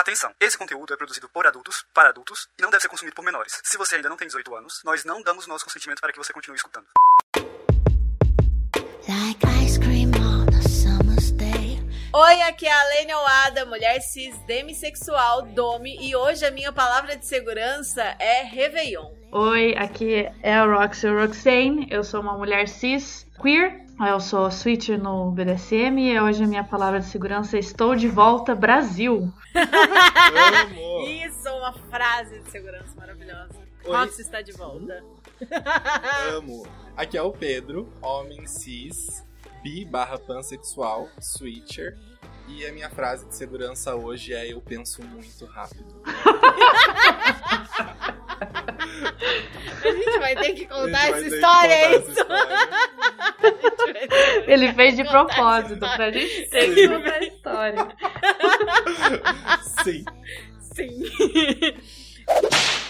Atenção, esse conteúdo é produzido por adultos, para adultos, e não deve ser consumido por menores. Se você ainda não tem 18 anos, nós não damos nosso consentimento para que você continue escutando. Like ice cream on a summer's day. Oi, aqui é a Lene Oada, mulher cis, demissexual, dome, e hoje a minha palavra de segurança é Réveillon. Oi, aqui é a Roxy Roxane, eu sou uma mulher cis, queer, eu sou switcher no BDSM e hoje a minha palavra de segurança é Estou de volta Brasil. Isso, uma frase de segurança maravilhosa. Oi. Rox está de volta. Amo. Aqui é o Pedro, homem cis, bi barra pansexual, switcher. E a minha frase de segurança hoje é eu penso muito rápido. A gente vai ter que contar essa história, é isso? história. Ele fez de propósito pra gente ter que contar a história. Sim. Sim.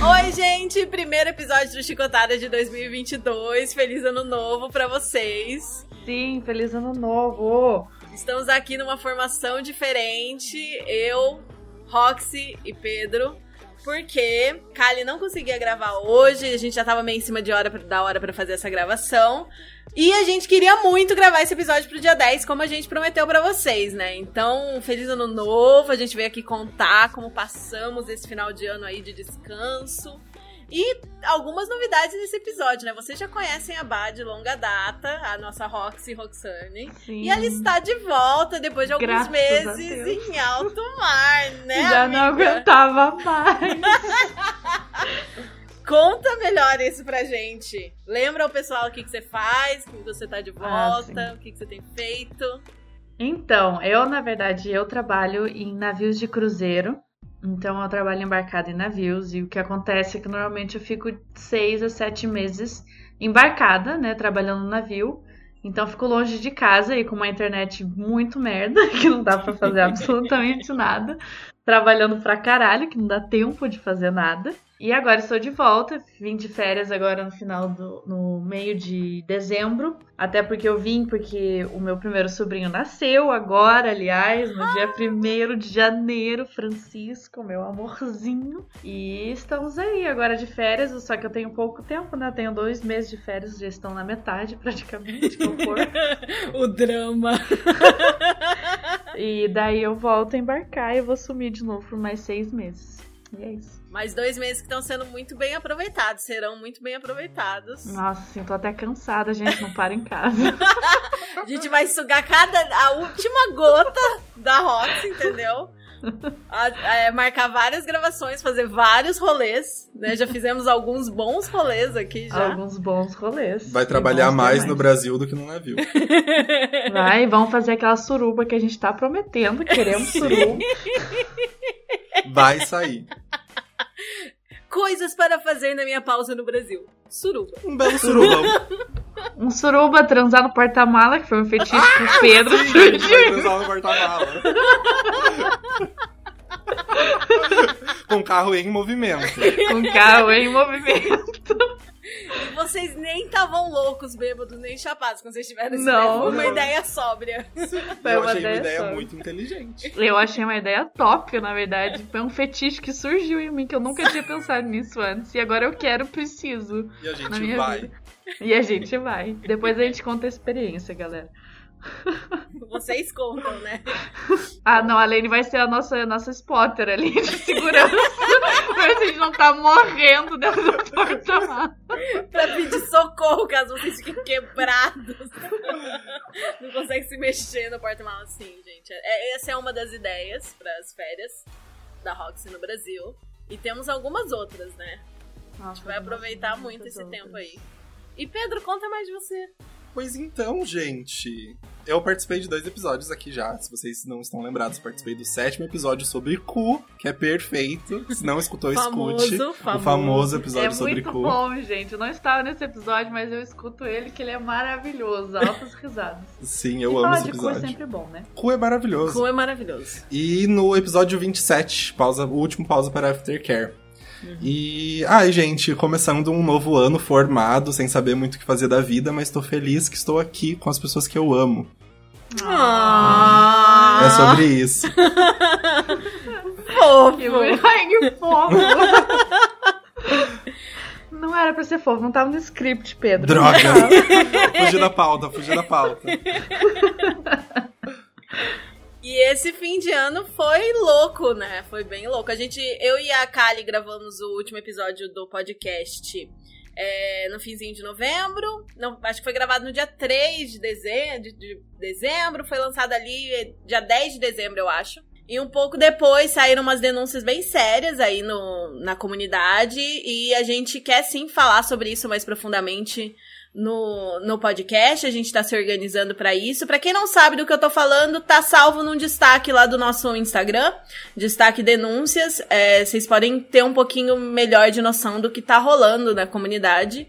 Oi, gente! Primeiro episódio do Chicotada de 2022. Feliz ano novo pra vocês. Sim, feliz ano novo. Estamos aqui numa formação diferente. Eu, Roxy e Pedro. Porque Kali não conseguia gravar hoje, a gente já tava meio em cima de hora da hora pra fazer essa gravação. E a gente queria muito gravar esse episódio pro dia 10, como a gente prometeu pra vocês, né? Então, feliz ano novo, a gente veio aqui contar como passamos esse final de ano aí de descanso. E algumas novidades nesse episódio, né? Vocês já conhecem a Bá de longa data, a nossa Roxy Roxane. Sim. E ela está de volta depois de alguns Graças meses em alto mar, né? Já não amiga? aguentava mais. Conta melhor isso pra gente. Lembra o pessoal o que, que você faz, que você tá de Ah, volta, o que, que você tem feito. Então, eu, na verdade, eu trabalho em navios de cruzeiro. Então, eu trabalho embarcado em navios. E o que acontece é que normalmente eu fico seis a sete meses embarcada, né? Trabalhando no navio. Então, eu fico longe de casa e com uma internet muito merda, que não dá pra fazer absolutamente nada. Trabalhando pra caralho, que não dá tempo de fazer nada. E agora estou de volta, vim de férias agora no final do no meio de dezembro, até porque eu vim porque o meu primeiro sobrinho nasceu agora, aliás, no dia 1 de janeiro, Francisco, meu amorzinho. E estamos aí agora de férias, só que eu tenho pouco tempo, né? Tenho dois meses de férias, já estão na metade praticamente. O drama. E daí eu volto a embarcar e vou sumir de novo por mais seis meses. E é isso. Mais dois meses que estão sendo muito bem aproveitados, serão muito bem aproveitados. Nossa, assim, tô até cansada, gente, não para em casa. A gente vai sugar cada a última gota da Rox, entendeu? A- é, marcar várias gravações, fazer vários rolês, né? Já fizemos alguns bons rolês aqui já. Alguns bons rolês. Vai trabalhar mais demais. no Brasil do que no navio. Vai, vamos fazer aquela suruba que a gente tá prometendo. Queremos suruba. Vai sair. Coisas para fazer na minha pausa no Brasil. Suruba. Um belo surubão. Um suruba transar no porta-mala, que foi um fetiche que o Pedro Sim, vai surgiu. transar no porta-mala. Com carro em movimento. Com carro em movimento. E vocês nem estavam loucos, bêbados, nem chapados quando vocês tiveram Não. ideia. Uma ideia sóbria. Foi Eu uma achei uma ideia ideia só. muito inteligente. Eu achei uma ideia top, na verdade. Foi um fetiche que surgiu em mim, que eu nunca tinha pensado nisso antes. E agora eu quero, preciso. E a gente vai. vida. E a gente vai. Depois a gente conta a experiência, galera. Vocês contam, né? Ah, não, a Lene vai ser a nossa, nossa spotter ali de segurança. pra gente não tá morrendo dentro do porta-malas. Pra pedir socorro caso vocês fiquem quebrados. Não consegue se mexer no porta-malas assim, gente. É- essa é uma das ideias para as férias da Roxy no Brasil. E temos algumas outras, né? A gente vai aproveitar muito esse tempo aí. E Pedro, conta mais de você. Pois então, gente. Eu participei de dois episódios aqui já. Se vocês não estão lembrados, participei do sétimo episódio sobre cu, que é perfeito. Se não escutou, Famoso, escute. famoso. O famoso episódio é sobre muito cu. bom, gente. Eu não estava nesse episódio, mas eu escuto ele, que ele é maravilhoso. Altas risadas. Sim, eu e amo falar esse de cu é episódio. sempre bom, né? Cu é maravilhoso. Cu é maravilhoso. E no episódio 27, pausa, o último pausa para Aftercare. Uhum. E, ai, gente, começando um novo ano formado, sem saber muito o que fazer da vida, mas tô feliz que estou aqui com as pessoas que eu amo. Ah, É sobre isso. fofo. Que Ai, que fofo! Não era pra ser fofo, não tava no script, Pedro. Droga! fugi da pauta, fugi da pauta. E esse fim de ano foi louco, né? Foi bem louco. A gente, eu e a Kali gravamos o último episódio do podcast é, no finzinho de novembro. Não, acho que foi gravado no dia 3 de dezembro, de, de dezembro. Foi lançado ali é, dia 10 de dezembro, eu acho. E um pouco depois saíram umas denúncias bem sérias aí no, na comunidade. E a gente quer sim falar sobre isso mais profundamente no, no podcast. A gente tá se organizando pra isso. Pra quem não sabe do que eu tô falando, tá salvo num destaque lá do nosso Instagram. Destaque denúncias. É, vocês podem ter um pouquinho melhor de noção do que tá rolando na comunidade.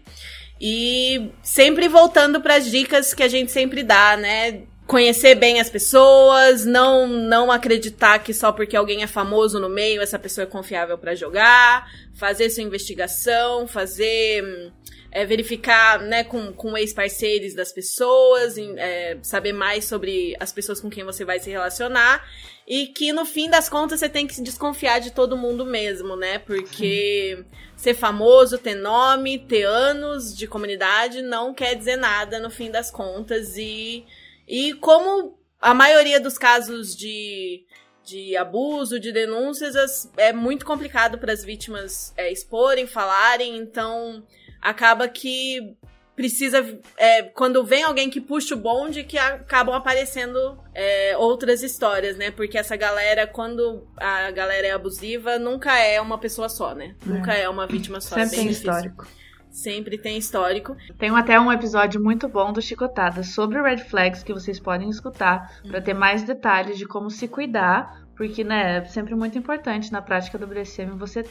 E sempre voltando pras dicas que a gente sempre dá, né? Conhecer bem as pessoas, não não acreditar que só porque alguém é famoso no meio essa pessoa é confiável pra jogar, fazer sua investigação, fazer hum, é, verificar né, com, com ex-parceiros das pessoas, em, é, saber mais sobre as pessoas com quem você vai se relacionar. E que no fim das contas você tem que se desconfiar de todo mundo mesmo, né? Porque ser famoso, ter nome, ter anos de comunidade não quer dizer nada no fim das contas. E, e como a maioria dos casos de de abuso, de denúncias, as- é muito complicado para as vítimas é, exporem, falarem, então acaba que precisa. é, quando vem alguém que puxa o bonde, que acabam aparecendo é, outras histórias, né? Porque essa galera, quando a galera é abusiva, nunca é uma pessoa só, né? Nunca é uma vítima só. é Sempre bem tem difícil. histórico. Sempre tem histórico. Tem até um episódio muito bom do Chicotada sobre red flags que vocês podem escutar pra ter mais detalhes de como se cuidar, porque né, é sempre muito importante na prática do BDSM você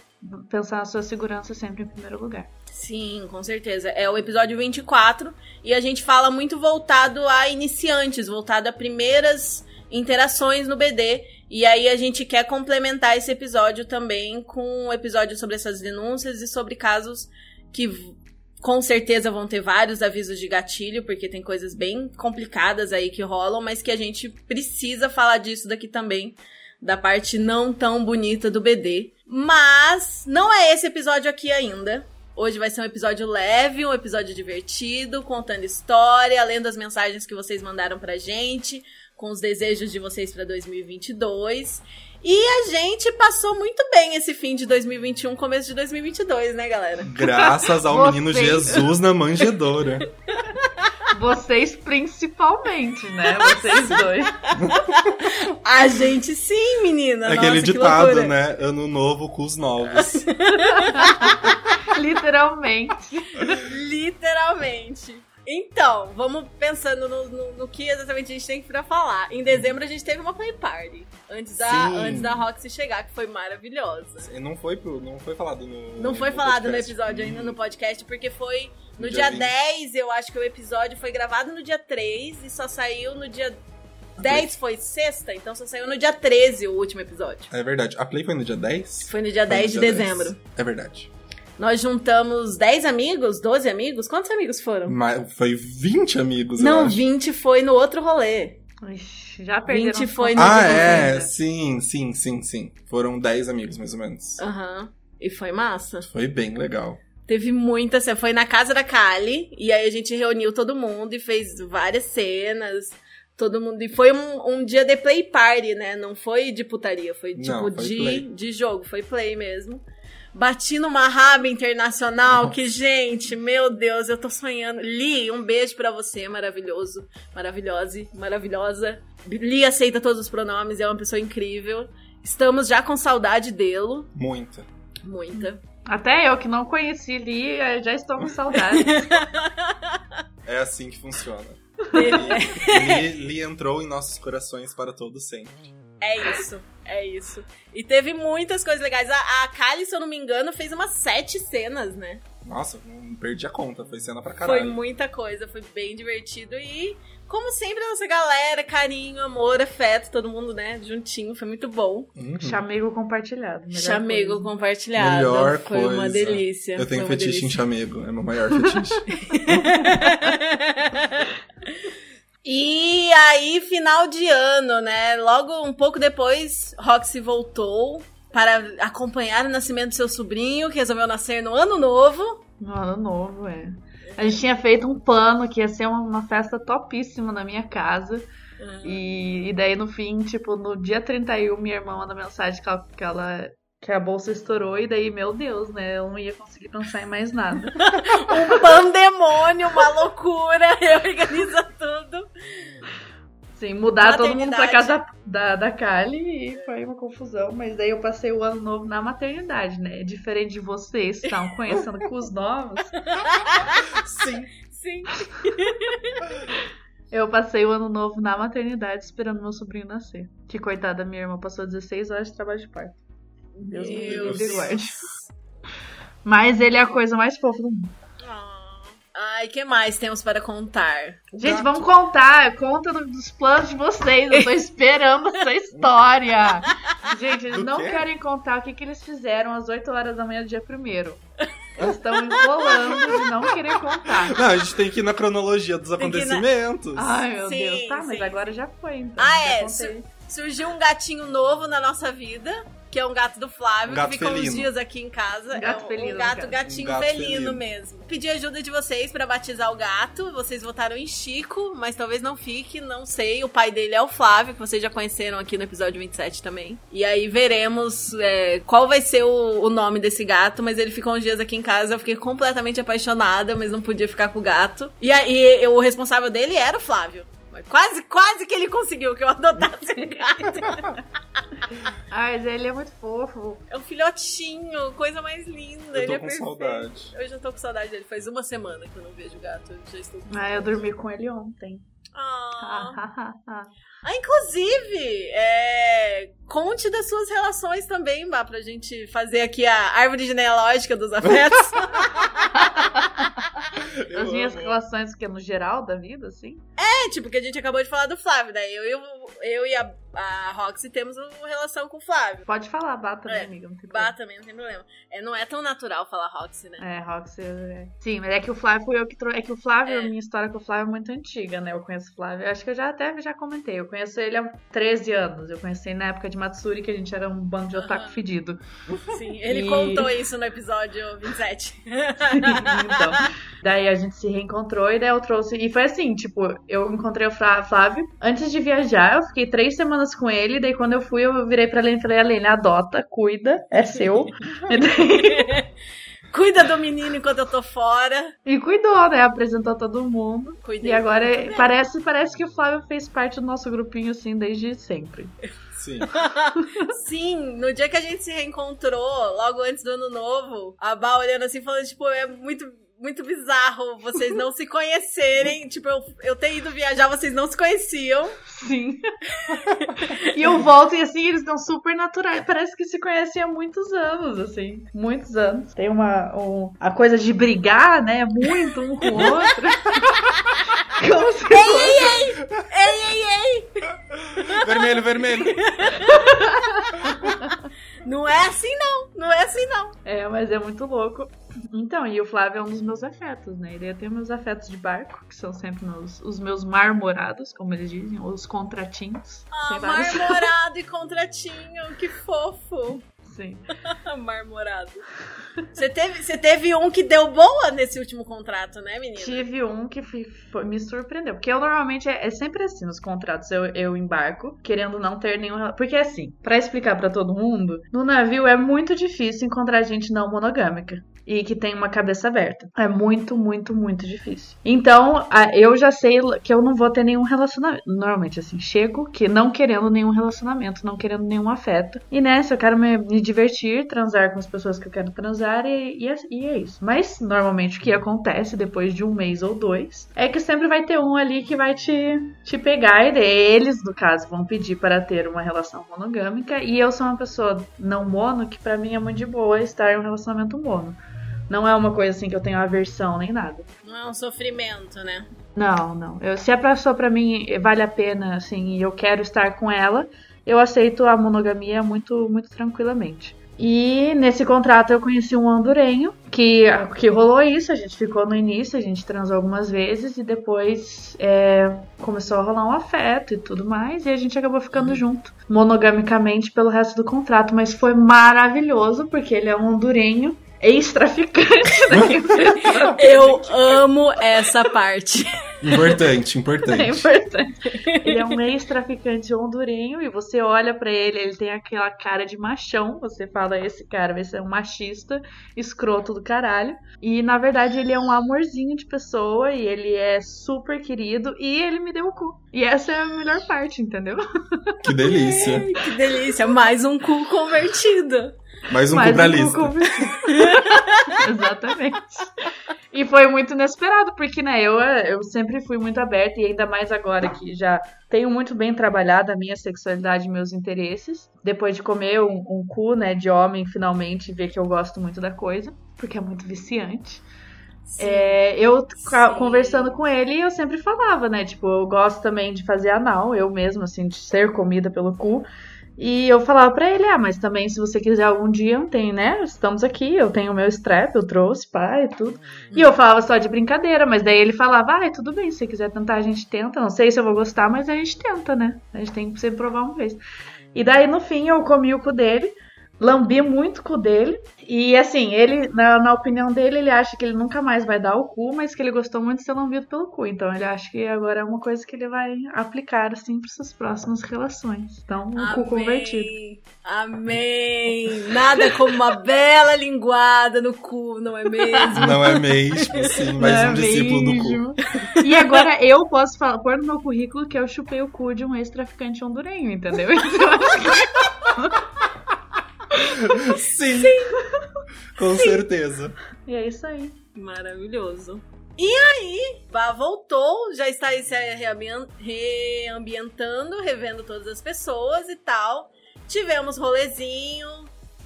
pensar na sua segurança sempre em primeiro lugar. Sim, com certeza. É o episódio 24 e a gente fala muito voltado a iniciantes, voltado a primeiras interações no BD. E aí a gente quer complementar esse episódio também com um episódio sobre essas denúncias e sobre casos que com certeza vão ter vários avisos de gatilho, porque tem coisas bem complicadas aí que rolam, mas que a gente precisa falar disso daqui também, da parte não tão bonita do BD. Mas não é esse episódio aqui ainda. Hoje vai ser um episódio leve, um episódio divertido, contando história, lendo as mensagens que vocês mandaram pra gente, com os desejos de vocês pra 2022. E a gente passou muito bem esse fim de 2021, começo de 2022, né, galera? Graças ao Você. menino Jesus na manjedora. Vocês principalmente, né? Vocês dois. A gente sim, menina. É Aquele Nossa, ditado, né? Ano novo com os novos. Literalmente. Literalmente. Então, vamos pensando no, no- no que exatamente a gente tem pra falar. Em dezembro a gente teve uma play party. Antes da, Sim. antes da Roxy chegar, que foi maravilhosa. E não foi, pro, não foi falado no. Não foi falado no podcast. episódio ainda no podcast, porque foi no, No dia, dia 10, eu acho que o episódio foi gravado no dia 3 e só saiu no dia 10 foi sexta, então só saiu no dia 13 o último episódio. É verdade. A Play foi no dia 10? Foi no dia Foi no 10 de dia dezembro. É verdade. Nós juntamos 10 amigos, 12 amigos. Quantos amigos foram? Mas foi 20 amigos, eu Não, acho. 20 foi no outro rolê. Ixi, já perderam. 20 os foi no Ah, é. dezembro. Sim, sim, sim, sim. Foram 10 amigos, mais ou menos. Aham. E foi massa. Foi bem legal. Teve muita cena. Foi na casa da Kali. E aí a gente reuniu todo mundo e fez várias cenas. Todo mundo. E foi um, um dia de play party, né? Não foi de putaria. Foi tipo Não, foi de, play. de jogo. Foi play mesmo. Bati numa raba internacional. Nossa. Que, gente, meu Deus, eu tô sonhando. Li, um beijo pra você. Maravilhoso. Maravilhosa. Maravilhosa. Li aceita todos os pronomes. É uma pessoa incrível. Estamos já com saudade dele. Muita. Muita. Até eu que não conheci ali, eh, já estou com saudade. É assim que funciona. Teve- Li, Li entrou em nossos corações para todo sempre. É isso, é isso. E teve muitas coisas legais. A, a Kylie, se eu não me engano, fez umas sete cenas, né? Nossa, não perdi a conta. Foi cena pra Foi caralho. muita coisa, foi bem divertido. E, como sempre, a nossa galera, carinho, amor, afeto, todo mundo, né, juntinho, foi muito bom. Uhum. Chamego compartilhado. Chamego coisa. compartilhado. Melhor foi uma coisa. delícia. Eu tenho foi uma fetiche em delícia. chamego. É meu maior fetiche. E aí, final de ano, né? Logo um pouco depois, Roxy voltou para acompanhar o nascimento do seu sobrinho, que resolveu nascer no ano novo. No ano novo, é. A gente tinha feito um plano que ia ser uma, uma festa topíssima na minha casa. E, e daí, no fim, tipo, no dia 31, minha irmã manda mensagem que ela, que ela- que a bolsa estourou. E daí, meu Deus, né? Eu não ia conseguir pensar em mais nada. Um pandemônio, uma loucura, reorganiza tudo. Sim, mudar todo mundo pra casa da, da Kali e foi uma confusão. Mas daí eu passei o ano novo na maternidade, né? Diferente de vocês que estavam conhecendo com os novos. Sim. Sim. Eu passei o ano novo na maternidade esperando meu sobrinho nascer. Que coitada, minha irmã passou 16 horas de trabalho de parto. Deus e guarde. Mas ele é a coisa mais fofa do mundo. Ah. Ai, que mais temos para contar? Gente, vamos contar. Conta do- dos planos de vocês. Eu tô esperando essa história. Gente, eles Do não quê? querem contar o que, que eles fizeram às 8 horas da manhã do dia primeiro. Eles estão enrolando de não querer contar. Não, a gente tem que ir na cronologia dos Tem ir na- acontecimentos. Ai, meu Sim, Deus. Tá, mas sim. agora já foi, então. Ah, Já é. contei. Surgiu um gatinho novo na nossa vida, que é um gato do Flávio, Um gato que ficou uns felino. dias aqui em casa. Um gato é um, felino, um gato, gatinho Um gato felino, felino. mesmo. Pedi ajuda de vocês pra batizar o gato. Vocês votaram em Chico, mas talvez não fique, não sei. O pai dele é o Flávio, que vocês já conheceram aqui no episódio 27 também. E aí veremos é, qual vai ser o, o nome desse gato, mas ele ficou uns dias aqui em casa. Eu fiquei completamente apaixonada, mas não podia ficar com o gato. E aí o responsável dele era o Flávio. Quase, quase que ele conseguiu que eu adotasse um gato. Mas ele é muito fofo. É um filhotinho, coisa mais linda. Eu ele tô é com perfeito. saudade. Eu já tô com saudade dele. Faz uma semana que eu não vejo o gato. Eu já estou com Ah, eu dormi com ele ontem. Ah. Ah, ah, Ah, inclusive, é, conte das suas relações também, Bá, pra gente fazer aqui a árvore genealógica dos afetos. Eu As minhas amo. relações, que é no geral da vida, assim. é, tipo, que a gente acabou de falar do Flávio, daí eu, eu, eu e a, a Roxy temos uma relação com o Flávio. Pode falar, bata, É, né, amiga? Não tem Bá problema. também, não tem problema. É, não é tão natural falar Roxy, né? É, Roxy. é- Sim, mas é que o Flávio foi eu que trouxe. É que o Flávio, É. a minha história com o Flávio é muito antiga, né? Eu conheço o Flávio. eu Acho que eu já até já comentei. Eu conheço ele há 13 anos. Eu conheci na época de Matsuri, que a gente era um bando de otaku fedido. Sim, ele E- contou isso no episódio 27. então, daí a gente se reencontrou e daí eu trouxe. E foi assim, tipo, eu encontrei o Flá- Flávio. Antes de viajar, eu fiquei três semanas com ele. Daí quando eu fui, eu virei pra Lene e falei: Lene, adota, cuida, é seu. e, daí- Cuida do menino enquanto eu tô fora. e cuidou, né? Apresentou todo mundo. Cuidei E agora bem. parece, parece que o Flávio fez parte do nosso grupinho assim desde sempre. Sim. Sim, no dia que a gente se reencontrou, logo antes do ano novo, a Bá olhando assim, falando, tipo, é muito, muito bizarro vocês não se conhecerem. Tipo, eu, eu ter ido viajar, vocês não se conheciam. Sim. e eu volto e assim, eles estão super naturais. Parece que se conhecem há muitos anos, assim. Muitos anos. Tem uma. Um, a coisa de brigar, né? Muito um com o outro. Como se fosse. Ei, ei, ei! vermelho, vermelho. Não é assim não, não é assim não. É, mas é muito louco. Então, e o Flávio é um dos meus afetos, né? Ele tem meus afetos de barco, que são sempre meus, os meus marmorados, como eles dizem, os contratinhos. Ah, marmorado e contratinho, que fofo. Sim. marmorado. Você teve, você teve um que deu boa nesse último contrato, né, menina? Tive um que foi- me surpreendeu. Porque eu normalmente é, é sempre assim nos contratos. Eu, eu embarco, querendo não ter nenhum. Porque assim, pra explicar pra todo mundo, no navio é muito difícil encontrar gente não monogâmica. E que tem uma cabeça aberta. É muito, muito, muito difícil. Então, eu já sei que eu não vou ter nenhum relacionamento. Normalmente, assim, chego que não querendo nenhum relacionamento, não querendo nenhum afeto. E nessa, eu quero me, me divertir, transar com as pessoas que eu quero transar e, e, é, e é isso. Mas, normalmente, o que acontece depois de um mês ou dois é que sempre vai ter um ali que vai te, te pegar e eles, no caso, vão pedir para ter uma relação monogâmica. E eu sou uma pessoa não mono que pra mim é muito de boa estar em um relacionamento mono. Não é uma coisa assim que eu tenho aversão nem nada. Não é um sofrimento, né? Não, não. Eu, se a pessoa pra mim vale a pena, assim, e eu quero estar com ela, eu aceito a monogamia muito, muito tranquilamente. E nesse contrato eu conheci um hondurenho que, que rolou isso, a gente ficou no início, a gente transou algumas vezes e depois é, começou a rolar um afeto e tudo mais, e a gente acabou ficando junto, monogamicamente pelo resto do contrato, mas foi maravilhoso porque ele é um hondurenho ex-traficante né? Eu amo essa parte. Importante, É importante. importante. Ele é um ex-traficante hondurenho e você olha pra ele, ele tem aquela cara de machão. Você fala, esse cara vai ser um machista, escroto do caralho. E na verdade ele é um amorzinho de pessoa e ele é super querido e ele me deu o cu. E essa é a melhor parte, entendeu? Que delícia. Que delícia. Mais um cu convertido. Mais um Mais um lista. Exatamente. E foi muito inesperado, porque, né, eu, eu sempre fui muito aberta, e ainda mais agora que já tenho muito bem trabalhado a minha sexualidade e meus interesses. Depois de comer um, um cu, né, de homem, finalmente, ver que eu gosto muito da coisa, porque é muito viciante. É, eu Sim. conversando com ele, eu sempre falava, né? Tipo, eu gosto também de fazer anal, eu mesmo, assim, de ser comida pelo cu. E eu falava pra ele, ah, mas também se você quiser algum dia, eu tenho, né? Estamos aqui, eu tenho o meu strap, eu trouxe, pai, e tudo. E eu falava só de brincadeira, mas daí ele falava, ah, tudo bem, se você quiser tentar, a gente tenta. Não sei se eu vou gostar, mas a gente tenta, né? A gente tem que sempre provar uma vez. E daí, no fim, eu comi o cu dele, lambi muito o cu dele. E assim, ele, na, na opinião dele, ele acha que ele nunca mais vai dar o cu, mas que ele gostou muito de ser lambido pelo cu. Então ele acha que agora é uma coisa que ele vai aplicar, assim, para suas próximas relações. Então, o cu convertido. Amém. Nada como uma bela linguada no cu, não é mesmo? Não é mesmo, sim, mais Não é um discípulo do cu. mesmo? E agora eu posso falar, pôr no meu currículo que eu chupei o cu de um ex-traficante hondurenho, entendeu? Então, Sim. Com certeza. e é isso aí. Maravilhoso. E aí, Bá voltou, já está aí se reambientando, revendo todas as pessoas e tal. Tivemos rolezinho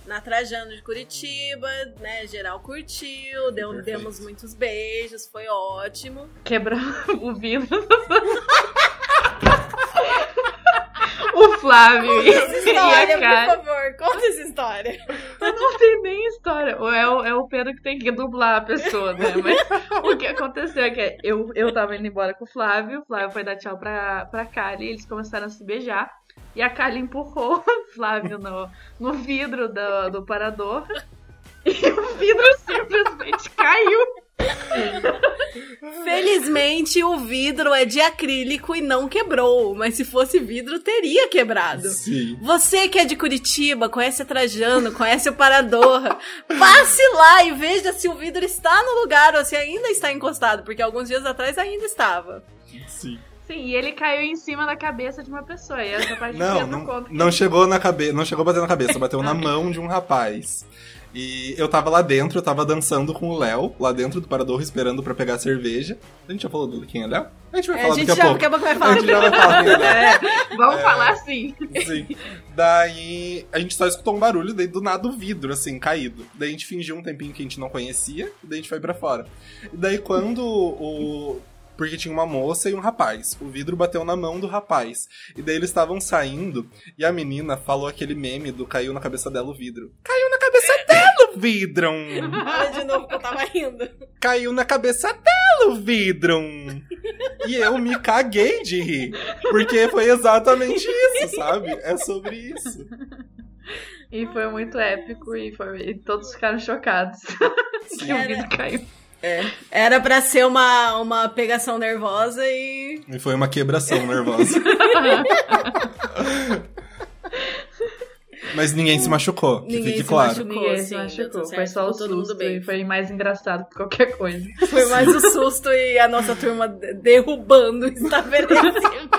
na Trajano de Curitiba, né? Geral curtiu, deu, demos muitos beijos, foi ótimo. Quebrar o vidro. O Flávio e, Essa e história, a cara. por favor, conta essa história. Não tem nem história. Ou é o, é o Pedro que tem que dublar a pessoa, né? Mas o que aconteceu é que eu, eu tava indo embora com o Flávio, o Flávio foi dar tchau pra, pra Kali, eles começaram a se beijar. E a Kali empurrou o Flávio no, no vidro do, do parador. E o vidro simplesmente caiu. Felizmente, o vidro é de acrílico e não quebrou. Mas se fosse vidro, teria quebrado. Sim. Você que é de Curitiba, conhece a Trajano, conhece o Parador, passe lá e veja se o vidro está no lugar ou se ainda está encostado, porque alguns dias atrás ainda estava. Sim. Sim, e ele caiu em cima da cabeça de uma pessoa. E essa parte Não, eu não não, conto. não chegou na cabeça, não chegou a bater na cabeça, bateu na mão de um rapaz. E eu tava lá dentro, eu tava dançando com o Léo, lá dentro do Parador, esperando pra pegar cerveja. A gente já falou do quem é Léo? A gente vai É, falar a gente daqui a pouco. daqui a pouco vai A falar. gente já vai falar quem é Léo. É, vamos É. falar assim. Sim. Daí a gente só escutou um barulho, daí do nada o vidro, assim, caído. Daí a gente fingiu um tempinho que a gente não conhecia, e daí a gente foi pra fora. E daí quando o. Porque tinha uma moça e um rapaz. O vidro bateu na mão do rapaz. E daí eles estavam saindo, e a menina falou aquele meme do caiu na cabeça dela o vidro. Caiu na cabeça dela o vidro! Olha de novo que eu tava rindo. Caiu na cabeça dela o vidro! E eu me caguei de rir. Porque foi exatamente isso, sabe? É sobre isso. E foi muito épico e, foi, e todos ficaram chocados que o vidro caiu. Era pra ser uma, uma pegação nervosa e. E foi uma quebração nervosa. Mas ninguém se machucou, que Ninguém fique se claro. machucou. Ninguém sim, se machucou. Foi só o susto bem. e foi mais engraçado que qualquer coisa. Foi mais o susto e a nossa turma de- derrubando o estabelecimento.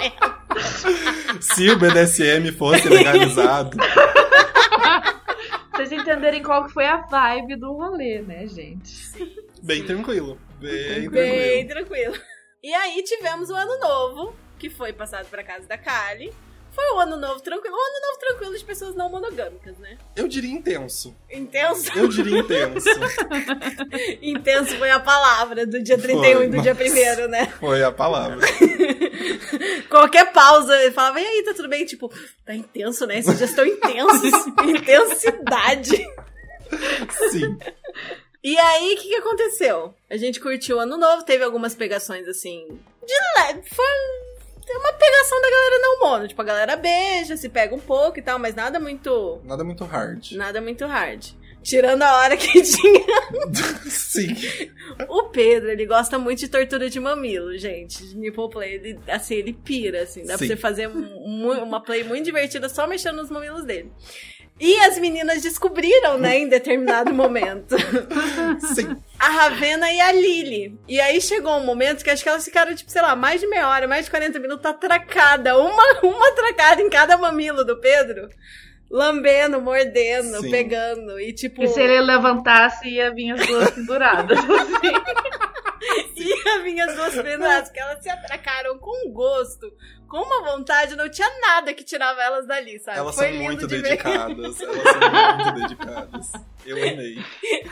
Se o BDSM fosse legalizado. Pra vocês entenderem qual que foi a vibe do rolê, né, gente? Bem tranquilo. Bem Bem tranquilo. tranquilo. E aí tivemos o ano novo, que foi passado pra casa da Kali. Foi um ano novo tranquilo. Um ano novo tranquilo de pessoas não monogâmicas, né? Eu diria intenso. Intenso. Eu diria intenso. Intenso foi a palavra do dia 31 e do dia nossa. 1 né? Foi a palavra. Qualquer pausa, ele falava, e aí, tá tudo bem? Tipo, tá intenso, né? Esses dias estão intensos. Intensidade. Sim. E aí, o que, que aconteceu? A gente curtiu o ano novo, teve algumas pegações assim. De. Foi uma pegação da galera não mono. Tipo, a galera beija, se pega um pouco e tal, mas nada muito. Nada muito hard. Nada muito hard. Tirando a hora que tinha. Sim. O Pedro, ele gosta muito de tortura de mamilo, gente. De nipple play. Ele, assim, ele pira, assim. Dá pra Sim. você fazer uma play muito divertida só mexendo nos mamilos dele. E as meninas descobriram, né, em determinado momento. Sim. a Ravena e a Lily. E aí chegou um momento que acho que elas ficaram, tipo, sei lá, mais de meia hora, mais de 40 minutos atracada. Uma, uma atracada em cada mamilo do Pedro. Lambendo, mordendo, Sim. pegando. E tipo. E se ele levantasse, ia vir as duas penduradas. assim. vir as duas penduradas, porque elas se atracaram com gosto, com uma vontade, não tinha nada que tirava elas dali, sabe? Elas Foi são muito de ver. dedicadas. Elas são muito dedicadas. Eu amei.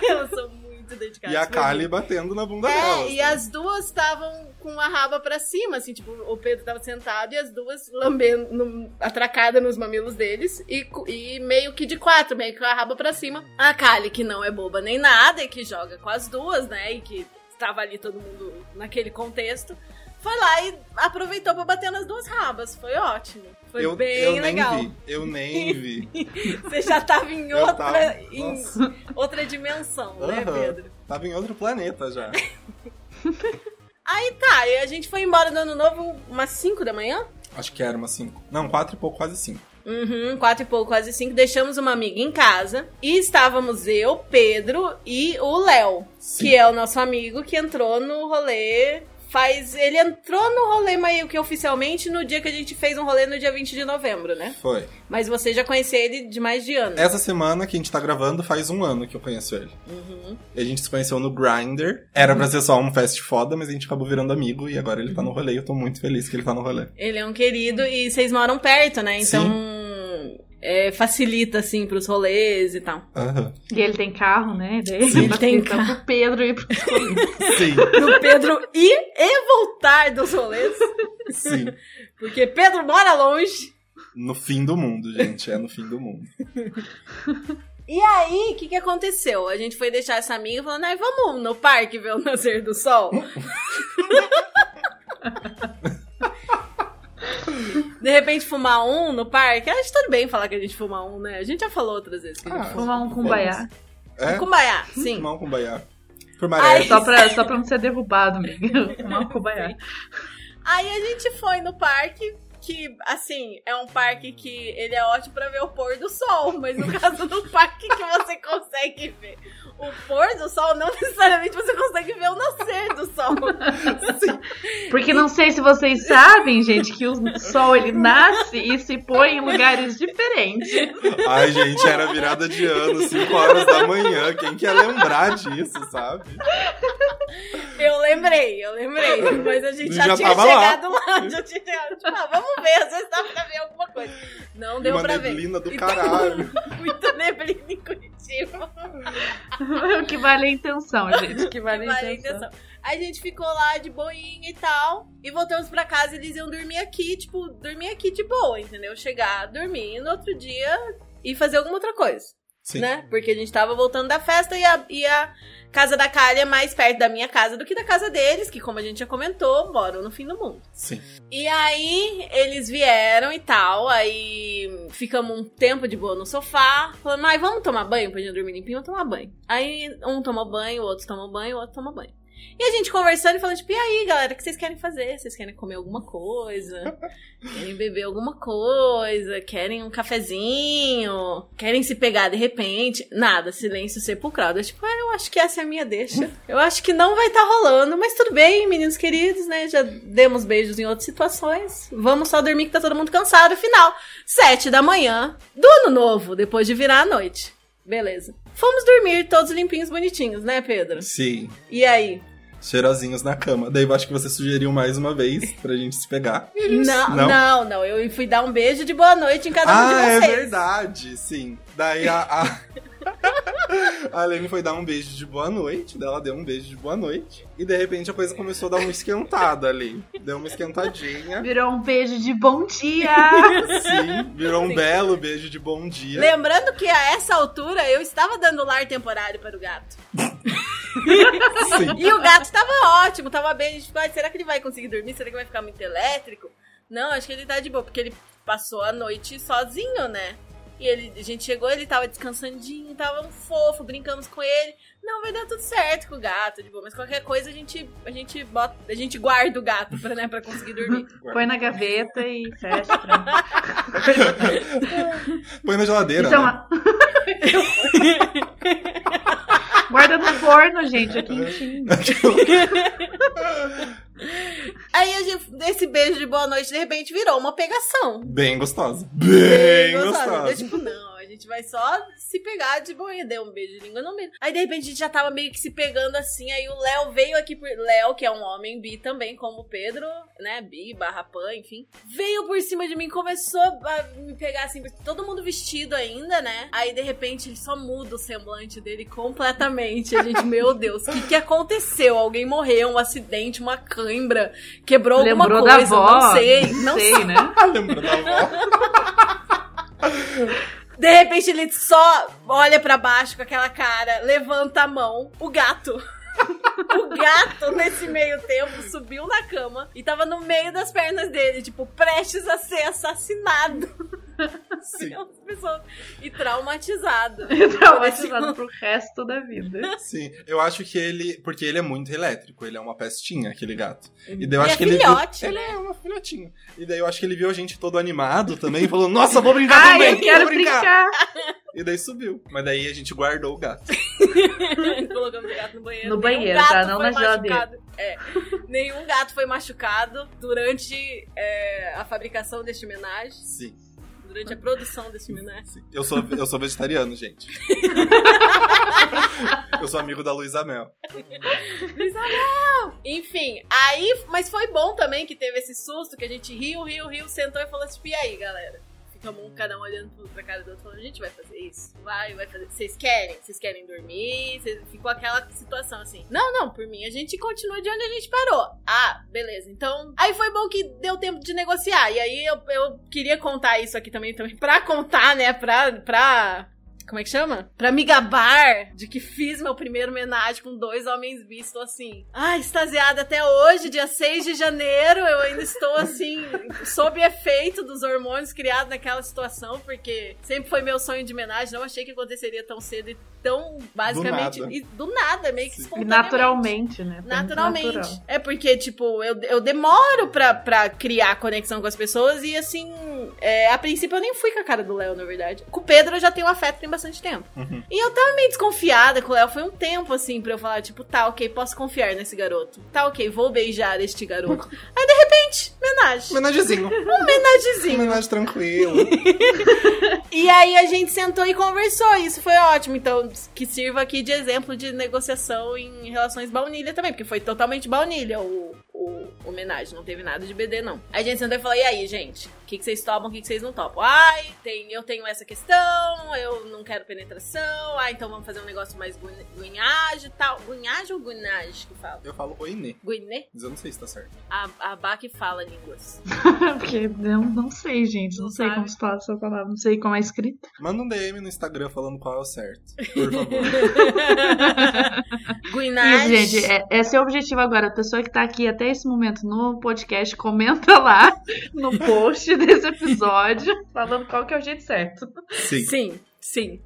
elas são muito dedicadas. E a Kali batendo na bunda É, delas. e né? as duas estavam com a raba pra cima, assim, tipo, o Pedro tava sentado e as duas lambendo, no, atracada nos mamilos deles e, e meio que de quatro, meio que com a raba pra cima. A Kali, que não é boba nem nada e que joga com as duas, né, e que estava ali todo mundo naquele contexto, foi lá e aproveitou pra bater nas duas rabas. Foi ótimo. Foi eu, bem eu legal. nem vi. Eu nem vi. Você já tava em outra, tava- em outra dimensão, né, Aham. Pedro? Tava em outro planeta já. Aí tá, e a gente foi embora do ano novo umas 5 da manhã? Acho que era umas 5. Não, 4 e pouco, quase 5. Uhum, quatro e pouco, quase cinco. Deixamos uma amiga em casa. E estávamos eu, Pedro e o Léo, que é o nosso amigo que entrou no rolê. Faz. Ele entrou no rolê meio que oficialmente no dia que a gente fez um rolê no dia 20 de novembro, né? Foi. Mas você já conhecia ele de mais de ano. Essa semana que a gente tá gravando faz um ano que eu conheço ele. Uhum. E a gente se conheceu no Grindr. Era pra ser só um fest foda, mas a gente acabou virando amigo e agora ele tá no rolê eu tô muito feliz que ele tá no rolê. Ele é um querido e vocês moram perto, né? Então. É, facilita, assim, pros rolês e tal. Aham. E ele tem carro, né? Daí Sim. Ele tem carro. pro Pedro ir pro Sim, Pro Pedro ir e voltar dos rolês. sim. Porque Pedro mora longe. No fim do mundo, gente. É no fim do mundo. E aí, o que, que aconteceu? A gente foi deixar essa amiga falando, ai, vamos no parque ver o nascer do sol? De repente fumar um no parque? Acho tudo bem falar que a gente fuma um, né? A gente já falou outras vezes que a gente Ah, fuma. Fumar um cumbaiá. É? Cumbaiá, sim. Fumar um cumbaiá. Por Ai, Maré. Só pra, só pra não ser derrubado, amigo. Fumar um cumbaiá. Aí a gente foi no parque, que, assim, é um parque que ele é ótimo pra ver o pôr do sol, mas no caso do parque que você consegue ver o pôr do sol, não necessariamente você consegue ver o nascer do sol. Porque não sei se vocês sabem, gente, que o sol ele nasce e se põe em lugares diferentes. Ai, gente, era virada de ano, 5 horas da manhã. Quem quer lembrar disso, sabe? Eu lembrei, eu lembrei, mas a gente já, Já tinha tava lá. chegado lá. já tinha chegado, tipo, ah, vamos ver, às vezes dá pra ver alguma coisa. Não deu Uma pra ver. neblina do Então, caralho. Muita neblina em Curitiba. o que vale é a intenção, gente. O que vale, Vale a intenção. a gente ficou lá de boinha e tal. E voltamos pra casa e eles iam dormir aqui, tipo, dormir aqui de boa, entendeu? Chegar, dormir e no outro dia e fazer alguma outra coisa, Sim. né? Porque a gente tava voltando da festa e a, e a casa da Kali é mais perto da minha casa do que da casa deles, que como a gente já comentou, moram no fim do mundo. Sim. E aí, eles vieram e tal, aí ficamos um tempo de boa no sofá, falando, mas vamos tomar banho pra gente dormir limpinho, vamos tomar banho. Aí, um tomou banho, o outro tomou banho, o outro tomou banho. E a gente conversando e falando, tipo, e aí, galera, o que vocês querem fazer? Vocês querem comer alguma coisa? Querem beber alguma coisa? Querem um cafezinho? Querem se pegar de repente? Nada, silêncio sepulcral. Eu, tipo, ah, eu acho que essa é a minha deixa. Eu acho que não vai estar rolando, mas tudo bem, meninos queridos, né? Já demos beijos em outras situações. Vamos só dormir que tá todo mundo cansado. Final, sete da manhã do ano novo, depois de virar a noite. Beleza. Fomos dormir todos limpinhos, bonitinhos, né, Pedro? Sim. E aí? Cheirosinhos na cama. Daí eu acho que você sugeriu mais uma vez pra gente se pegar. Não, Não? não, não, Eu fui dar um beijo de boa noite em cada um Ah, de é vocês. verdade, sim. Daí a. A, a Lene foi dar um beijo de boa noite, daí ela deu um beijo de boa noite. E de repente a coisa começou a dar uma esquentada ali. Deu uma esquentadinha. Virou um beijo de bom dia. Sim, virou um belo beijo de bom dia. Lembrando que a essa altura eu estava dando lar temporário para o gato. Sim. E o gato estava ótimo, tava bem. A gente ficou, "Ai, será que ele vai conseguir dormir? Será que vai ficar muito elétrico? Não, acho que ele tá de boa, porque ele passou a noite sozinho, né? E ele, a gente chegou, ele tava descansandinho, tava um fofo, brincamos com ele. Não, vai dar tudo certo com o gato, de boa. Mas qualquer coisa a gente, a gente bota, a gente guarda o gato pra, né, pra conseguir dormir. Põe na gaveta e fecha. Pra... Põe na geladeira. É né? Guarda no forno, gente, é quentinho. Aí a gente, esse beijo de boa noite, de repente, virou uma pegação. Bem gostosa. Bem gostosa. gostosa. Eu, tipo, não, gente vai só se pegar de boa. Deu um beijo de língua no meio. Aí, de repente, a gente já tava meio que se pegando assim. Aí o Léo veio aqui por. Léo, que é um homem bi também, como o Pedro, né? Bi, barra pan, enfim. Veio por cima de mim, começou a me pegar assim, todo mundo vestido ainda, né? Aí, de repente, ele só muda o semblante dele completamente. A gente, meu Deus, o que, que aconteceu? Alguém morreu, um acidente, uma cãibra, quebrou alguma Lembrou da coisa, avó? não sei. Não sei, né? Lembra da avó? De repente ele só olha pra baixo com aquela cara, levanta a mão, o gato. o gato, nesse meio tempo, subiu na cama e tava no meio das pernas dele, tipo, prestes a ser assassinado. Pessoas. E traumatizado. Traumatizado pro resto da vida. Sim, eu acho que ele. Porque ele é muito elétrico, ele é uma pestinha, aquele gato. E daí eu E acho é que ele. filhote, viu... Ele né? é uma filhotinha. E daí eu acho que ele viu a gente todo animado também e falou: Nossa, vou brincar Ai, também! eu quero vou brincar. brincar. E daí subiu. Mas daí a gente guardou o gato. Colocamos o gato no banheiro. No banheiro, tá? Não na geladeira. É. Nenhum gato foi machucado durante é, a fabricação deste homenagem, Sim, durante a produção deste homenagem. sim. Eu sou, eu sou vegetariano, gente. eu sou amigo da Luísa Mel. Isabel! Enfim, aí, mas foi bom também que teve esse susto, que a gente riu, riu, riu, sentou e falou assim, e aí, galera? Um, cada um olhando pra cara do outro, falando, a gente vai fazer isso? Vai, vai fazer. Vocês querem? Vocês querem dormir? Vocês- Ficou aquela situação assim. Não, não, por mim, a gente continua de onde a gente parou. Ah, beleza. Então, aí foi bom que deu tempo de negociar. E aí eu, eu queria contar isso aqui também, também pra contar, né, pra... pra como é que chama? Pra me gabar de que fiz meu primeiro homenagem com dois homens vistos assim. Ai, extasiada até hoje, dia 6 de janeiro. Eu ainda estou assim, sob efeito dos hormônios criados naquela situação, porque sempre foi meu sonho de homenagem. Não achei que aconteceria tão cedo e tão basicamente. nada. e do nada, meio que Sim. E espontaneamente. naturalmente, né? Foi Naturalmente. natural. É porque, tipo, eu, eu demoro pra, pra criar conexão com as pessoas e, assim, é, a princípio eu nem fui com a cara do Léo, na verdade. Com o Pedro eu já tenho afeto bastante tempo. Uhum. E eu tava meio desconfiada com o Léo. Foi um tempo, assim, pra eu falar, tipo, tá, ok, posso confiar nesse garoto. Tá, ok, vou beijar este garoto. Aí, de repente, homenagem. Homenagezinho. Homenagezinho. Homenagem tranquilo. E aí a gente sentou e conversou. E isso foi ótimo. Então, que sirva aqui de exemplo de negociação em relações baunilha também, porque foi totalmente baunilha o, o homenagem. Não teve nada de BD, não. Aí a gente sentou e falou: e aí, gente? O que, que vocês topam, o que, que vocês não topam? Ai, tem, eu tenho essa questão, eu não quero penetração. Ah, então vamos fazer um negócio mais gun- gunhage e tal. Gunhage ou gunage que fala? Eu falo oinê, Guiné? mas eu não sei se tá certo. A, a Bá que fala línguas. Porque não, não sei, gente. Não, Não sei sabe? como se fala essa palavra. Não sei como é escrita. Manda um DM no Instagram falando qual é o certo. Por favor. Guinage. Isso, gente, é, esse é o objetivo agora. A pessoa que tá aqui até esse momento no podcast, comenta lá no post desse episódio, falando qual que é o jeito certo. Sim. Sim, sim.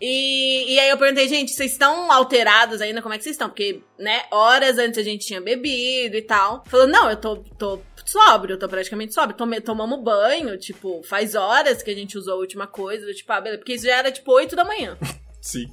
E, e aí eu perguntei, gente, vocês estão alterados ainda? Como é que vocês estão? Porque, né, horas antes a gente tinha bebido e tal. Falou, não, eu tô, tô sóbrio, eu tô praticamente sóbrio. Tome, tomamos banho, tipo, faz horas que a gente usou a última coisa, tipo, ah, beleza. Porque isso já era tipo 8 da manhã. Sim.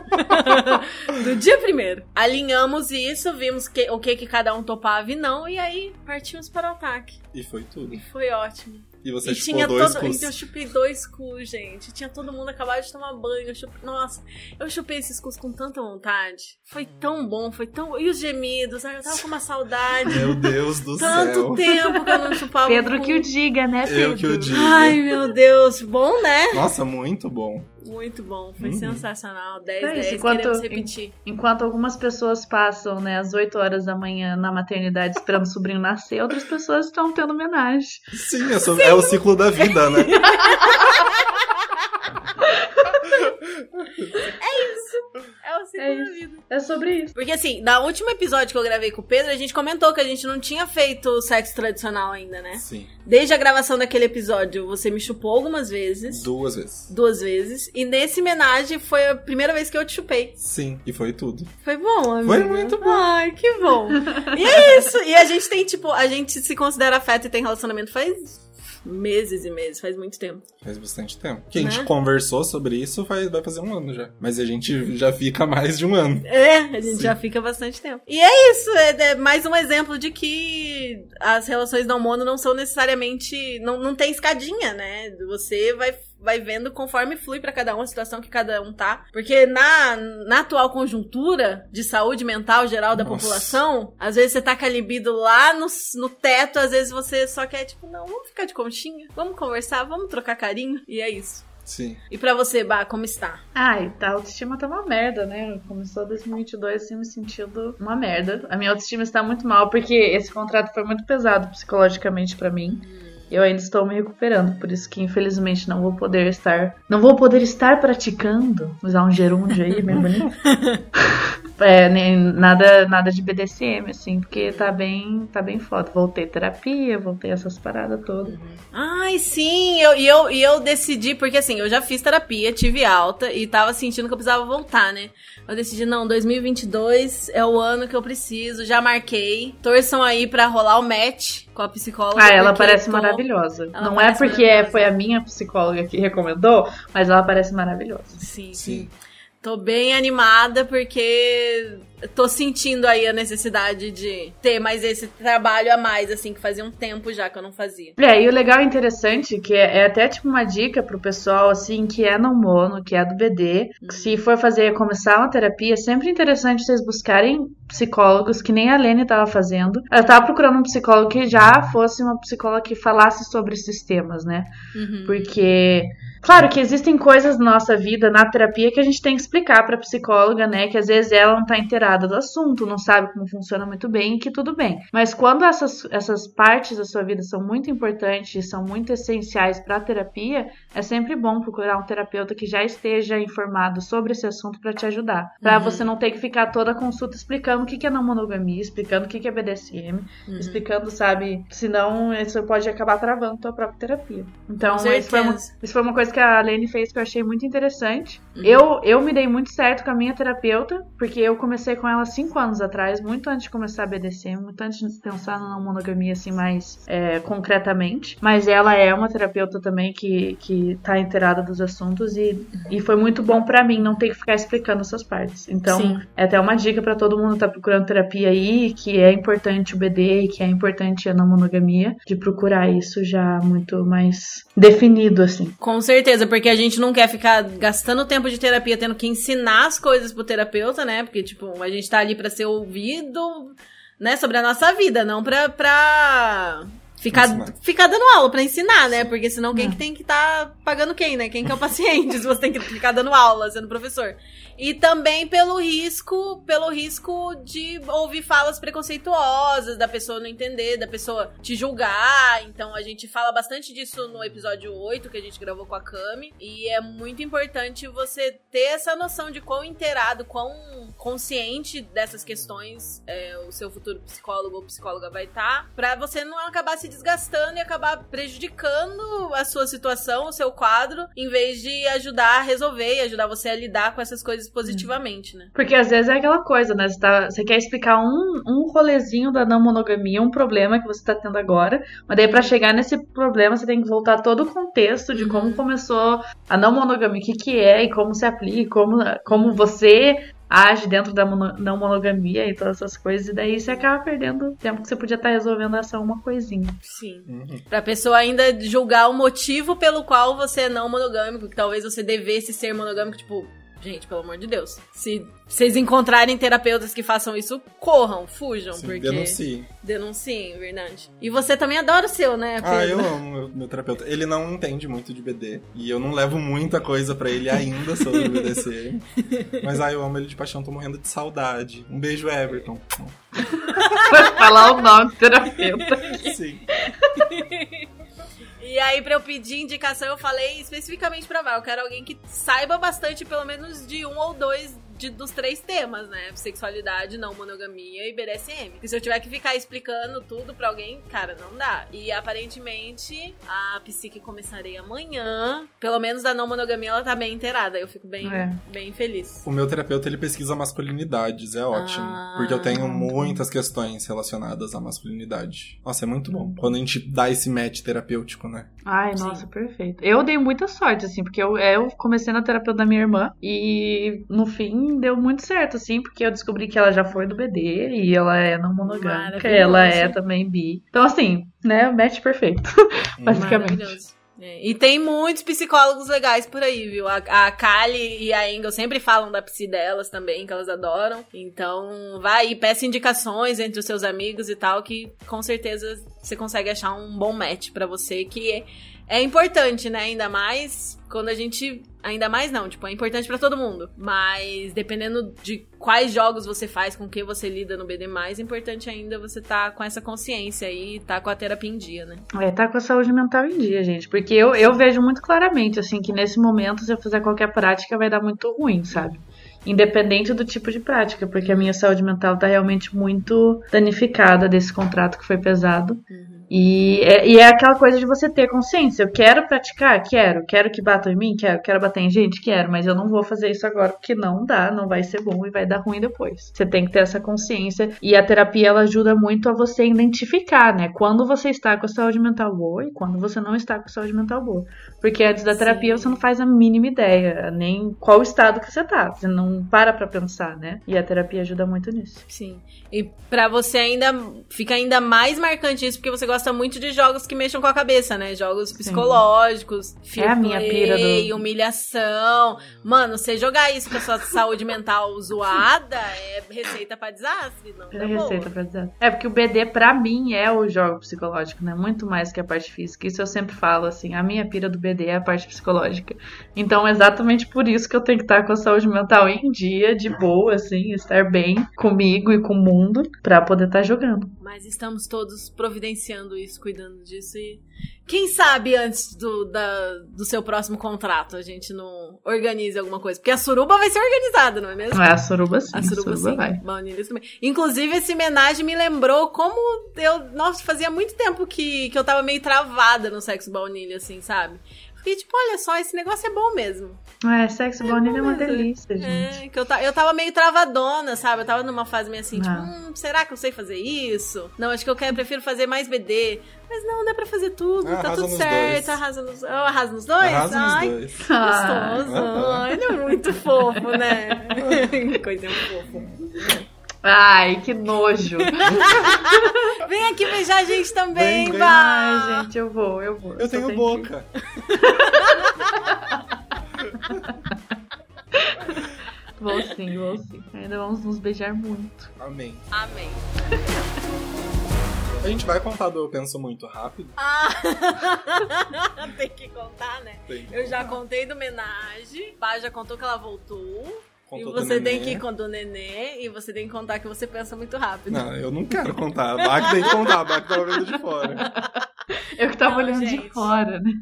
do dia primeiro. Alinhamos isso, vimos que, o que, que cada um topava e não, e aí partimos para o ataque. E foi tudo. E foi ótimo. E você e chupou tinha dois todo. cus. Eu chupei dois cus, gente. Tinha todo mundo acabado de tomar banho. Eu chupei- Nossa, eu chupei esses cus com tanta vontade. Foi tão bom, foi tão. E os gemidos, eu tava com uma saudade. Meu Deus do Tanto céu. tempo que eu não chupava. Pedro um que o diga, né, Pedro? Eu que o digo. Ai, meu Deus. Bom, né? Nossa, muito bom. Muito bom. Foi Uhum. sensacional. 10, É isso, 10. enquanto- Queremos repetir. Enquanto algumas pessoas passam, né, às 8 horas da manhã na maternidade esperando o sobrinho nascer, outras pessoas estão tendo homenagem. Sim, é, sobre- é o ciclo da vida, né? É o ciclo É da vida. É sobre isso. Porque assim, na último episódio que eu gravei com o Pedro, a gente comentou que a gente não tinha feito sexo tradicional ainda, né? Sim. Desde a gravação daquele episódio, você me chupou algumas vezes. Duas vezes. Duas vezes. E nesse homenagem foi a primeira vez que eu te chupei. Sim. E foi tudo. Foi bom, amigo. Foi muito bom. Ai, que bom. e é isso. E a gente tem, tipo, a gente se considera afeto e tem relacionamento faz meses e meses, faz muito tempo. Faz bastante tempo. Que a gente Né? conversou sobre isso faz, vai fazer um ano já. Mas a gente já fica mais de um ano. É, a gente Sim. já fica bastante tempo. E é isso, é, é mais um exemplo de que as relações não mono não são necessariamente. Não, não tem escadinha, né? Você vai, vai vendo conforme flui pra cada um a situação que cada um tá. Porque na, na atual conjuntura de saúde mental geral da Nossa. população, às vezes você tá com a libido lá no, no teto, às vezes você só quer, tipo, não, vamos ficar de conchinha, vamos conversar, vamos trocar carinho. E é isso. Sim. E pra você, Bah, como está? Ai, tá, a autoestima tá uma merda, né? Começou 2022 assim, me sentindo uma merda. A minha autoestima está muito mal porque esse contrato foi muito pesado psicologicamente pra mim. Eu ainda estou me recuperando, por isso que infelizmente não vou poder estar, não vou poder estar praticando, vou usar um gerúndio aí, bem bonito. É, nem, nada, nada de BDSM, assim, porque tá bem, tá bem foda. Voltei terapia, voltei essas paradas todas. Ai, sim, eu, e, eu, e eu decidi, porque assim, eu já fiz terapia, tive alta e tava sentindo que eu precisava voltar, né? Eu decidi, não, 2022 é o ano que eu preciso, já marquei. Torçam aí pra rolar o match com a psicóloga. Ah, ela parece tô- maravilhosa. Ela Não parece é porque maravilhosa. foi a minha psicóloga que recomendou, mas ela parece maravilhosa. Sim, sim. Sim. Tô bem animada porque tô sentindo aí a necessidade de ter mais esse trabalho a mais, assim, que fazia um tempo já que eu não fazia. É, e o legal e interessante, que é, é até tipo uma dica pro pessoal, assim, que é não mono, que é do BD, que se for fazer, começar uma terapia, é sempre interessante vocês buscarem psicólogos, que nem a Lene tava fazendo. Ela tava procurando um psicólogo que já fosse uma psicóloga que falasse sobre esses temas, né? Uhum. Porque, claro que existem coisas na nossa vida, na terapia, que a gente tem que explicar pra psicóloga, né? Que às vezes ela não tá inteirada do assunto, não sabe como funciona muito bem, e que tudo bem. Mas quando essas, essas partes da sua vida são muito importantes, são muito essenciais pra terapia, é sempre bom procurar um terapeuta que já esteja informado sobre esse assunto pra te ajudar. Pra Uhum. você não ter que ficar toda a consulta explicando o que é não monogamia, explicando o que é BDSM, Uhum. explicando, sabe? Senão isso pode acabar travando tua própria terapia. Então, isso foi, uma, isso foi uma coisa que a Lene fez que eu achei muito interessante. Uhum. Eu, eu me dei muito certo com a minha terapeuta, porque eu comecei com ela cinco anos atrás, muito antes de começar a BDSM, muito antes de pensar na monogamia assim mais é, concretamente. Mas ela é uma terapeuta também que, que tá inteirada dos assuntos e, e foi muito bom pra mim não ter que ficar explicando essas partes. Então, Sim. é até uma dica pra todo mundo que tá procurando terapia aí, que é importante o BD e que é importante a não monogamia, de procurar isso já muito mais definido, assim. Com certeza, porque a gente não quer ficar gastando tempo de terapia tendo que ensinar as coisas pro terapeuta, né? Porque, tipo, a gente tá ali pra ser ouvido, né, sobre a nossa vida, não pra. pra... Ficar, Ensinar. ficar dando aula pra ensinar, né? Porque senão quem que tem que tá pagando quem, né? Quem que é o paciente, se você tem que ficar dando aula, sendo professor. E também pelo risco, pelo risco de ouvir falas preconceituosas, da pessoa não entender, da pessoa te julgar. Então a gente fala bastante disso no episódio 8 que a gente gravou com a Cami. E é muito importante você ter essa noção de quão inteirado, quão consciente dessas questões é, o seu futuro psicólogo ou psicóloga vai estar, pra você não acabar se desgastando e acabar prejudicando a sua situação, o seu quadro, em vez de ajudar a resolver e ajudar você a lidar com essas coisas positivamente, né? Porque às vezes é aquela coisa, né? Você, tá- você quer explicar um, um rolezinho da não monogamia, um problema que você tá tendo agora, mas daí pra chegar nesse problema você tem que voltar todo o contexto de como começou a não monogamia, o que que é e como se aplica, como, como você age dentro da mono- não monogamia e todas essas coisas, e daí você acaba perdendo tempo que você podia estar resolvendo essa uma coisinha. Sim. Uhum. Pra pessoa ainda julgar o motivo pelo qual você é não monogâmico, que talvez você devesse ser monogâmico, tipo, gente, pelo amor de Deus. Se vocês encontrarem terapeutas que façam isso, corram, fujam, Sim, porque denuncie. denunciem, verdade. E você também adora o seu, né, Pedro? Ah, eu amo meu, meu terapeuta. Ele não entende muito de BD. E eu não levo muita coisa pra ele ainda sobre BDC. Mas ah, eu amo ele de paixão, tô morrendo de saudade. Um beijo, Everton. Vai falar o nome do terapeuta. Sim. E aí, pra eu pedir indicação, eu falei especificamente pra Val. Eu quero alguém que saiba bastante, pelo menos, de um ou dois de- dos três temas, né? Sexualidade, não monogamia e BDSM. Porque se eu tiver que ficar explicando tudo pra alguém, cara, não dá. E aparentemente, a psique começarei amanhã. Pelo menos da não monogamia, ela tá bem inteirada. Eu fico bem, É. bem feliz. O meu terapeuta, ele pesquisa masculinidades, é ótimo. Ah. Porque eu tenho muitas questões relacionadas à masculinidade. Nossa, é muito bom. Quando a gente dá esse match terapêutico, né? Ai, Sim. nossa, perfeito. Eu dei muita sorte, assim, porque eu, eu comecei na terapeuta da minha irmã e no fim deu muito certo, assim, porque eu descobri que ela já foi do BD e ela é não monogâmica, ela é também bi. Então, assim, né, match perfeito, basicamente. Maravilhoso. É, E tem muitos psicólogos legais por aí, viu? A, a Kali e a Engel sempre falam da psi delas também, que elas adoram. Então, vai e peça indicações entre os seus amigos e tal, que com certeza você consegue achar um bom match pra você, que é, é importante, né? Ainda mais quando a gente. Ainda mais não, tipo, é importante pra todo mundo. Mas dependendo de quais jogos você faz, com que você lida no BD, é importante ainda você tá com essa consciência aí, tá com a terapia em dia, né? É, tá com a saúde mental em dia, gente. Porque eu, eu vejo muito claramente, assim, que nesse momento, se eu fizer qualquer prática, vai dar muito ruim, sabe? Independente do tipo de prática, porque a minha saúde mental tá realmente muito danificada desse contrato que foi pesado. E é, e é aquela coisa de você ter consciência. Eu quero praticar? Quero. Quero que batam em mim? Quero. Quero bater em gente? Quero. Mas eu não vou fazer isso agora porque não dá, não vai ser bom e vai dar ruim depois. Você tem que ter essa consciência. E a terapia, ela ajuda muito a você identificar, né? Quando você está com a saúde mental boa e quando você não está com a saúde mental boa. Porque antes da terapia Sim. você não faz a mínima ideia, nem qual estado que você tá. Você não para pra pensar, né? E a terapia ajuda muito nisso. Sim. E pra você ainda fica ainda mais marcante isso, porque você gosta muito de jogos que mexam com a cabeça, né? Jogos psicológicos, É a minha pira do- humilhação. Mano, você jogar isso com a sua saúde mental zoada é receita pra desastre, não É tá boa. receita pra dizer. É porque o BD pra mim é o jogo psicológico, né? Muito mais que a parte física. Isso eu sempre falo assim, a minha pira do BD é a parte psicológica. Então, é exatamente por isso que eu tenho que estar com a saúde mental em dia, de boa, assim, estar bem comigo e com o mundo pra poder estar jogando. Mas estamos todos providenciando isso, cuidando disso e quem sabe antes do, da- do seu próximo contrato a gente não organize alguma coisa. Porque a suruba vai ser organizada, não é mesmo? É a suruba sim, A suruba, sim. vai. Baunilhas também. Inclusive, esse homenagem me lembrou como eu. Nossa, fazia muito tempo que, que eu tava meio travada no sexo baunilha, assim, sabe? Fiquei tipo, olha só, esse negócio é bom mesmo. É, sexo baunilha é uma é- delícia, gente. É, que eu, ta- eu tava meio travadona, sabe? Eu tava numa fase meio assim, tipo, Ah. hum, será que eu sei fazer isso? Não, acho que eu quero, prefiro fazer mais BD. Mas não, dá pra fazer tudo, tá Arrasa tudo nos certo. Arrasa nos, eu arraso nos dois? Arrasa nos Ai, dois. gostoso. Ah. Ai, ele é muito fofo, né? Coisinha fofa. Ai, que nojo. Vem aqui beijar a gente também, Vem, vem. Val. Ai, gente, eu vou, eu vou. Eu tenho tenho boca. que- Vou sim, vou sim. Ainda vamos nos beijar muito. Amém. Amém. A gente vai contar do Eu Penso Muito Rápido. Ah, tem que contar, né? Tem. Eu já contei do homenagem. Pá já contou que ela voltou. Contou e do você tem que ir com o nenê. E você tem que contar que você pensa muito rápido. Não, eu não quero contar. A Bach tem que contar, a Bach tava vendo de fora. Eu que tava Não, olhando gente. de fora, né?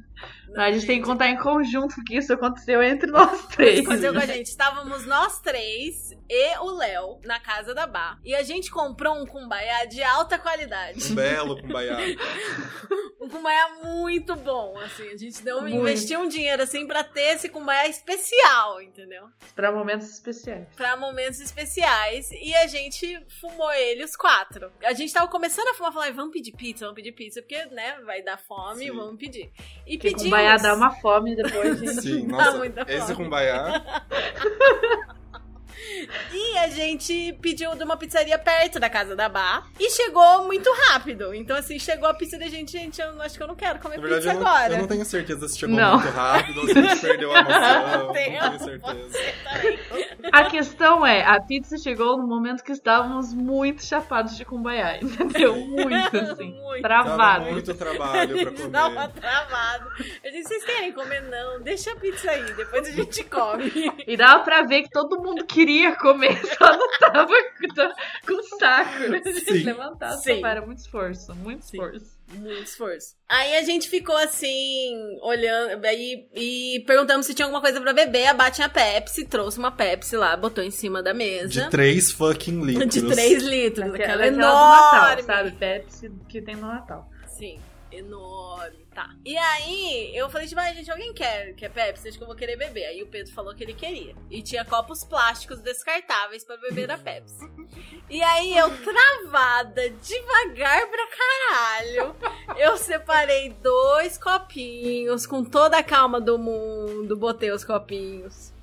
A gente tem que contar em conjunto que isso aconteceu entre nós três. Aconteceu com a gente. Estávamos nós três e o Léo na casa da Bar. E a gente comprou um cumbaiá de alta qualidade. Um belo cumbaiá. Um cumbaiá muito bom, assim. A gente deu, Muito. investiu um dinheiro, assim, pra ter esse cumbaiá especial, entendeu? Pra momentos especiais. Pra momentos especiais. E a gente fumou ele, os quatro. A gente tava começando a fumar, falar, vamos pedir pizza, vamos pedir pizza, porque, né, vai dar fome, Sim. vamos pedir. E pedimos. cumbaiá dá uma fome depois, gente. Sim, Dá nossa, muita esse fome. E a gente pediu de uma pizzaria perto da casa da Bar. E chegou muito rápido. Então, assim, chegou a pizza da gente, gente, eu acho que eu não quero comer verdade, pizza eu não, agora. eu não tenho certeza se chegou Não. muito rápido ou se a gente perdeu a noção. não tenho certeza. A questão é, a pizza chegou no momento que estávamos muito chapados de cumbaiá, entendeu? Muito, assim. Muito. Tava Travado. muito trabalho pra comer. Tava travado. Eu disse, vocês querem comer? Não, deixa a pizza aí, depois a gente come. E dava pra ver que todo mundo queria comer, só não tava com, com saco. né? Sim. Levantar, Sim. era muito esforço, muito esforço. Muito esforço. Aí a gente ficou assim, olhando, aí, e perguntamos se tinha alguma coisa pra beber. A Bá tinha Pepsi, trouxe uma Pepsi lá, botou em cima da mesa. De 3 fucking litros. De 3 litros, aquela daquela do Natal, enorme. sabe? Pepsi que tem no Natal. Sim, enorme, tá. E aí, eu falei, tipo, ah, gente, alguém quer, quer Pepsi? Acho que eu vou querer beber. Aí o Pedro falou que ele queria. E tinha copos plásticos descartáveis pra beber a Pepsi. E aí, eu, travada, devagar pra caralho, eu separei dois copinhos, com toda a calma do mundo, botei os copinhos.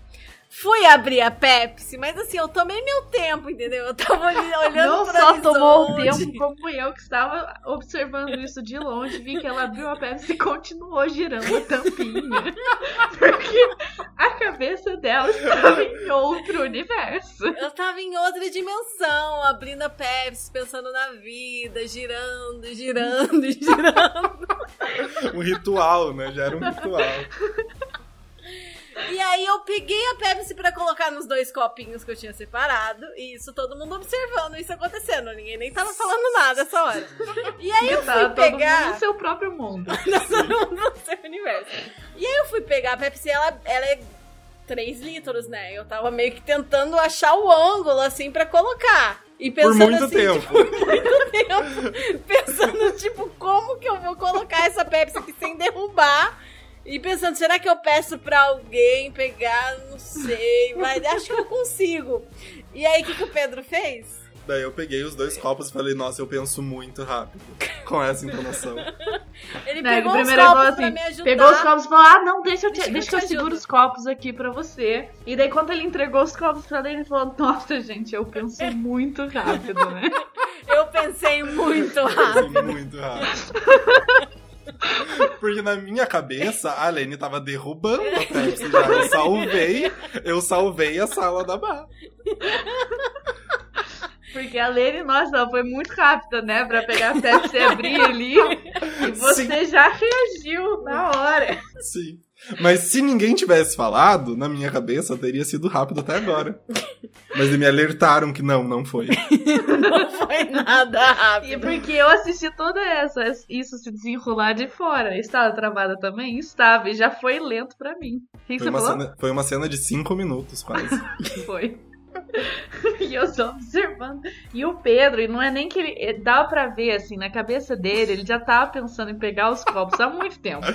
Fui abrir a Pepsi, mas assim, eu tomei meu tempo, entendeu? Eu tava ali olhando Não pro só tomou o tempo, como eu que estava observando isso de longe, vi que ela abriu a Pepsi e continuou girando a tampinha. Porque a cabeça dela estava em outro universo. Eu tava em outra dimensão, abrindo a Pepsi, pensando na vida, girando, girando, girando. Um ritual, né? Já era um ritual. E aí eu peguei a Pepsi pra colocar nos dois copinhos que eu tinha separado. E isso todo mundo observando isso acontecendo. Ninguém nem tava falando nada essa hora. E aí eu fui todo mundo pegar. no seu próprio mundo. todo mundo no seu universo. E aí eu fui pegar a Pepsi, ela, ela é 3 litros, né? Eu tava meio que tentando achar o ângulo, assim, pra colocar. E Por pensando muito assim, tempo. tipo, muito tempo. Pensando, tipo, como que eu vou colocar essa Pepsi aqui sem derrubar? E pensando, será que eu peço pra alguém pegar? Não sei, mas acho que eu consigo. E aí, o que, que o Pedro fez? Daí eu peguei os dois copos e falei, nossa, eu penso muito rápido. Com essa entonação. Ele Né, pegou ele os primeiro copos falou pra assim, me ajudar. pegou os copos e falou: Ah, não, deixa eu, te, Deixa deixa, que eu eu te seguro os copos aqui pra você. E daí, quando ele entregou os copos pra ele, ele falou: Nossa, gente, eu penso muito rápido, né? Eu pensei muito rápido. Pensei muito rápido. Porque na minha cabeça, a Lene tava derrubando a Pepsi já. Eu salvei, eu salvei a sala da barra. Porque a Lene, nossa, ela foi muito rápida, né? Pra pegar a Pepsi e abrir ali. E você Sim. já reagiu na hora. Sim. Mas se ninguém tivesse falado, na minha cabeça teria sido rápido até agora. Mas me alertaram que não, não foi. Não foi nada E rápido. porque eu assisti toda essa, isso se desenrolar de fora. Estava travada também? Estava, e já foi lento pra mim. O que, que Foi você uma, falou? cena, foi uma cena de cinco minutos, quase. Foi. e eu só observando. E o Pedro, e não é nem que ele. é, Dá pra ver, assim, na cabeça dele, ele já tava pensando em pegar os copos há muito tempo.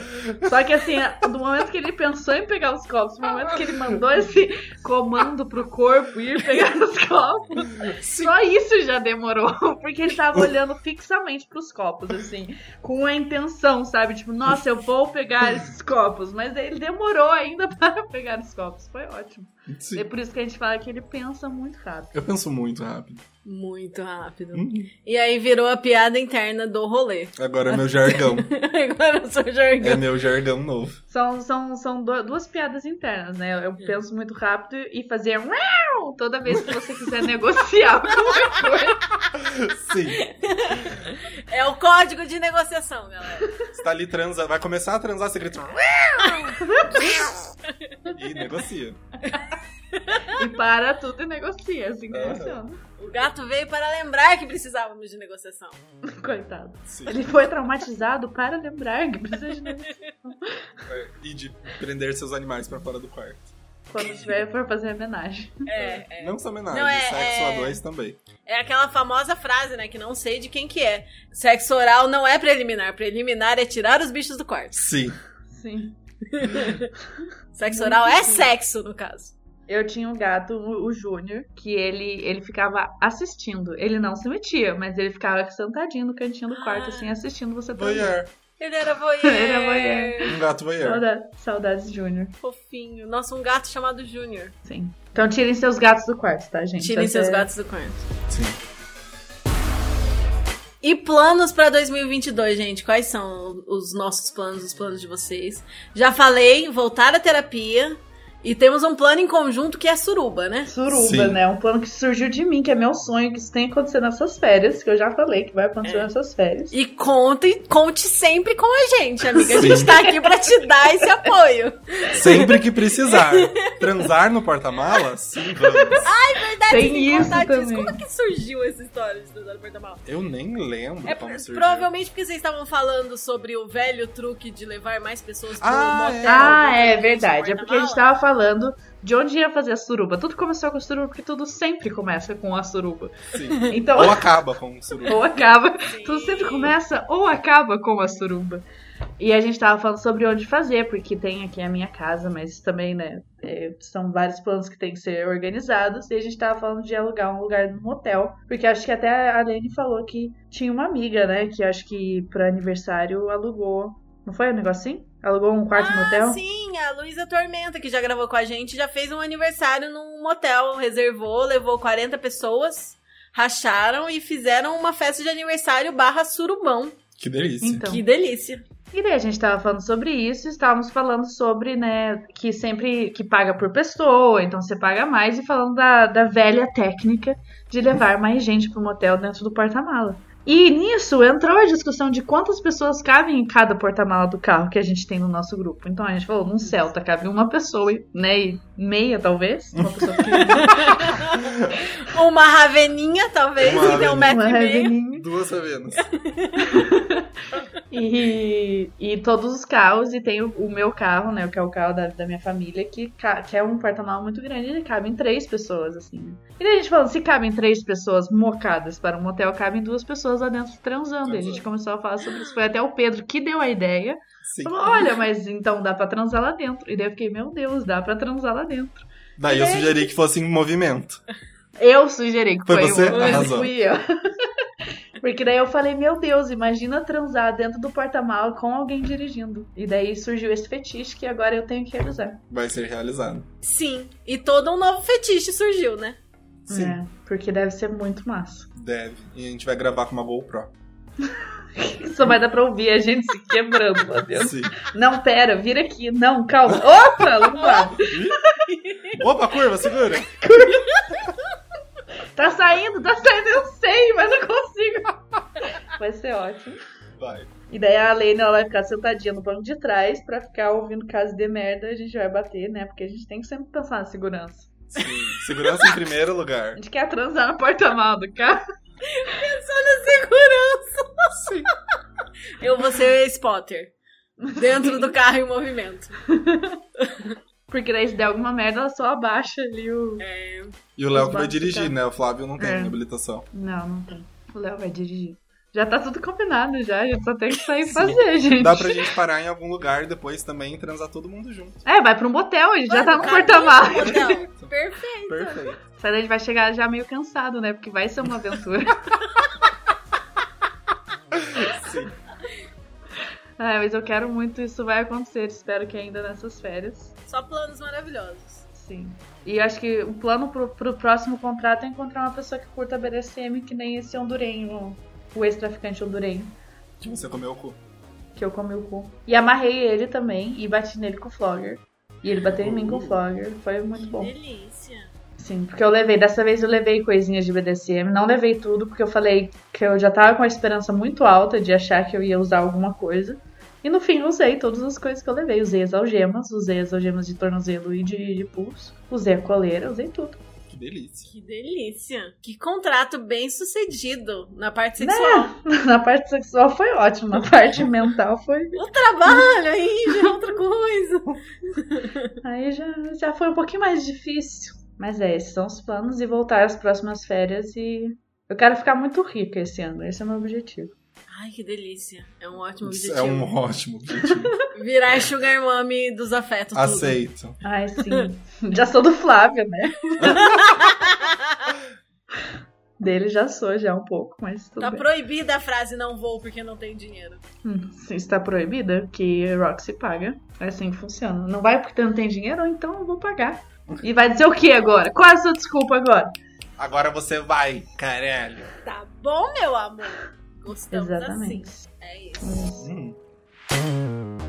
Só que, assim, do momento que ele pensou em pegar os copos, no momento que ele mandou esse comando pro corpo ir pegar os copos, só isso já demorou. Porque ele tava olhando fixamente pros copos, assim, com a intenção, sabe? Tipo, nossa, eu vou pegar esses copos. Mas ele demorou ainda para pegar os copos. Foi ótimo. Sim. É por isso que a gente fala que ele pensa muito rápido. Eu penso muito rápido. Muito rápido. Hum. E aí virou a piada interna do rolê. Agora é meu jargão. Agora eu sou jargão. É meu jargão novo. São, são, são du- duas piadas internas, né? Eu penso muito rápido e fazer toda vez que você quiser negociar qualquer coisa. Sim. É o código de negociação, galera. Você tá ali transando, vai começar a transar, você grita. e negocia. E para tudo e negocia, assim que funciona. O gato veio para lembrar que precisávamos de negociação. Coitado. Sim. Ele foi traumatizado para lembrar que precisa de negociação. É, E de prender seus animais pra fora do quarto. Quando tiver for fazer homenagem. É, é. Não só homenagem, Não, é- sexo é- a dois também. É aquela famosa frase, né? Que não sei de quem que é. Sexo oral não é preliminar. Preliminar é tirar os bichos do quarto. Sim. Sim. Sexo oral é sexo, no caso. Eu tinha um gato, o, Júnior, que ele, ele ficava assistindo. Ele não se metia, mas ele ficava sentadinho no cantinho do quarto, assim, assistindo você. Voyeur. Ele era voyeur. Ele era voyeur. Um gato voyeur. Saudades, saudades Júnior. Fofinho. Nossa, um gato chamado Júnior. Sim. Então tirem seus gatos do quarto, tá, gente? Tirem seus gatos do quarto. Sim. E planos pra 2022, gente? Quais são os nossos planos, os planos de vocês? Já falei, voltar à terapia. E temos um plano em conjunto que é suruba, né? Suruba, Sim. né? Um plano que surgiu de mim, que é meu sonho, que isso tem que acontecer nessas férias, que eu já falei que vai acontecer É. nessas férias. E conte, conte sempre com a gente, amiga. A Sim. gente tá aqui pra te dar esse apoio. Sempre que precisar. Transar no porta-mala? Sim, vamos. Verdade, Tem isso contar disso. Como é que surgiu essa história de estudar no porta-mala? Eu nem lembro É como surgiu. provavelmente porque vocês estavam falando sobre o velho truque de levar mais pessoas pro Ah, motel. é. Ah, é que verdade. É porque a gente tava falando de onde ia fazer a suruba. Tudo começou com a suruba, porque tudo sempre começa com a suruba. Sim. Então, Ou acaba com o suruba. ou acaba. Sim. Tudo sempre começa ou acaba com a suruba. E a gente tava falando sobre onde fazer, porque tem aqui a minha casa, mas também, né, é, são vários planos que tem que ser organizados. E a gente tava falando de alugar um lugar no motel, porque acho que até a Lene falou que tinha uma amiga, né, que acho que pro aniversário alugou. Não foi um negocinho? Alugou um quarto no Ah, motel? sim, a Luísa Tormenta, que já gravou com a gente, já fez um aniversário num motel, reservou, levou 40 pessoas, racharam e fizeram uma festa de aniversário barra surubão. Que delícia. Então. Que delícia. E daí a gente tava falando sobre isso, estávamos falando sobre, né, que sempre que paga por pessoa, então você paga mais, e falando da, da velha técnica de levar mais gente pro motel dentro do porta-mala. E nisso entrou a discussão de quantas pessoas cabem em cada porta-mala do carro que a gente tem no nosso grupo. Então a gente falou, num Celta cabe uma pessoa, né, e meia talvez, uma pessoa pequenininha, Uma raveninha, talvez, Uma que tem um metro uma e meio. Duas Savenas. E, e todos os carros, e tem o, o meu carro, né? Que é o carro da, da minha família, que, que é um porta-malas muito grande, ele cabe em três pessoas, assim. E daí a gente falando, se cabem três pessoas mocadas para um motel, cabem duas pessoas lá dentro transando. E a gente começou a falar sobre isso. Foi até o Pedro que deu a ideia. Sim. Falou, olha, mas então dá pra transar lá dentro. E daí eu fiquei, meu Deus, dá pra transar lá dentro. Daí eu sugeri que fosse em movimento. Eu sugeri que Foi foi, você? o Arrasou. fui eu. Porque daí eu falei, meu Deus, imagina transar dentro do porta-mala com alguém dirigindo. E daí surgiu esse fetiche que agora eu tenho que realizar. Vai ser realizado. Sim, e todo um novo fetiche surgiu, né? Sim, É, porque deve ser muito massa. deve. E a gente vai gravar com uma GoPro. Só vai dar pra ouvir a gente se quebrando lá dentro. Sim. Não, pera, vira aqui. Não, calma. Opa. Opa, curva, segura! Tá saindo, tá saindo, eu sei, mas não consigo. Vai ser ótimo. Vai. E daí a Lene ela vai ficar sentadinha no banco de trás pra ficar ouvindo caso de merda. A gente vai bater, né? Porque a gente tem que sempre pensar na segurança. Sim. Segurança em primeiro A lugar. gente quer transar no porta-malas do carro. Segurança! Sim. Eu vou ser spotter. Dentro do carro em movimento. Porque daí se der alguma merda, ela só abaixa ali o. É, E o Léo que vai dirigir, né? O Flávio não tem É. habilitação. Não, não tem. O Léo vai dirigir. Já tá tudo combinado já, a gente só tem que sair e fazer, gente. Dá pra gente parar em algum lugar e depois também transar todo mundo junto. É, vai pra um motel, a gente já tá no porta-malas. Perfeito. Perfeito. Só daí a gente vai chegar já meio cansado, né? Porque vai ser uma aventura. Sim. Ah, mas eu quero muito isso vai acontecer. Espero que ainda nessas férias. Só planos maravilhosos. Sim. E acho que o plano pro, pro próximo contrato é encontrar uma pessoa que curta BDSM que nem esse hondurenho, o ex-traficante hondurenho, Que você comeu o cu. que eu comi o cu. E amarrei ele também e bati nele com o flogger. E ele bateu em mim com o flogger. Foi muito bom. Delícia. Sim, porque eu levei, dessa vez eu levei coisinhas de BDSM, não levei tudo, porque eu falei que eu já tava com a esperança muito alta de achar que eu ia usar alguma coisa. E no fim eu usei todas as coisas que eu levei. Usei as algemas, usei as algemas de tornozelo e de, de pulso, usei a coleira, usei tudo. que delícia. Que delícia. Que contrato bem sucedido na parte sexual. Né? Na parte sexual foi ótimo, na parte mental foi. O trabalho aí já é outra coisa. Aí já, já foi um pouquinho mais difícil. Mas é, esses são os planos e voltar às próximas férias e. Eu quero ficar muito rica esse ano, esse é o meu objetivo. Ai, que delícia. É um ótimo Isso objetivo. é um ótimo objetivo. Virar sugar mommy dos afetos. tudo. Aceito. Ai, sim. já sou do Flávio, né? Dele já sou, já um pouco, mas tudo Tá bem. proibida a frase não vou porque não tenho dinheiro. Hum, se está proibida, que Roxy paga. É assim que funciona. Não vai porque não tem dinheiro, então eu vou pagar. E vai dizer o que agora? Qual é a sua desculpa agora? Agora você vai, caralho. Tá bom, meu amor? Gostamos Exatamente. assim. É isso. Hum.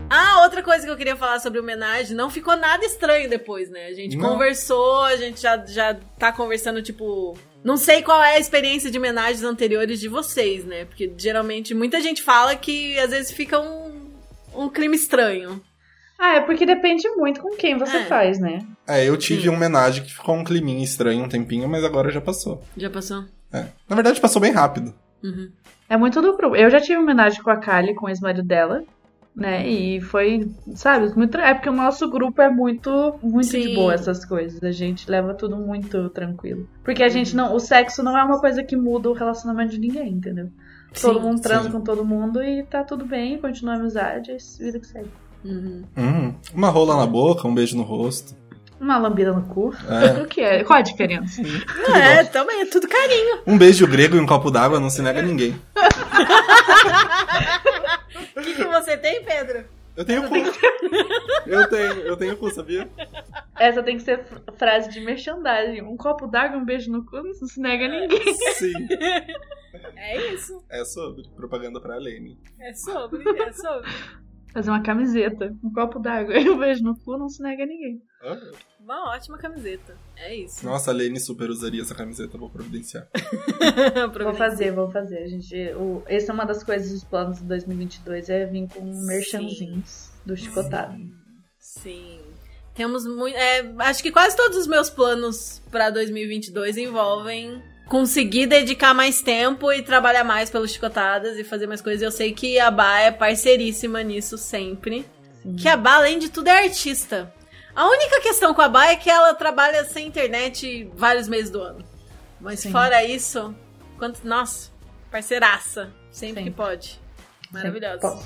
Ah, outra coisa que eu queria falar sobre homenagem, não ficou nada estranho depois, né? A gente Não. conversou, a gente já, já tá conversando, tipo. Não sei qual é a experiência de homenagens anteriores de vocês, né? Porque geralmente muita gente fala que às vezes fica um, um crime estranho. Ah, é porque depende muito com quem você É. faz, né? É, eu tive uma homenagem que ficou um climinha estranho um tempinho, mas agora já passou. Já passou? É. Na verdade, passou bem rápido. Uhum. É muito do grupo. Eu já tive uma homenagem com a Kali, com o ex-marido dela, né? E foi, sabe, muito. É porque o nosso grupo é muito, muito de Sim. boa essas coisas. A gente leva tudo muito tranquilo. Porque a gente não. O sexo não é uma coisa que muda o relacionamento de ninguém, entendeu? Todo Sim. mundo transa sim. com todo mundo e tá tudo bem, continua a amizade, é vida que segue. Uhum. Hum, uma rola na boca, um beijo no rosto. Uma lambida no cu. É. O que é? Qual a diferença? É, também, é tudo carinho. Um beijo grego e um copo d'água não se nega a ninguém. O que, que você tem, Pedro? Eu tenho cu. Eu tenho, eu tenho cu, sabia? Essa tem que ser fr- frase de merchandising. Um copo d'água, um beijo no cu, não se nega a ninguém. Sim. É isso. É sobre. Propaganda pra Lene. É sobre, é sobre. Fazer uma camiseta. Um copo d'água e um beijo no cu, não se nega a ninguém. Ah, Uma ótima camiseta. É isso. Nossa, a Lene super usaria essa camiseta, vou providenciar. Vou fazer, vou fazer. A gente, o, essa é uma das coisas dos planos de 2022, é vir com merchanzinhos do Chicotado. Sim. Temos muito. acho que quase todos os meus planos pra 2022 envolvem conseguir dedicar mais tempo e trabalhar mais pelos Chicotadas e fazer mais coisas. Eu sei que a Bá é parceiríssima nisso sempre. Sim. Que a Bá, além de tudo, é artista. A única questão com a Bá é que ela trabalha sem internet vários meses do ano. Mas Sim. fora isso, quanto. Nossa, parceiraça. Sempre Sim. que pode. Maravilhosa.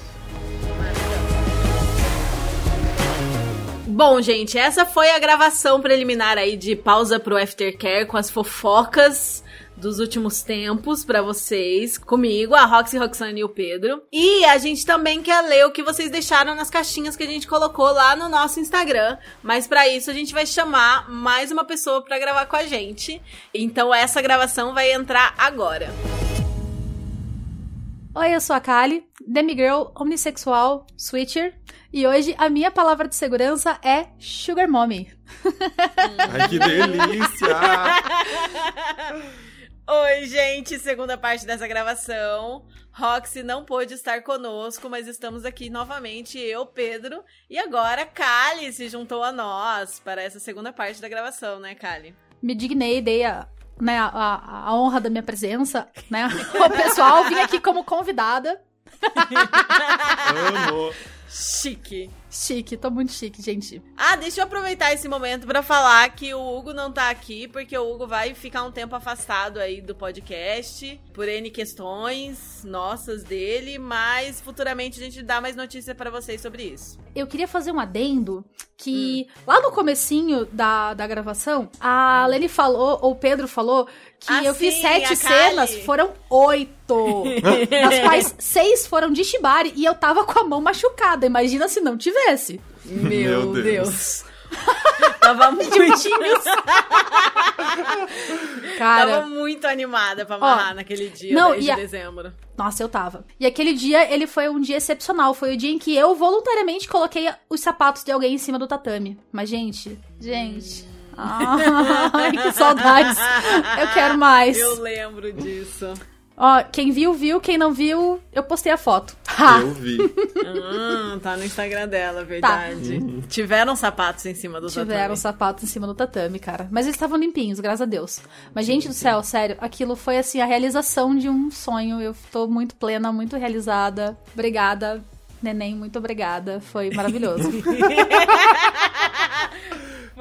Bom, gente, essa foi a gravação preliminar aí de pausa pro Aftercare com as fofocas dos últimos tempos pra vocês, comigo, a Roxy, Roxane e o Pedro. E a gente também quer ler o que vocês deixaram nas caixinhas que a gente colocou lá no nosso Instagram, mas pra isso a gente vai chamar mais uma pessoa pra gravar com a gente. Então essa gravação vai entrar agora. Oi, eu sou a Kali, demigirl, omnissexual, switcher, e hoje a minha palavra de segurança é Sugar Mommy. Ai, que delícia! Oi, gente, segunda parte dessa gravação. Roxy não pôde estar conosco, mas estamos aqui novamente, eu, Pedro, e agora Kali se juntou a nós para essa segunda parte da gravação, né, Kali? Me dignei, dei a, né, a, a- honra da minha presença, né? O pessoal vim aqui como convidada. Amo! Chique. Chique, tô muito chique, gente. Ah, deixa eu aproveitar esse momento para falar que o Hugo não tá aqui, porque o Hugo vai ficar um tempo afastado aí do podcast, por N questões nossas dele, mas futuramente a gente dá mais notícia para vocês sobre isso. Eu queria fazer um adendo que lá no comecinho da, da gravação, a Lene falou, ou o Pedro falou, que Ah, eu fiz sim, sete a Kali. cenas, foram oito. das quais seis foram de Shibari e eu tava com a mão machucada. Imagina se não tivesse. Meu, Meu Deus. Deus. Tava muito, Cara, tava muito animada pra amarrar naquele dia, não, 10 e de a- dezembro. Nossa, eu tava. E aquele dia, ele foi um dia excepcional. Foi o dia em que eu voluntariamente coloquei os sapatos de alguém em cima do tatame. Mas, gente, gente. Ai, que saudades. Eu quero mais. Eu lembro disso. Ó, quem viu, viu. Quem não viu, eu postei a foto. Ha! Eu vi. Hum, tá no Instagram dela, verdade. Tiveram sapatos em cima do Tiveram tatame. sapatos em cima do tatame, cara. Mas eles estavam limpinhos, graças a Deus. Mas, gente do céu, sério, aquilo foi assim a realização de um sonho. Eu tô muito plena, muito realizada. Obrigada, neném, muito obrigada. Foi maravilhoso.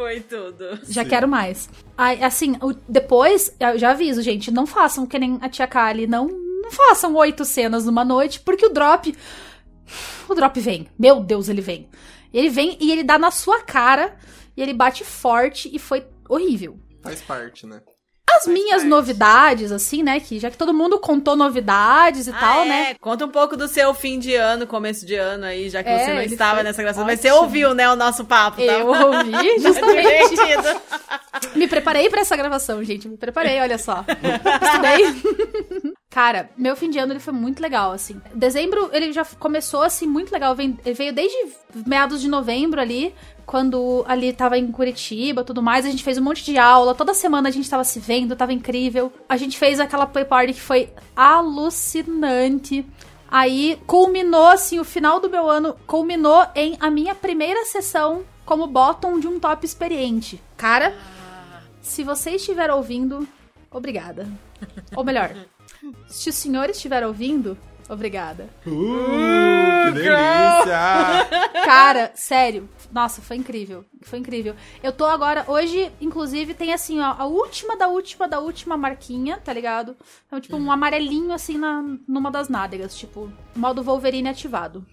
Foi tudo. já quero mais. Ai, assim, depois, eu já aviso, gente, não façam que nem a tia Kali. Não, não façam oito cenas numa noite, porque o drop. O drop vem. Meu Deus, ele vem. Ele vem e ele dá na sua cara. E ele bate forte e foi horrível. Faz parte, né? As minhas novidades, assim, né? Que já que todo mundo contou novidades e Ah, tal, é. né? Conta um pouco do seu fim de ano, começo de ano aí, já que É, você não estava nessa gravação. Mas você ouviu, né, o nosso papo, tá? Eu ouvi, justamente. Me preparei pra essa gravação, gente. Me preparei, olha só. Estudei. Cara, meu fim de ano ele foi muito legal, assim. Dezembro ele já começou assim muito legal. Vem- Ele veio desde meados de novembro ali, quando ali tava em Curitiba, tudo mais. A gente fez um monte de aula. Toda semana a gente tava se vendo, tava incrível. A gente fez aquela play party que foi alucinante. Aí culminou assim, o final do meu ano culminou em a minha primeira sessão como bottom de um top experiente. Cara, se você estiver ouvindo, obrigada. Ou melhor, se o senhor estiver ouvindo, obrigada. Uh, que delícia! Cara, sério. Nossa, foi incrível. Foi incrível. Eu tô agora, hoje, inclusive, tem assim, ó, a última da última da última marquinha, tá ligado? Então, tipo, um amarelinho assim na, numa das nádegas, tipo, modo Wolverine ativado.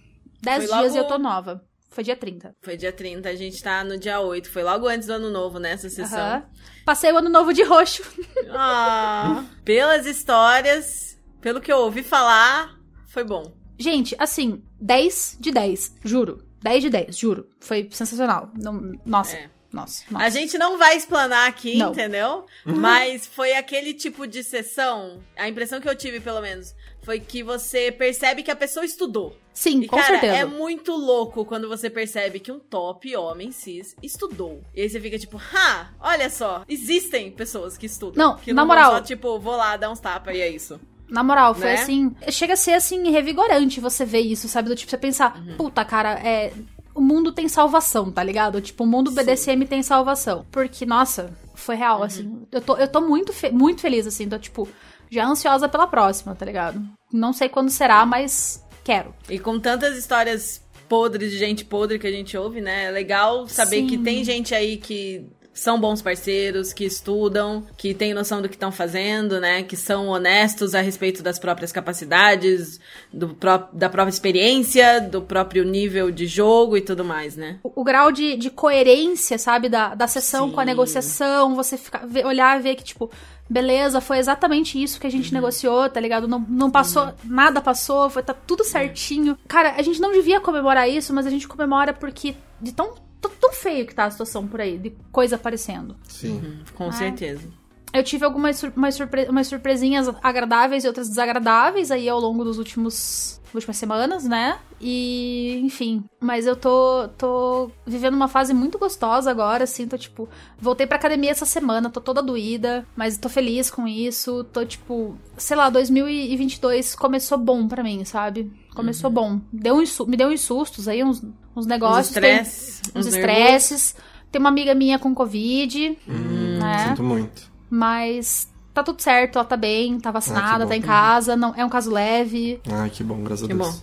Dez Foi dias e eu logo- tô nova. Foi dia 30. Foi dia 30, a gente tá no dia 8. Foi logo antes do ano novo, né, essa sessão. Aham. Passei o ano novo de roxo. Ah, pelas histórias, pelo que eu ouvi falar, foi bom. Gente, assim, 10 de 10, juro. 10 de 10, juro. Foi sensacional. Não- nossa, É. nossa, A nossa. gente não vai explanar aqui, Não. entendeu? Mas foi aquele tipo de sessão, a impressão que eu tive, pelo menos, foi que você percebe que a pessoa estudou. Sim, E, com cara, certeza. é muito louco quando você percebe que um top homem cis estudou. E aí você fica tipo, ha, olha só, existem pessoas que estudam. Não, que na não moral. Só, tipo, vou lá dar uns tapas e é isso. Na moral, foi Né? assim. Chega a ser assim, revigorante você ver isso, sabe? Do tipo, você pensar, Uhum. puta, cara, é. O mundo tem salvação, tá ligado? Tipo, o mundo BDSM tem salvação. Porque, nossa, foi Uhum. real, assim. Eu tô, eu tô muito, fe- muito feliz, assim. Tô, tipo, já ansiosa pela próxima, tá ligado? Não sei quando será, mas quero. E com tantas histórias podres de gente podre que a gente ouve, né? É legal saber Sim. que tem gente aí que são bons parceiros, que estudam, que tem noção do que estão fazendo, né? Que são honestos a respeito das próprias capacidades, do pró- da própria experiência, do próprio nível de jogo e tudo mais, né? o, o grau de, de coerência, sabe, da, da sessão Sim. com a negociação, você ficar, ver- olhar e ver que, tipo, beleza, foi exatamente isso que a gente negociou, tá ligado? Não, não passou, nada passou, foi, tá tudo certinho. Cara, a gente não devia comemorar isso, mas a gente comemora porque de tão, tão, tão feio que tá a situação por aí, de coisa aparecendo. Sim. Com certeza. Eu tive algumas sur- umas, surpre- umas surpresinhas agradáveis e outras desagradáveis aí ao longo dos últimos últimas semanas, né? E, enfim, mas eu tô tô vivendo uma fase muito gostosa agora, assim, tô tipo, voltei pra academia essa semana, tô toda doída, mas tô feliz com isso, tô tipo, sei lá, 2022 começou bom pra mim, sabe? Começou bom. Deu uns, me deu uns sustos aí, uns, uns negócios, Uns tem- estresses, uns estresses. Tem uma amiga minha com Covid, Hum, né? Sinto muito. Mas tá tudo certo, ela tá bem, tá vacinada, Ah, tá em casa, não é um caso leve. Ai, que bom, graças Que a Deus. bom.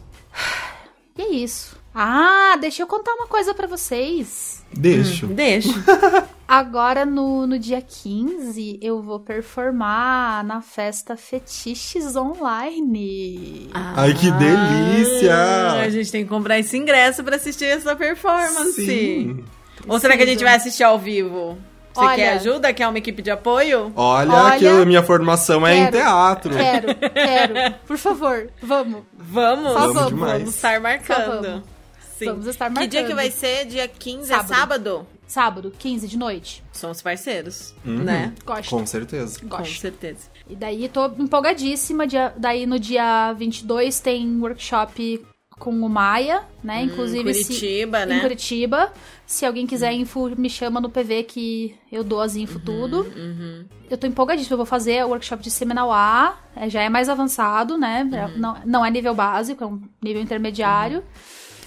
E é isso. Ah, deixa eu contar uma coisa pra vocês. Deixo. Deixa. Agora no, no dia 15 eu vou performar na festa Fetiches Online. Ai, que delícia! Ah, a gente tem que comprar esse ingresso pra assistir essa performance. Sim. Ou será que a gente vai assistir ao vivo? Você Olha- quer ajuda? Quer uma equipe de apoio? Olha, Olha, que a minha formação é em quero. teatro. Quero, quero. Por favor, vamos. Vamos, Só Vamos vamos. Vamos estar Só marcando. vamos. Sim. Vamos estar Que dia marcando. que vai ser? Dia 15 Sábado. é sábado? Sábado, 15 de noite. Somos parceiros, Uhum. né? Gosto. Com certeza. Com Gosto. certeza. E daí tô empolgadíssima. Dia, daí no dia 22 tem workshop com o Maia, né? Hum, Inclusive, se- Curitiba, né? em Curitiba. Se alguém quiser info, me chama no PV que eu dou as info tudo. Uhum. Eu tô empolgadíssima, eu vou fazer o workshop de Seminal A, é, já é mais avançado, né? É, Uhum. Não, não é nível básico, é um nível intermediário.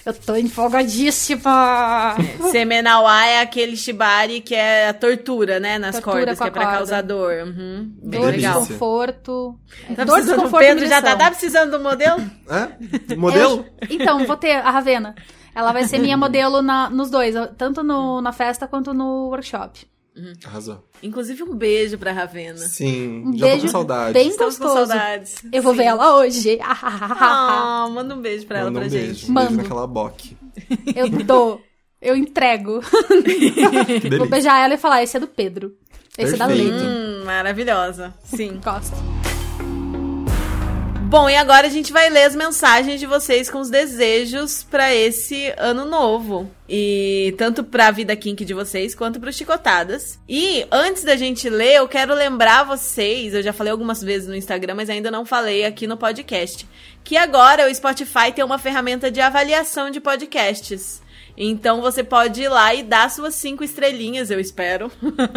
Eu tô empolgadíssima! Semenal A é aquele shibari que é a tortura, né? Nas Tortura cordas, que é pra corda. causar dor. Uhum. Bem Dor, legal. desconforto. Tá Dor, desconforto e Pedro já tá, tá precisando do modelo? É? Modelo? Eu- então, vou ter a Ravena. Ela vai ser minha modelo na- nos dois, tanto no- na festa quanto no workshop. Arrasou. Inclusive, um beijo pra Ravena. Sim, Um já tô beijo com saudade. bem Estamos com gostoso. saudades. Eu vou Sim. ver ela hoje. Ah, manda um beijo pra ela Manda pra um gente. beijo. Um Mando. beijo naquela boque. Eu dou. Eu entrego. Vou beijar ela e falar: esse é do Pedro. Esse é da Perfeito. Leite. Hum, maravilhosa. Sim. Gosto. Bom, e agora a gente vai ler as mensagens de vocês com os desejos pra esse ano novo. E tanto pra vida kink de vocês quanto pro Chicotadas. E antes da gente ler, eu quero lembrar vocês, eu já falei algumas vezes no Instagram, mas ainda não falei aqui no podcast, que agora o Spotify tem uma ferramenta de avaliação de podcasts. Então você pode ir lá e dar suas cinco estrelinhas, eu espero,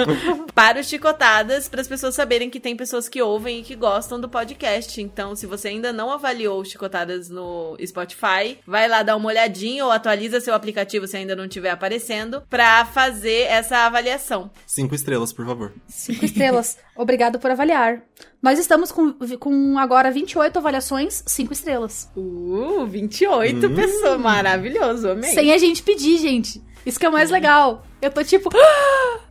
para os Chicotadas, para as pessoas saberem que tem pessoas que ouvem e que gostam do podcast. Então, se você ainda não avaliou os Chicotadas no Spotify, vai lá dar uma olhadinha ou atualiza seu aplicativo se ainda não estiver aparecendo, para fazer essa avaliação. Cinco estrelas, por favor. Cinco estrelas. Obrigado por avaliar. Nós estamos com, com agora 28 avaliações, cinco estrelas. Uh, 28 Hum. pessoas, maravilhoso, amei. Sem a gente pedir, gente. Isso que é o mais legal. Eu tô tipo.